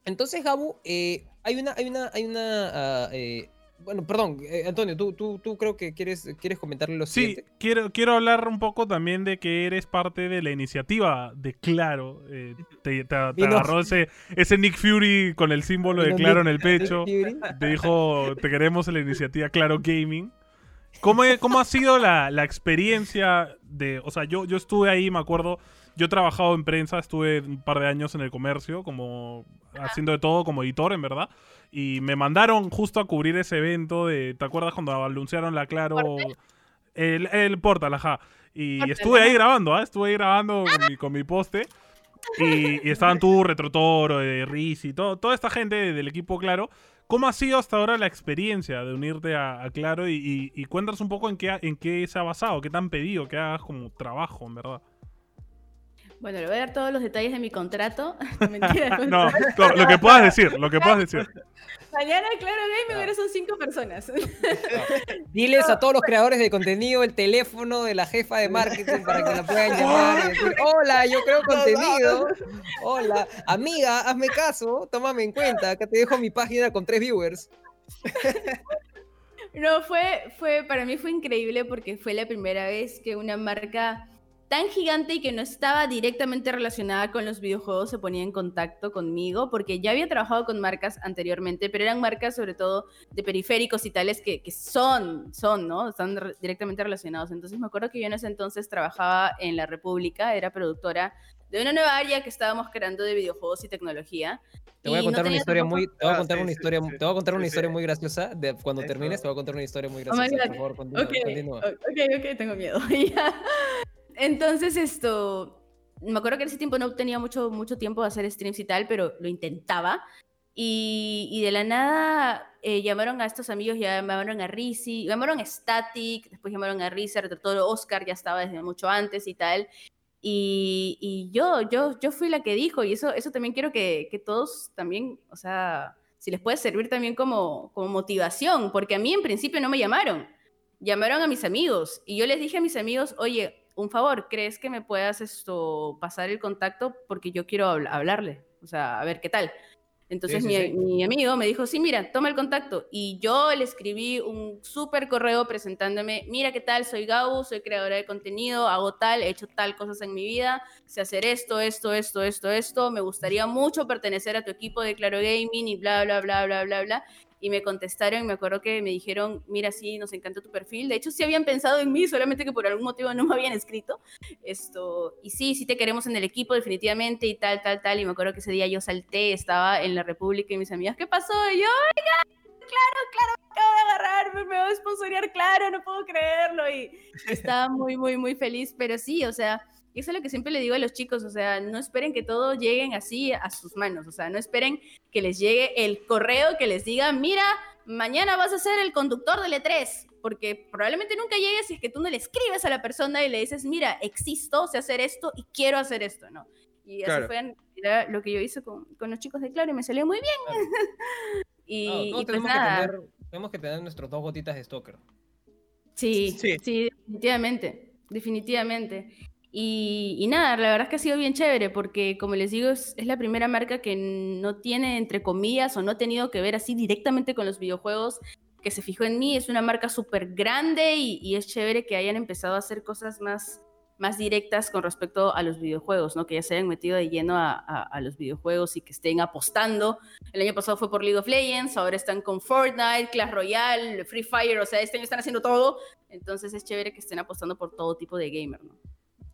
entonces, Gabu, eh, hay una, hay una, hay una, ah, eh, bueno, perdón, eh, Antonio, tú, tú, tú creo que quieres, quieres comentarle lo Sí, siguiente. quiero, quiero hablar un poco también de que eres parte de la iniciativa de Claro. eh, te te- te Vino- agarró ese, ese Nick Fury con el símbolo de Claro en el pecho. Te dijo, te queremos en la iniciativa Claro Gaming. ¿Cómo, cómo ha sido la, la experiencia de... O sea, yo, yo estuve ahí, me acuerdo, yo he trabajado en prensa, estuve un par de años en el comercio, como haciendo de todo como editor, en verdad. Y me mandaron justo a cubrir ese evento de... ¿Te acuerdas cuando anunciaron la Claro... El, el Portal, ajá. Y Portal, estuve ahí grabando, ¿ah? Estuve ahí grabando con mi, con mi poste. Y, y estaban tú, Retrotoro, de Riz y todo, toda esta gente del equipo Claro. ¿Cómo ha sido hasta ahora la experiencia de unirte a, a Claro? Y, y, y cuéntanos un poco en qué, en qué se ha basado, qué te han pedido, qué hagas como trabajo, en verdad. Bueno, le voy a dar todos los detalles de mi contrato. Mentira. No, lo, lo que puedas decir, lo que puedas decir. Mañana, claro, Game Ah. ahora son cinco personas. Diles a todos los creadores de contenido el teléfono de la jefa de marketing para que la puedan llamar y decir, hola, yo creo contenido. Hola, amiga, hazme caso, tómame en cuenta, acá te dejo mi página con tres viewers. No, fue, fue, para mí fue increíble porque fue la primera vez que una marca tan gigante y que no estaba directamente relacionada con los videojuegos se ponía en contacto conmigo, porque ya había trabajado con marcas anteriormente, pero eran marcas sobre todo de periféricos y tales que, que son, son, ¿no? Están re- directamente relacionados. Entonces me acuerdo que yo en ese entonces trabajaba en La República, era productora de una nueva área que estábamos creando de videojuegos y tecnología. Te voy a y no contar una historia muy, te voy a Ah, contar sí, una sí, historia, sí, te voy a contar una sí, historia sí. muy graciosa. De, cuando Eso. termines, te voy a contar una historia muy Oh graciosa. God. Por favor, continúa. Ok, continúa. ok, ok, tengo miedo. Entonces esto, me acuerdo que en ese tiempo no tenía mucho, mucho tiempo de hacer streams y tal, pero lo intentaba. Y, y de la nada eh, llamaron a estos amigos, llamaron a Rizzi, llamaron a Static, después llamaron a Rizzi, todo Oscar ya estaba desde mucho antes y tal. Y, y yo, yo, yo fui la que dijo, y eso, eso también quiero que, que todos también, o sea, si les puede servir también como, como motivación, porque a mí en principio no me llamaron llamaron a mis amigos y yo les dije a mis amigos, oye, un favor, ¿crees que me puedas esto pasar el contacto? Porque yo quiero habl- hablarle, o sea, a ver qué tal. Entonces Sí, mi, sí, sí. mi amigo me dijo, sí, mira, toma el contacto. Y yo le escribí un súper correo presentándome, mira qué tal, soy Gau, soy creadora de contenido, hago tal, he hecho tal cosas en mi vida, sé hacer esto, esto, esto, esto, esto, me gustaría mucho pertenecer a tu equipo de Claro Gaming y bla, bla, bla, bla, bla, bla. Y me contestaron, me acuerdo que me dijeron, mira, sí, nos encanta tu perfil. De hecho, sí habían pensado en mí, solamente que por algún motivo no me habían escrito. Esto, y sí, sí te queremos en el equipo definitivamente y tal, tal, tal. Y me acuerdo que ese día yo salté, estaba en la República y mis amigas, ¿qué pasó? Y yo, oiga, claro, claro, me acabo de agarrar, me, me va a sponsorear, claro, no puedo creerlo. Y estaba muy, muy, muy feliz, pero sí, o sea, eso es lo que siempre le digo a los chicos, o sea, no esperen que todo lleguen así a sus manos, o sea, no esperen que les llegue el correo que les diga, mira, mañana vas a ser el conductor del E3, porque probablemente nunca llegue si es que tú no le escribes a la persona y le dices, mira, existo, sé hacer esto y quiero hacer esto, ¿no? Y así Claro. fue en realidad lo que yo hice con, con los chicos de Claro y me salió muy bien. y, No, todos y pues tenemos, nada. que tener, tenemos que tener nuestros dos gotitas de stalker. Sí, Sí. sí, definitivamente, definitivamente. Y, y nada, la verdad es que ha sido bien chévere porque, como les digo, es, es la primera marca que no tiene, entre comillas, o no ha tenido que ver así directamente con los videojuegos, que se fijó en mí. Es una marca súper grande y, y es chévere que hayan empezado a hacer cosas más, más directas con respecto a los videojuegos, ¿no? Que ya se hayan metido de lleno a, a- a los videojuegos y que estén apostando. El año pasado fue por League of Legends, ahora están con Fortnite, Clash Royale, Free Fire, o sea, este año están haciendo todo. Entonces es chévere que estén apostando por todo tipo de gamer, ¿no?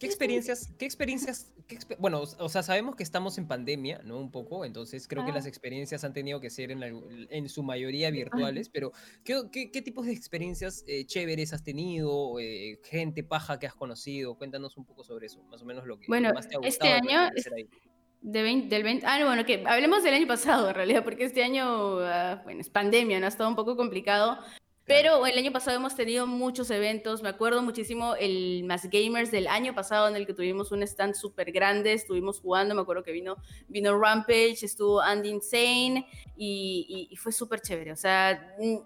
¿Qué experiencias, qué experiencias, qué bueno, o sea, sabemos que estamos en pandemia, ¿no? Un poco, entonces creo que las experiencias han tenido que ser en, su mayoría virtuales, pero ¿qué, qué, qué tipos de experiencias eh, chéveres has tenido? eh, gente paja que has conocido, cuéntanos un poco sobre eso, más o menos lo que Bueno, más te ha este gustado de año. De 20 del 20, ah, no, bueno, que hablemos del año pasado en realidad, porque este año, ah, bueno, es pandemia, ¿no? Ha estado un poco complicado. Pero el año pasado hemos tenido muchos eventos. Me acuerdo muchísimo el Más Gamers del año pasado, en el que tuvimos un stand súper grande. Estuvimos jugando. Me acuerdo que vino, vino Rampage, estuvo Andy Insane y, y- y fue súper chévere. O sea, mm,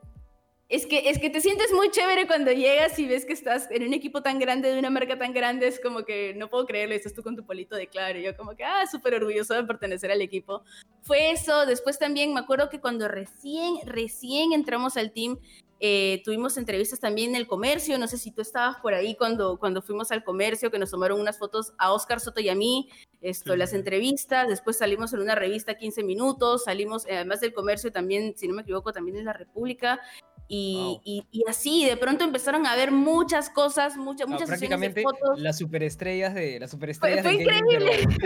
es que, es que te sientes muy chévere cuando llegas y ves que estás en un equipo tan grande, de una marca tan grande. Es como que no puedo creerlo. Estás tú con tu polito de claro. Y yo, como que, ah, súper orgulloso de pertenecer al equipo. Fue eso. Después también me acuerdo que cuando recién, recién entramos al team, eh, tuvimos entrevistas también en el comercio, no sé si tú estabas por ahí cuando, cuando fuimos al comercio, que nos tomaron unas fotos a Oscar Soto y a mí, esto, Sí, las entrevistas, después salimos en una revista 15 minutos, salimos, eh, además del comercio también, si no me equivoco, también en la República, y, Wow. y, y así, de pronto empezaron a ver muchas cosas, muchas, Ah, muchas sesiones de prácticamente fotos. las superestrellas de las superestrellas fue del gaming peruano.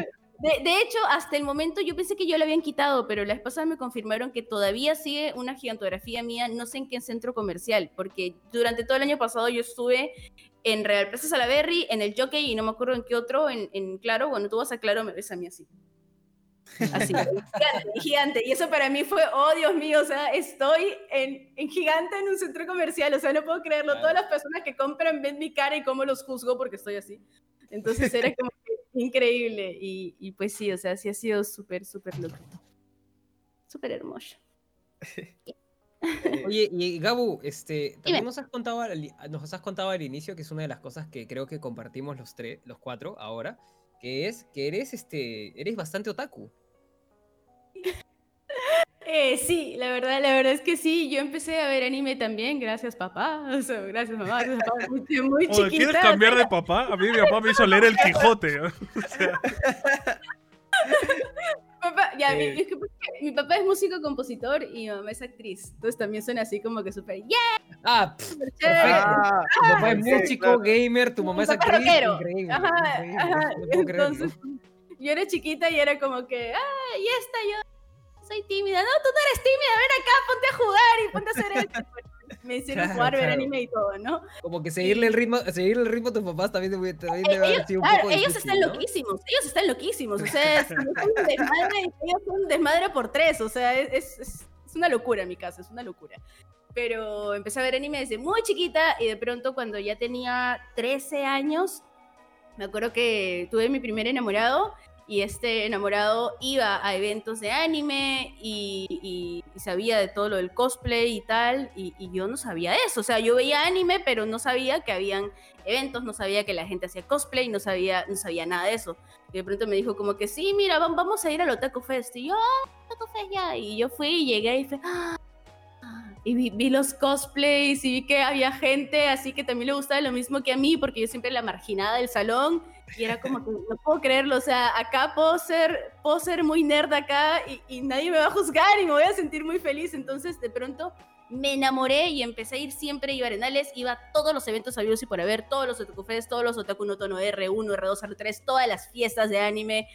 De, de hecho, hasta el momento yo pensé que yo lo habían quitado, pero la vez pasada me confirmaron que todavía sigue una gigantografía mía, no sé en qué centro comercial, porque durante todo el año pasado yo estuve en Real Plaza Salaberry, en el Jockey y no me acuerdo en qué otro, en, en Claro, cuando tú vas a Claro me ves a mí así. Así, gigante, gigante. Y eso para mí fue, oh Dios mío, o sea, estoy en, en gigante en un centro comercial, o sea, no puedo creerlo. Claro. Todas las personas que compran ven mi cara y cómo los juzgo porque estoy así. Entonces era como que increíble. Y, y pues sí, o sea, sí ha sido súper, súper loco. Súper hermoso. Oye, y Gabu, este, también nos has contado al, nos has contado al inicio que es una de las cosas que creo que compartimos los tres, los cuatro ahora, que es que eres este, eres bastante otaku. Eh, sí, la verdad, la verdad es que sí. Yo empecé a ver anime también, gracias papá. O sea, gracias mamá, gracias papá. Muy, muy ¿Quieres chiquita. cambiar de papá? A mí mi papá me hizo leer el Quijote. O sea, Papá, ya, mi- Eh. es que porque mi papá es músico compositor y mi mamá es actriz. Entonces también suena así como que súper, ¡yeah! Ah, pff. Ah, tu papá es sí, músico, claro. gamer, tu mamá es actriz, rockero. increíble, Ajá, increíble, ajá. no. Entonces, yo era chiquita y era como que, ¡ah, y esta yo soy tímida! No, tú no eres tímida, ven acá, ponte a jugar y ponte a hacer esto. Me hicieron Claro, jugar, ver anime y todo, ¿no? Como que seguirle el ritmo, seguirle el ritmo a tus papás también, también debe haber Ellos, sido un claro, poco ellos difícil, están ¿no? loquísimos, ellos están loquísimos, o sea, un desmadre, ellos son un desmadre por tres, o sea, es, es- es una locura en mi casa, es una locura. Pero empecé a ver anime desde muy chiquita y de pronto cuando ya tenía 13 años, me acuerdo que tuve mi primer enamorado y este enamorado iba a eventos de anime y, sabía de todo lo del cosplay y tal, y, yo no sabía eso, o sea, yo veía anime, pero no sabía que habían eventos, no sabía que la gente hacía cosplay, no sabía, no sabía nada de eso. Y de pronto me dijo como que sí, mira, vam- vamos a ir al Otaku Fest. Y yo, ah, Otaku Fest ya. Y yo fui y llegué y fue, "Ah". y vi, vi los cosplays y vi que había gente así que también le gustaba lo mismo que a mí, porque yo siempre la marginada del salón. Y era como que no puedo creerlo, o sea, acá puedo ser, puedo ser muy nerd acá y, y nadie me va a juzgar y me voy a sentir muy feliz. Entonces, de pronto me enamoré y empecé a ir siempre, iba a Arenales, iba a todos los eventos habidos y por haber, todos los Otaku Fest, todos los Otaku no Tono R1, R2, R3, todas las fiestas de anime.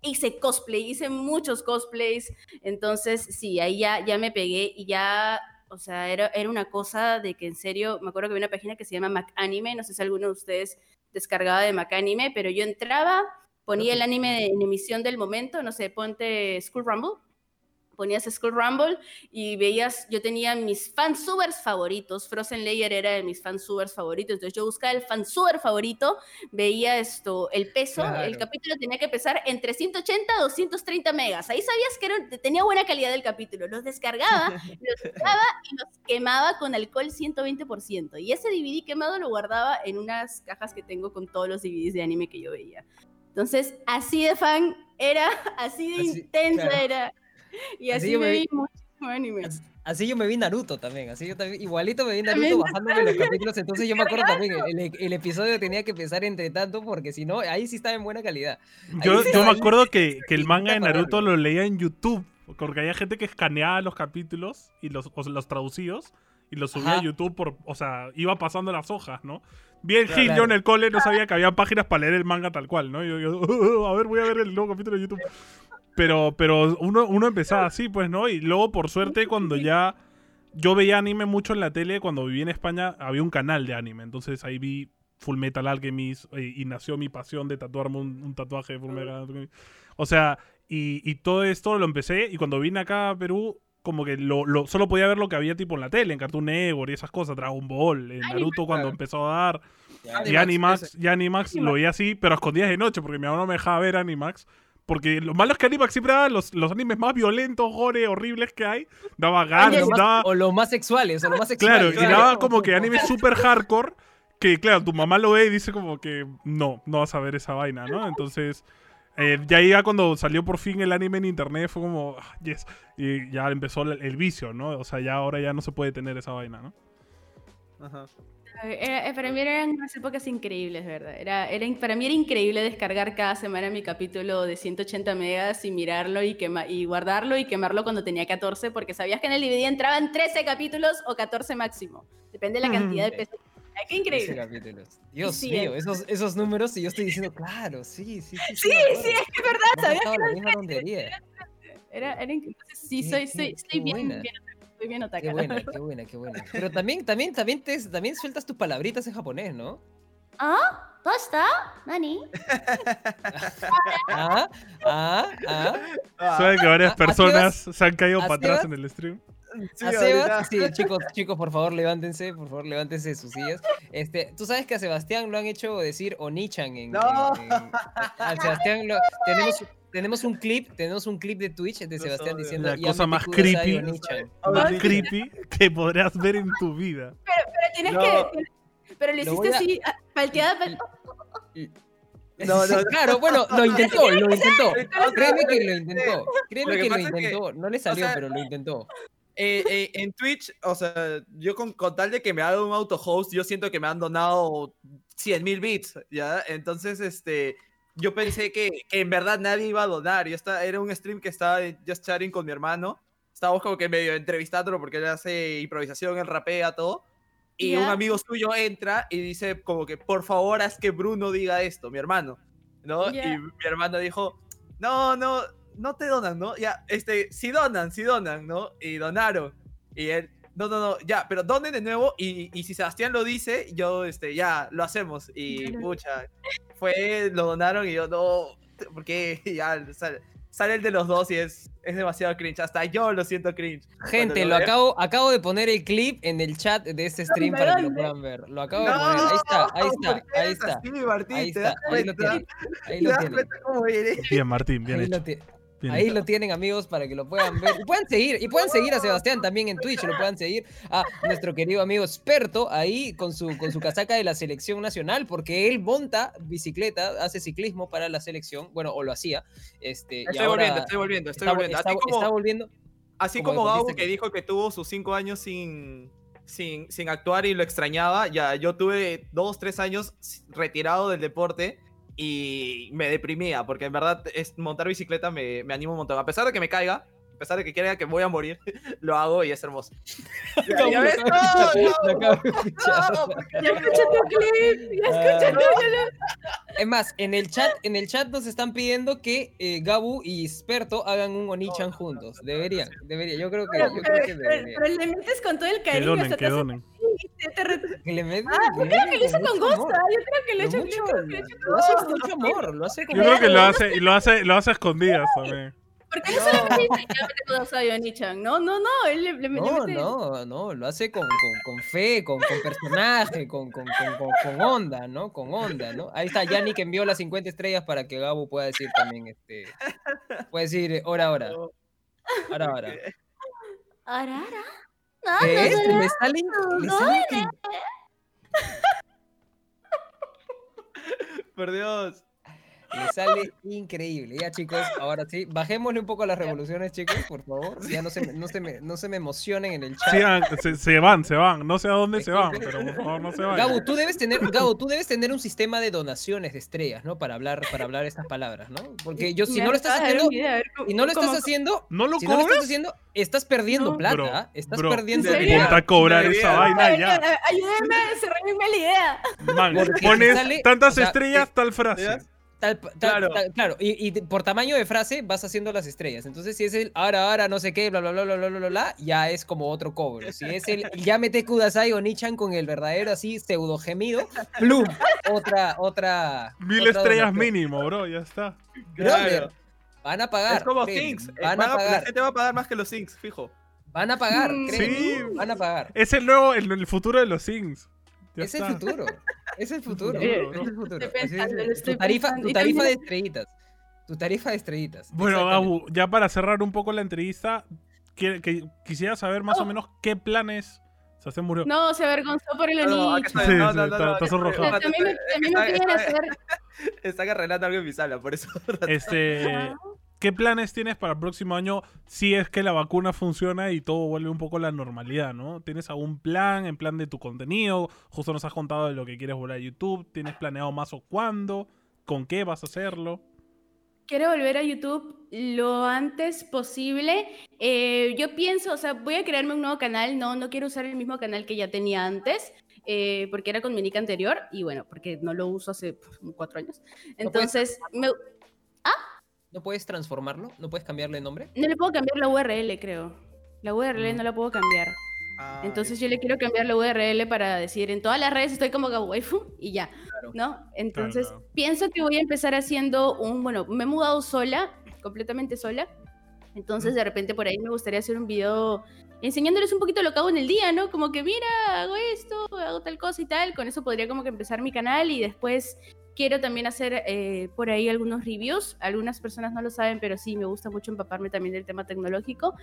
Hice cosplay, hice muchos cosplays. Entonces, sí, ahí ya, ya me pegué y ya, o sea, era, era una cosa de que en serio, me acuerdo que había una página que se llama Mac Anime, no sé si alguno de ustedes descargaba de Mac Anime, pero yo entraba, ponía el anime en emisión del momento, no sé, ponte School Rumble, ponías School Rumble y veías, yo tenía mis fansubers favoritos, Frozen Layer era de mis fansubers favoritos, entonces yo buscaba el fansuber favorito, veía esto, el peso, el Claro. capítulo tenía que pesar entre 180 a 230 megas, ahí sabías que era- tenía buena calidad el capítulo, los descargaba, los usaba y los quemaba con alcohol 120%, y ese DVD quemado lo guardaba en unas cajas que tengo con todos los DVDs de anime que yo veía. Entonces, así de fan era, así de Así, intensa claro. era. Y Así así, yo me vi vi- muchísimo anime. Así- Así yo me vi Naruto también, así yo también, igualito me vi También Naruto bajándome los capítulos, entonces yo me acuerdo también, el, el episodio tenía que pesar entre tanto porque si no, ahí sí estaba en buena calidad. Yo, sí yo me acuerdo que, que el manga de Naruto lo leía en YouTube, porque había gente que escaneaba los capítulos y los, o sea, los traducidos y los subía a Ajá. YouTube por, o sea, iba pasando las hojas, ¿no? Bien Claro. Gil, yo en el cole no sabía que había páginas para leer el manga tal cual, ¿no? Yo, yo, a ver, voy a ver el nuevo capítulo de YouTube. Pero, pero uno, uno empezaba así, pues, ¿no? Y luego, por suerte, cuando ya yo veía anime mucho en la tele, cuando viví en España, había un canal de anime. Entonces ahí vi Full Metal Alchemist eh, y nació mi pasión de tatuarme un, un tatuaje de Full Metal Alchemist. O sea, y, y todo esto lo empecé y cuando vine acá a Perú, como que lo, lo- solo podía ver lo que había tipo en la tele, en Cartoon Network y esas cosas, Dragon Ball, en Naruto cuando empezó a dar. Y Animax, Animax, y Animax lo veía así, pero a escondidas de noche, porque mi mamá no me dejaba ver Animax. Porque lo malo es que Animax siempre daba los, los animes más violentos, gore, horribles que hay. Daba más- daba... o los más sexuales, o lo más Claro, sexuales. y daba como que anime super hardcore. Que claro, tu mamá lo ve y dice como que no, no vas a ver esa vaina, ¿no? Entonces, eh, ya ya cuando salió por fin el anime en internet fue como, ah, yes. Y ya empezó el, el vicio, ¿no? O sea, ya ahora ya no se puede tener esa vaina, ¿no? Ajá. Era- eh, para mí eran unas épocas increíbles, verdad. Era, era, para mí era increíble descargar cada semana mi capítulo de 180 megas y mirarlo y, quema- y guardarlo y quemarlo cuando tenía 14, porque sabías que en el DVD entraban 13 capítulos o 14 máximo. Depende de la cantidad de pesos. Ay, ¡Qué increíble! capítulo. Dios Sí, mío, es- esos, esos números y yo estoy diciendo, claro, sí, sí, sí. Sí, acuerdo. sí, es que es verdad, Me ha sabía pasado la misma tontería. Era, era increíble. Entonces, sí, soy, soy, soy bien, bien, soy bien otaka, Qué buena, qué buena, qué buena. Pero también, también, también, te, también sueltas tus palabritas en japonés, ¿no? ¿Ah? ¿Basta? ¿Nani? Ah, ah, ah. Ah, Saben que varias ¿a- a personas se han caído ¿A para atrás en el stream. sí, a. Sebas, sí, chicos, chicos, por favor, levántense, por favor, levántense de sus sillas. Este, tú sabes que a Sebastián lo han hecho decir Onichan en, No. en- en- a Sebastián lo- tenemos tenemos un clip, tenemos un clip de Twitch de Lo Sebastián diciendo La "Ya cosa más creepy. Onichan". Más creepy que podrás ver en tu vida. Pero tienes No. que... Pero le Lo hiciste voy a- así, palteada, pal- No, no, no. Claro, bueno, lo intentó, lo intentó. Créeme que lo intentó. Créeme Lo que lo intentó. No le salió, sea, pero lo intentó. Eh, eh, en Twitch, o sea, yo con, con tal de que me haga un auto-host, yo siento que me han donado 100 mil bits, ¿ya? Entonces, este, yo pensé que, que en verdad nadie iba a donar. Yo estaba, era un stream que estaba just chatting con mi hermano. Estábamos como que medio entrevistándolo porque él hace improvisación, él rapea, todo. Y un Ya. amigo suyo entra y dice como que, por favor, haz que Bruno diga esto, mi hermano, ¿no? Ya. Y mi hermano dijo, no, no, no te donan, ¿no? Ya, este, sí donan, sí donan, ¿no? Y donaron. Y él, no, no, no, ya, pero donen de nuevo y, y si Sebastián lo dice, yo, este, ya, lo hacemos. Y, pucha, fue, lo donaron y yo, no, porque ya, sale el de los dos y es, es demasiado cringe. Hasta yo lo siento cringe. Gente, lo acabo, acabo de poner el clip en el chat de este stream para que lo puedan ver. Lo acabo de poner. Ahí está, ahí ¿por está, ahí está. así, Martín? Ahí ¿Te está, das ahí lo cuenta? tienen. Ahí ¿Te lo das tienen. cuenta cómo eres? Bien, Martín, bien Ahí hecho. lo, bien ahí lo tienen, amigos, para que lo puedan ver. Y puedan seguir, y puedan seguir a Sebastián también en Twitch, lo puedan seguir a nuestro querido amigo experto ahí con su, con su casaca de la selección nacional, porque él monta bicicleta, hace ciclismo para la selección, bueno, o lo hacía. Este, y Estoy ahora volviendo, estoy volviendo, estoy está, volviendo. está- como, está volviendo. así como Gabo que que- dijo que tuvo sus cinco años sin, sin, sin actuar y lo extrañaba, ya yo tuve dos, tres años retirado del deporte y me deprimía, porque en verdad es, montar bicicleta me, me anima un montón. A pesar de que me caiga, pesar de que crea que voy a morir, lo hago y es hermoso. Ya, ya ves, no, no, no, Ya escuché tu clip, ya escuché Ah. Es más, en el chat, en el chat nos están pidiendo que eh, Gabu y Experto hagan un Onichan juntos. Deberían, deberían. Yo creo que, Pero, yo creo que pero- deberían. pero le metes con todo el Que cariño. donen, que donen. Que le meten- Ah, yo le creo que lo hizo con gusto. ah, Yo creo que lo hizo yo que lo hace con mucho amor, lo hace con Yo creo que lo hace, y lo hace, lo hace a escondidas también. Porque no solamente dice, ya me tengo a Yonichan. No, no, no. Él le, le, le No, mete. no, no, lo hace con, con, con fe, con, con personaje, con, con, con, con, con onda, ¿no? Con onda, ¿no? Ahí está Yannick que envió las 50 estrellas para que Gabu pueda decir también, este, puede decir, eh, hora, hora, hora, hora. Ara, ara. No, ¿Ves? no, no, Le sale, le no, sale no, increíble. Por Dios. Le sale increíble. Ya, chicos, ahora sí, bajémosle un poco las revoluciones, chicos, por favor. Ya no se, me- no se, me, no se me emocionen en el chat. Sigan, se, se van, se van. No sé a dónde se van, pero por favor no se vayan. Gabo, tú debes tener, Gabo, tú debes tener un sistema de donaciones de estrellas, ¿no? Para hablar, para hablar estas palabras, ¿no? Porque yo, si no lo estás haciendo, a si no lo estás haciendo, ¿No lo si no lo cobras? estás haciendo, estás perdiendo No. plata, Bro, ¿ah? estás bro, perdiendo. Ponte a cobrar esa vaina ya. ay, Ayúdenme a cerrarme la idea. Man, pones sale- tantas o sea, estrellas, tal frase. Claro. Claro. Y, por tamaño de frase vas haciendo las estrellas. Entonces, si es el ahora, ahora, no sé qué, bla, bla, bla, bla, bla, bla, bla, ya es como otro cobro. Si es el llámete Kudasai o Nichan con el verdadero así pseudo gemido, plum, otra, otra. Mil estrellas mínimo, bro, ya está. Claro. van a pagar. Es como Things. Eh, van Paga, a pagar. La gente va a pagar más que los Things, fijo. Van a pagar, mm. sí. Van a pagar. Es el nuevo, el, el futuro de los Things. Ya Es está. el futuro. Es el futuro. Es el futuro. Pensando, tu tarifa, tu tarifa de estrellitas. Tu tarifa de estrellitas. Bueno. Gabu, ya para cerrar un poco la entrevista, que, que quisiera saber más o menos qué planes. O sea, se murió. No, se avergonzó por el No, Sí, no, sí, no, no, está- no, está acá sonrojado. está- También me, también me está- piden está- hacer. Están arreglando algo en mi sala, por eso. Este, Ah. ¿Qué planes tienes para el próximo año si es que la vacuna funciona y todo vuelve un poco a la normalidad, ¿no? ¿Tienes algún plan en plan de tu contenido? Justo nos has contado de lo que quieres volver a YouTube. ¿Tienes planeado más o cuándo? ¿Con qué vas a hacerlo? Quiero volver a YouTube lo antes posible. Eh, yo pienso, o sea, voy a crearme un nuevo canal. No, no quiero usar el mismo canal que ya tenía antes, eh, porque era con mi nick anterior y bueno, porque no lo uso hace cuatro años. Entonces, me- ¿No puedes transformarlo? ¿No puedes cambiarle el nombre? no le puedo cambiar la URL, creo. La URL no la puedo cambiar. Ah, Entonces yo le quiero cambiar la URL para decir en todas las redes estoy como Gawaifu y ya, Claro. ¿no? Entonces claro. pienso que voy a empezar haciendo un, bueno, me he mudado sola, completamente sola. Entonces de repente por ahí me gustaría hacer un video enseñándoles un poquito lo que hago en el día, ¿no? Como que mira, hago esto, hago tal cosa y tal. Con eso podría como que empezar mi canal y después quiero también hacer eh, por ahí algunos reviews. Algunas personas no lo saben, pero sí, me gusta mucho empaparme también del tema tecnológico.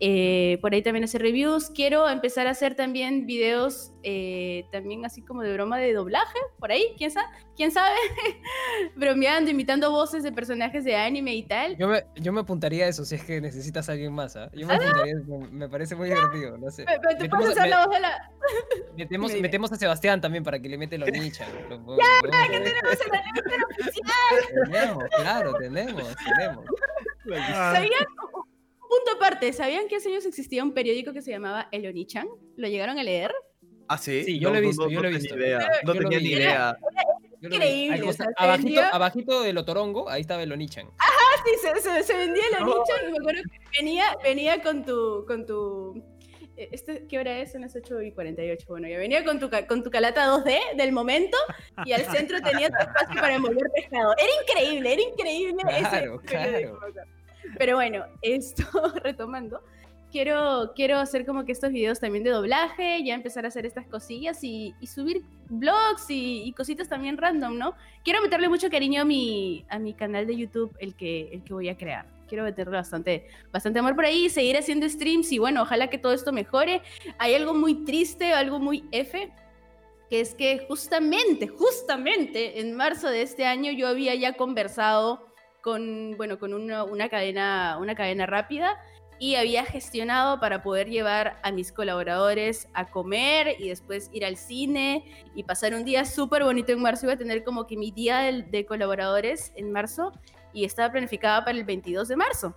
Eh, por ahí también hacer reviews. Quiero empezar a hacer también videos, eh, también así como de broma de doblaje, por ahí, quién sabe, quién sabe, bromeando, imitando voces de personajes de anime y tal. Yo me, yo me apuntaría a eso si es que necesitas a alguien más, ¿ah? Yo me apuntaría a eso, me- me parece muy divertido, no sé. Pero, tú Metemos- puedes hacer me- la voz de la... Metemos, metemos a Sebastián también para que le mete lo nicha. que tenemos el anime oficial. Tenemos, claro, tenemos, tenemos. Ah, ¿Sabían? Un punto aparte, ¿sabían que hace años existía un periódico que se llamaba El Onichan? ¿Lo llegaron a leer? Ah, sí. Sí, yo lo he visto, yo lo he tenía visto. idea, Yo No tenía ni idea. Yo. Increíble, o sea, abajito, vendía- abajito de ahí estaba el Onichan. Ah, sí, se, se- se vendía el Onichan y me acuerdo que venía, venía con tu... Con tu eh, este, ¿Qué hora es? Son las 8 y 48. Bueno, ya venía con tu, con tu calata 2D del momento y al centro tenía tu espacio para envolver pescado. Era increíble, era increíble ese Claro. Pero bueno, esto retomando. Quiero, quiero hacer como que estos videos también de doblaje, ya empezar a hacer estas cosillas y, y subir vlogs y, y cositas también random, ¿no? Quiero meterle mucho cariño a mi, a mi canal de YouTube, el que, el que voy a crear. Quiero meterle bastante, bastante amor por ahí, seguir haciendo streams y bueno, ojalá que todo esto mejore. Hay algo muy triste, algo muy F, que es que justamente, justamente en marzo de este año yo había ya conversado con, bueno, con una, una cadena, una cadena rápida y había gestionado para poder llevar a mis colaboradores a comer y después ir al cine y pasar un día súper bonito en marzo. Iba a tener como que mi día de, de colaboradores en marzo y estaba planificada para el 22 de marzo.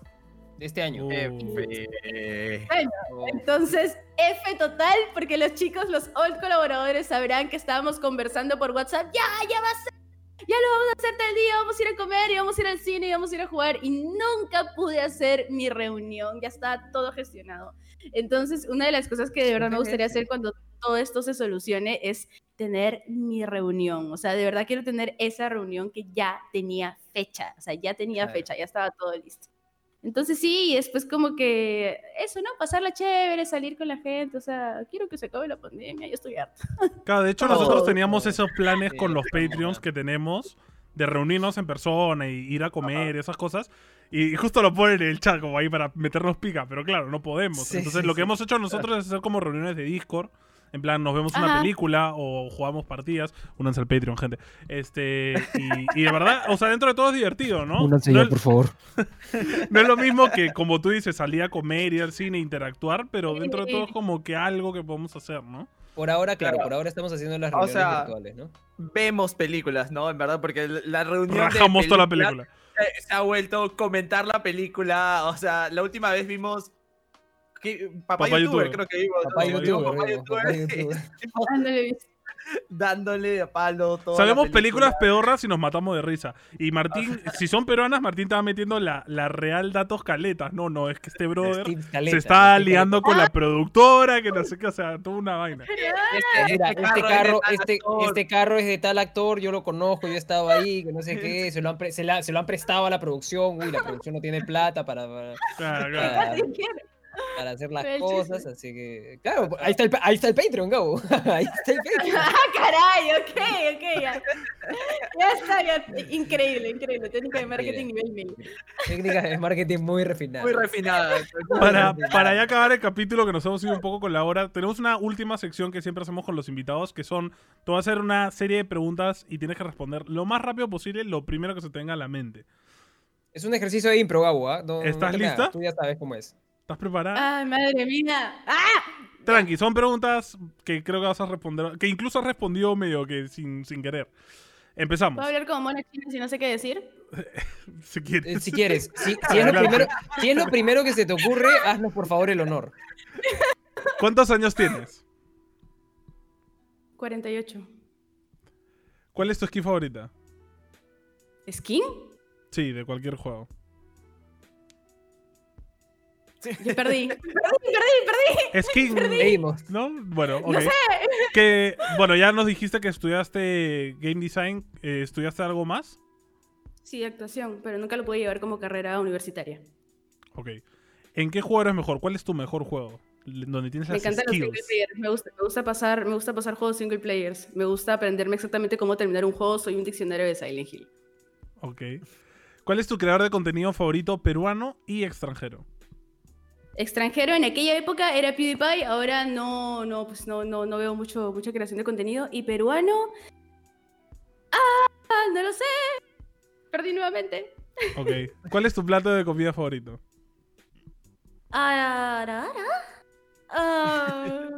De este año. Uh. Eh, Oh. Entonces, F total, porque los chicos, los old colaboradores sabrán que estábamos conversando por WhatsApp. Ya, ya va a ser. Ya lo vamos a hacer tal día, vamos a ir a comer y vamos a ir al cine y vamos a ir a jugar. Y nunca pude hacer mi reunión, ya está todo gestionado. Entonces, una de las cosas que de verdad me gustaría hacer cuando todo esto se solucione es tener mi reunión. O sea, de verdad quiero tener esa reunión que ya tenía fecha. O sea, ya tenía fecha, ya estaba todo listo. Entonces sí, y después como que eso, ¿no? Pasarla chévere, salir con la gente, o sea, quiero que se acabe la pandemia, yo estoy harta. Claro, de hecho Todo, nosotros teníamos esos planes Sí, con los Patreons que tenemos de reunirnos en persona y ir a comer y esas cosas. Y justo lo ponen en el chat como ahí para meternos pica, pero claro, no podemos. Sí, Entonces sí, lo que sí. hemos hecho nosotros es hacer como reuniones de Discord. En plan, nos vemos una película o jugamos partidas. Únanse al Patreon, gente. Este, y, y de verdad, o sea, dentro de todo es divertido, ¿no? Únanse no, ya, es, por favor. no es lo mismo que, como tú dices, salir a comer, ir al cine, interactuar, pero dentro de todo es como que algo que podemos hacer, ¿no? Por ahora, claro, Claro. por ahora estamos haciendo las O reuniones sea, virtuales, ¿no? vemos películas, ¿no? En verdad, porque la reunión. de Rajamos toda la película. Se ha vuelto comentar la película. O sea, la última vez vimos. ¿Qué? Papá, Papá YouTuber, YouTuber. creo que vimos. Papá ¿no? YouTuber, dándole a palo todo. Sabemos películas pedorras y nos matamos de risa. Y Martín, si son peruanas, Martín estaba metiendo la, la real datos caletas. No, no, es que este brother se está liando con la productora, que no sé qué, o sea, toda una vaina. Este, mira, Este este carro es de tal este, actor. este carro es de tal actor, yo lo conozco, yo he estado ahí, que no sé qué, se lo han, pre- se la- se lo han prestado a la producción, uy, la producción no tiene plata para, para, Claro, claro. para-. Para hacer las cosas, chiste. así que, claro, ahí está el, ahí está el Patreon, Gabo, ahí está el Patreon. Ah, caray, ok, ok, ya. Ya está, ya. Increíble, increíble. Técnica de marketing nivel 1000. Técnicas de marketing muy refinadas. Muy refinada. Para, para ya acabar el capítulo, que nos hemos ido un poco con la hora, tenemos una última sección que siempre hacemos con los invitados, que son, te voy a hacer una serie de preguntas y tienes que responder lo más rápido posible, lo primero que se te venga a la mente. Es un ejercicio de impro, Gabo, ¿ah? No- no ¿Estás hagas, lista? Tú ya sabes cómo es. ¿Estás preparada? Ay, madre mía. ¡Ah! Tranqui, son preguntas que creo que vas a responder, que incluso has respondido medio que sin, sin querer. Empezamos, ¿Puedo hablar como mona china si no sé qué decir? si Eh, quieres. Si quieres, si, si es lo primero, si es lo primero que se te ocurre, haznos por favor el honor. ¿Cuántos años tienes? 48. ¿Cuál es tu skin favorita? ¿Skin? Sí, de cualquier juego. Yo perdí. perdí, perdí, perdí. Skin, Seguimos. ¿no? Bueno. No sé. Que, bueno, ya nos dijiste que estudiaste Game Design. eh, ¿Estudiaste algo más? Sí, actuación, pero nunca lo pude llevar como carrera universitaria. Ok. ¿En qué juego eres mejor? ¿Cuál es tu mejor juego? Donde tienes Me las encantan los single players. Me gusta, me gusta pasar, me gusta pasar juegos single players. Me gusta aprenderme exactamente cómo terminar un juego. Soy un diccionario de Silent Hill. Ok. ¿Cuál es tu creador de contenido favorito peruano y extranjero? Extranjero en aquella época era PewDiePie, ahora no, no, pues no, no, no veo mucho, mucha creación de contenido. Y peruano. Ah, no lo sé. Perdí nuevamente. Ok. ¿Cuál es tu plato de comida favorito? Ara, ara. Ah,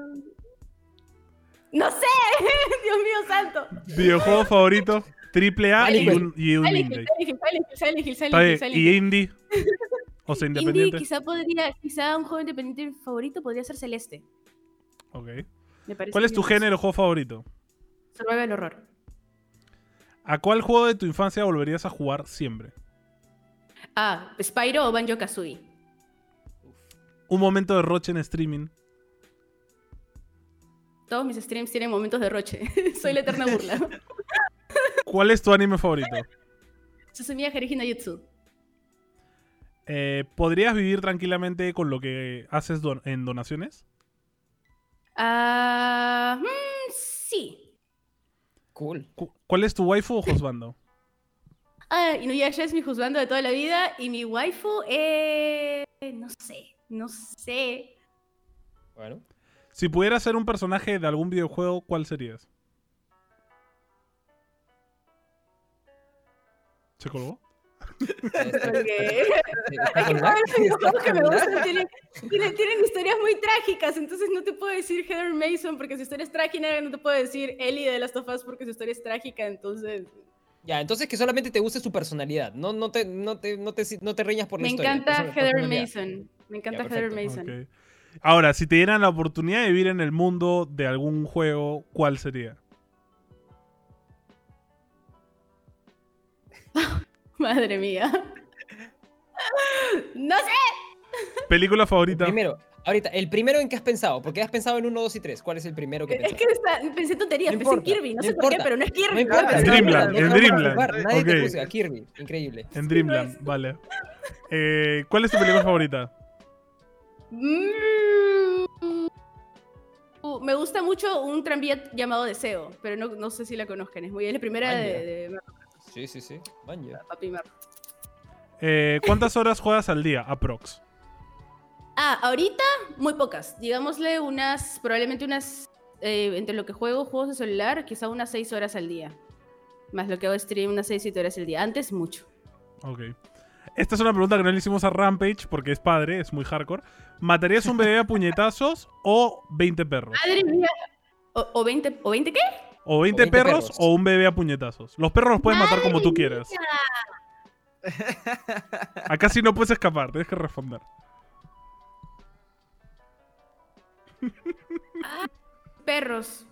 no sé. Dios mío santo. ¿Videojuego favorito? Triple A y un, y un indie. ¿Y indie? O sea, Indie, independiente. quizá podría, quizá un juego independiente favorito podría ser Celeste. Ok. Me parece ¿Cuál es tu género o juego favorito? Survival horror. ¿A cuál juego de tu infancia volverías a jugar siempre? Ah, Spyro o Banjo Kazooie. Un momento de roche en streaming. Todos mis streams tienen momentos de roche. Soy la eterna burla. ¿Cuál es tu anime favorito? Susumiya Haruhi no Jutsu. Eh, ¿Podrías vivir tranquilamente con lo que haces don- en donaciones? Ah, mm, sí. Cool. Cu- ¿Cuál es tu waifu o Josbando? Ah, Inuyasha es mi juzgando de toda la vida y mi waifu, eh, no sé, no sé. Bueno. Si pudieras ser un personaje de algún videojuego, ¿cuál serías? ¿Se colgó? Tienen, historias muy trágicas, entonces no te puedo decir Heather Mason porque su historia es trágica, no te puedo decir Ellie de Last of Us porque su historia es trágica, entonces Ya, entonces que solamente te guste su personalidad. No, no, te, no, te, no, te, no te reñas por la me historia. encanta Heather. Mason. Me encanta Ya, Heather. Mason. Ahora, si te dieran la oportunidad de vivir en el mundo de algún juego, ¿cuál sería? Madre mía. No sé, ¿Película favorita? Primero, ahorita, el primero en que has pensado, porque has pensado en 1, 2 y 3. ¿Cuál es el primero que es pensaste? que está- pensé tonterías, No pensé en Kirby, no no sé por qué, pero no es Kirby. No importa, En no Dreamland, en te a Dreamland. Nadie te Ok. juzga. Kirby, increíble. En Dreamland, vale. Eh, ¿Cuál es tu película favorita? Mm, uh, me gusta mucho un tranvía llamado Deseo, pero no, no sé si la conozcan. Es muy es la primera de, de Sí, sí, sí. Eh, ¿Cuántas horas juegas al día? Aprox. Ah, ahorita muy pocas. Digámosle unas, probablemente unas, eh, entre lo que juego, juegos de celular, quizá unas 6 horas al día. Más lo que hago stream, unas 6, 7 horas al día. Antes, mucho. Ok. Esta es una pregunta que no le hicimos a Rampage porque es padre, es muy hardcore. ¿Matarías un bebé a puñetazos o 20 perros? Madre mía. ¿O, o 20, ¿O 20 qué? ¿O 20, 20 perros, perros. o un bebé a puñetazos? Los perros los puedes matar como tú quieras. Acá sí no puedes escapar, tienes que responder. Perros.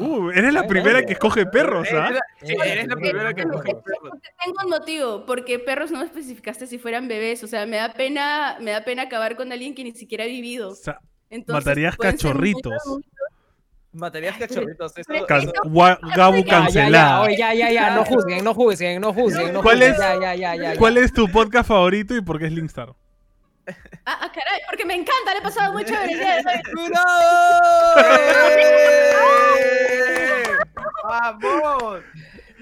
Uh, eres la primera que escoge perros, ¿ah? Sí, eres la primera que Tengo- coge perros. Tengo un motivo, porque perros no me especificaste si fueran bebés. O sea, me da pena, me da pena acabar con alguien que ni siquiera ha vivido. O sea, Entonces, Matarías muy Matarías cachorritos. Eso, Pero- can- eso- gua- Gabu Ya, ya, Ya, ya, ya, cancelada. oye, ya, ya, ya, no juzguen, no juzguen, no juzguen, no ¿Cuál juzguen, es- Ya, ya, ya, ya, ya. ¿Cuál es tu podcast favorito y por qué es Linkstar? Ah, ah, caray, porque me encanta, le he pasado muy chévere. ¡Eh! ¡Vamos!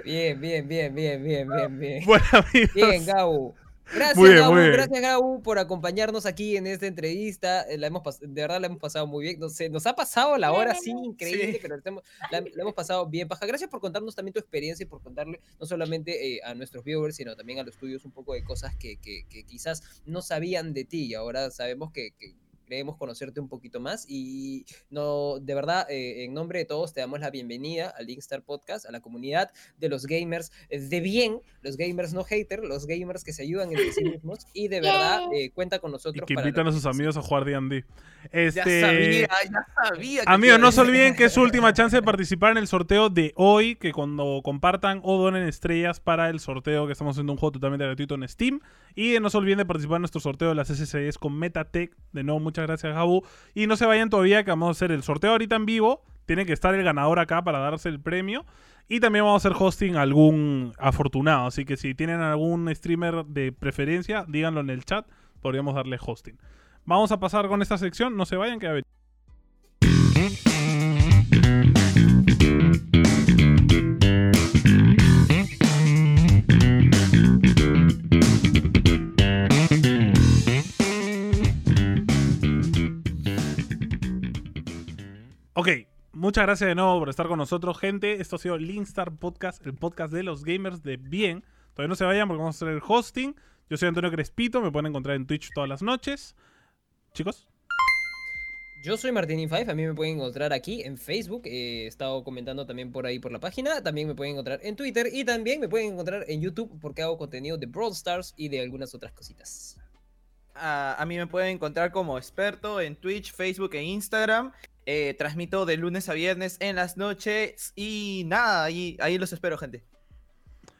Bien, bien, bien, bien, bien, bien, bien. Bueno, amigos. Bien, Gabo. Gracias, Muy bien, Gabo. muy bien. Gracias, Gabo, por acompañarnos aquí en esta entrevista. Eh, La hemos de verdad la hemos pasado muy bien. Nos ha pasado la hora así increíble, Sí. pero estamos- la, la hemos pasado bien, Paja. Gracias por contarnos también tu experiencia y por contarle no solamente eh, a nuestros viewers, sino también a los tuyos un poco de cosas que, que- que quizás no sabían de ti y ahora sabemos que, que creemos conocerte un poquito más y no de verdad eh, en nombre de todos te damos la bienvenida al Linkstar Podcast, a la comunidad de los gamers de bien, los gamers no hater, los gamers que se ayudan entre sí mismos y de verdad eh, cuenta con Y nosotros que para lo invitan a sus que amigos a jugar D&D. Ya Este... sabía, ya sabía. que Amigos, no se olviden que es su última chance de participar en el sorteo de hoy, que cuando compartan o donen estrellas para el sorteo que estamos haciendo un juego totalmente gratuito en Steam. Y no se olviden de participar en nuestro sorteo de las SSDs con Metatech. De nuevo, muchas gracias, Gabu. Y no se vayan todavía, que vamos a hacer el sorteo ahorita en vivo. Tiene que estar el ganador acá para darse el premio. Y también vamos a hacer hosting a algún afortunado. Así que si tienen algún streamer de preferencia, díganlo en el chat. Podríamos darle hosting. Vamos a pasar con esta sección. No se vayan, que Ok, muchas gracias de nuevo por estar con nosotros, gente. Esto ha sido Linkstar Podcast, el podcast de los gamers de bien. Todavía no se vayan porque vamos a hacer el hosting. Yo soy Antonio Crespito, me pueden encontrar en Twitch todas las noches. Chicos, Yo soy Martinin5, a mí me pueden encontrar aquí en Facebook, eh, he estado comentando también por ahí por la página, también me pueden encontrar en Twitter y también me pueden encontrar en YouTube porque hago contenido de Brawl Stars y de algunas otras cositas. A, a mí me pueden encontrar como experto en Twitch, Facebook e Instagram. Eh, transmito de lunes a viernes en las noches. Y nada, ahí, ahí los espero, gente.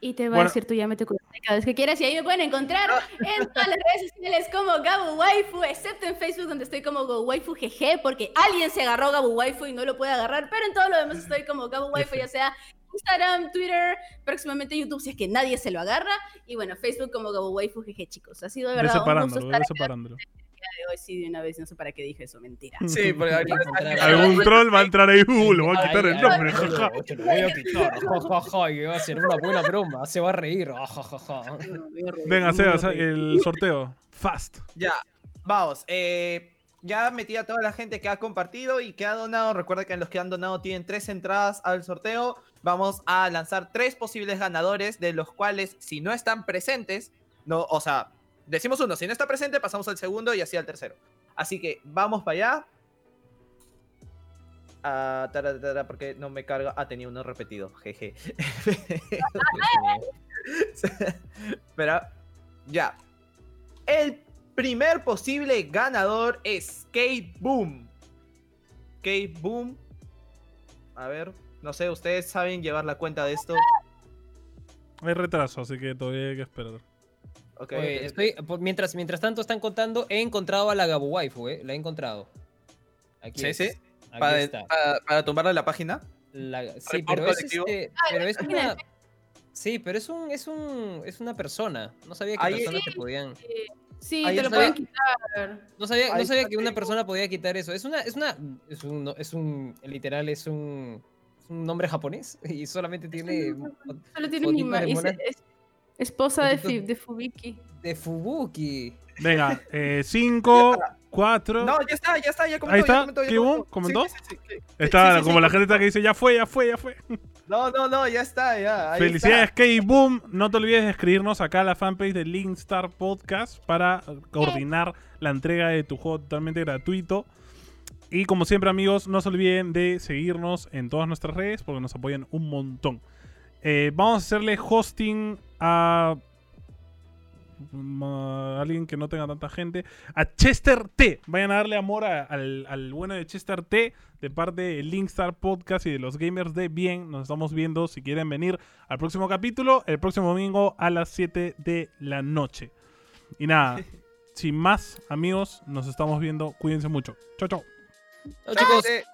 Y te va Bueno. a decir tu ya me te cada vez que quieras. Y ahí me pueden encontrar en todas las redes sociales como Gabu Waifu, excepto en Facebook donde estoy como Go Waifu GG, porque alguien se agarró Gabu Waifu y no lo puede agarrar, pero en todo lo demás estoy como Gabu Waifu, ya sea Instagram, Twitter, próximamente YouTube si es que nadie se lo agarra. Y bueno, Facebook como Gabu Waifu GG, chicos. Ha sido de Ve verdad un gusto separándolo, estar día de hoy, sí, de una vez. No sé para qué dije eso, mentira. Sí, porque Algún troll va a entrar ahí, uh, le voy a quitar el nombre, jaja. lo voy a quitar, jajaja, y va a ser una buena broma, se va a reír, jajaja. Venga, Sebas, el sorteo. Fast. Ya, vamos. eh, ya metí a toda la gente que ha compartido y que ha donado. Recuerda que los que han donado tienen tres entradas al sorteo. Vamos a lanzar tres posibles ganadores, de los cuales, si no están presentes, no, o sea, decimos uno, si no está presente, pasamos al segundo y así al tercero. Así que vamos para allá. Ah, tara, tara, porque no me carga. Ah, tenía uno repetido. Jeje. Espera. Ya. El primer posible ganador es Kate Boom. Kate Boom. A ver, no sé, ustedes saben llevar la cuenta de esto. Hay retraso, así que todavía hay que esperar. Ok, Oye, ok. estoy, por- mientras, mientras tanto están contando, he encontrado a la Gabu Waifu, eh, la he encontrado. Aquí Sí, es, sí. Aquí Para, está. para, para tumbarle la página. La- sí, pero es, este, Ah, pero es una... Sí, pero es un, es un, es una persona. No sabía que Ahí- personas te podían... Sí, Ahí te lo está. pueden quitar. No sabía, no sabía que una sí. persona podía quitar eso. Es una, es una, es un, no- es un, literal, es un, es un nombre japonés y solamente tiene Solo tiene fotitos esposa de, Fi- de Fubuki. Venga, 5, 4. No, ya está, ya está, ya comentó. Ahí está, ya comentó, comentó. ¿Comentó? Sí, sí, sí, sí. Está Sí, sí, como sí, la gente está que dice, ya fue, ya fue, ya fue. No, no, no, ya está, ya. ahí Felicidades. K-Boom. No te olvides de escribirnos acá a la fanpage de Linkstar Podcast para coordinar la entrega de tu juego totalmente gratuito. Y como siempre, amigos, no se olviden de seguirnos en todas nuestras redes porque nos apoyan un montón. Eh, vamos a hacerle hosting a mm, a alguien que no tenga tanta gente. A Chester T. Vayan a darle amor a- al, al bueno de Chester T. De parte de Linkstar Podcast y de los gamers de bien. Nos estamos viendo si quieren venir al próximo capítulo. El próximo domingo a las 7 de la noche. Y nada, sin más amigos, nos estamos viendo. Cuídense mucho. Chau, chau. Chao, chicos.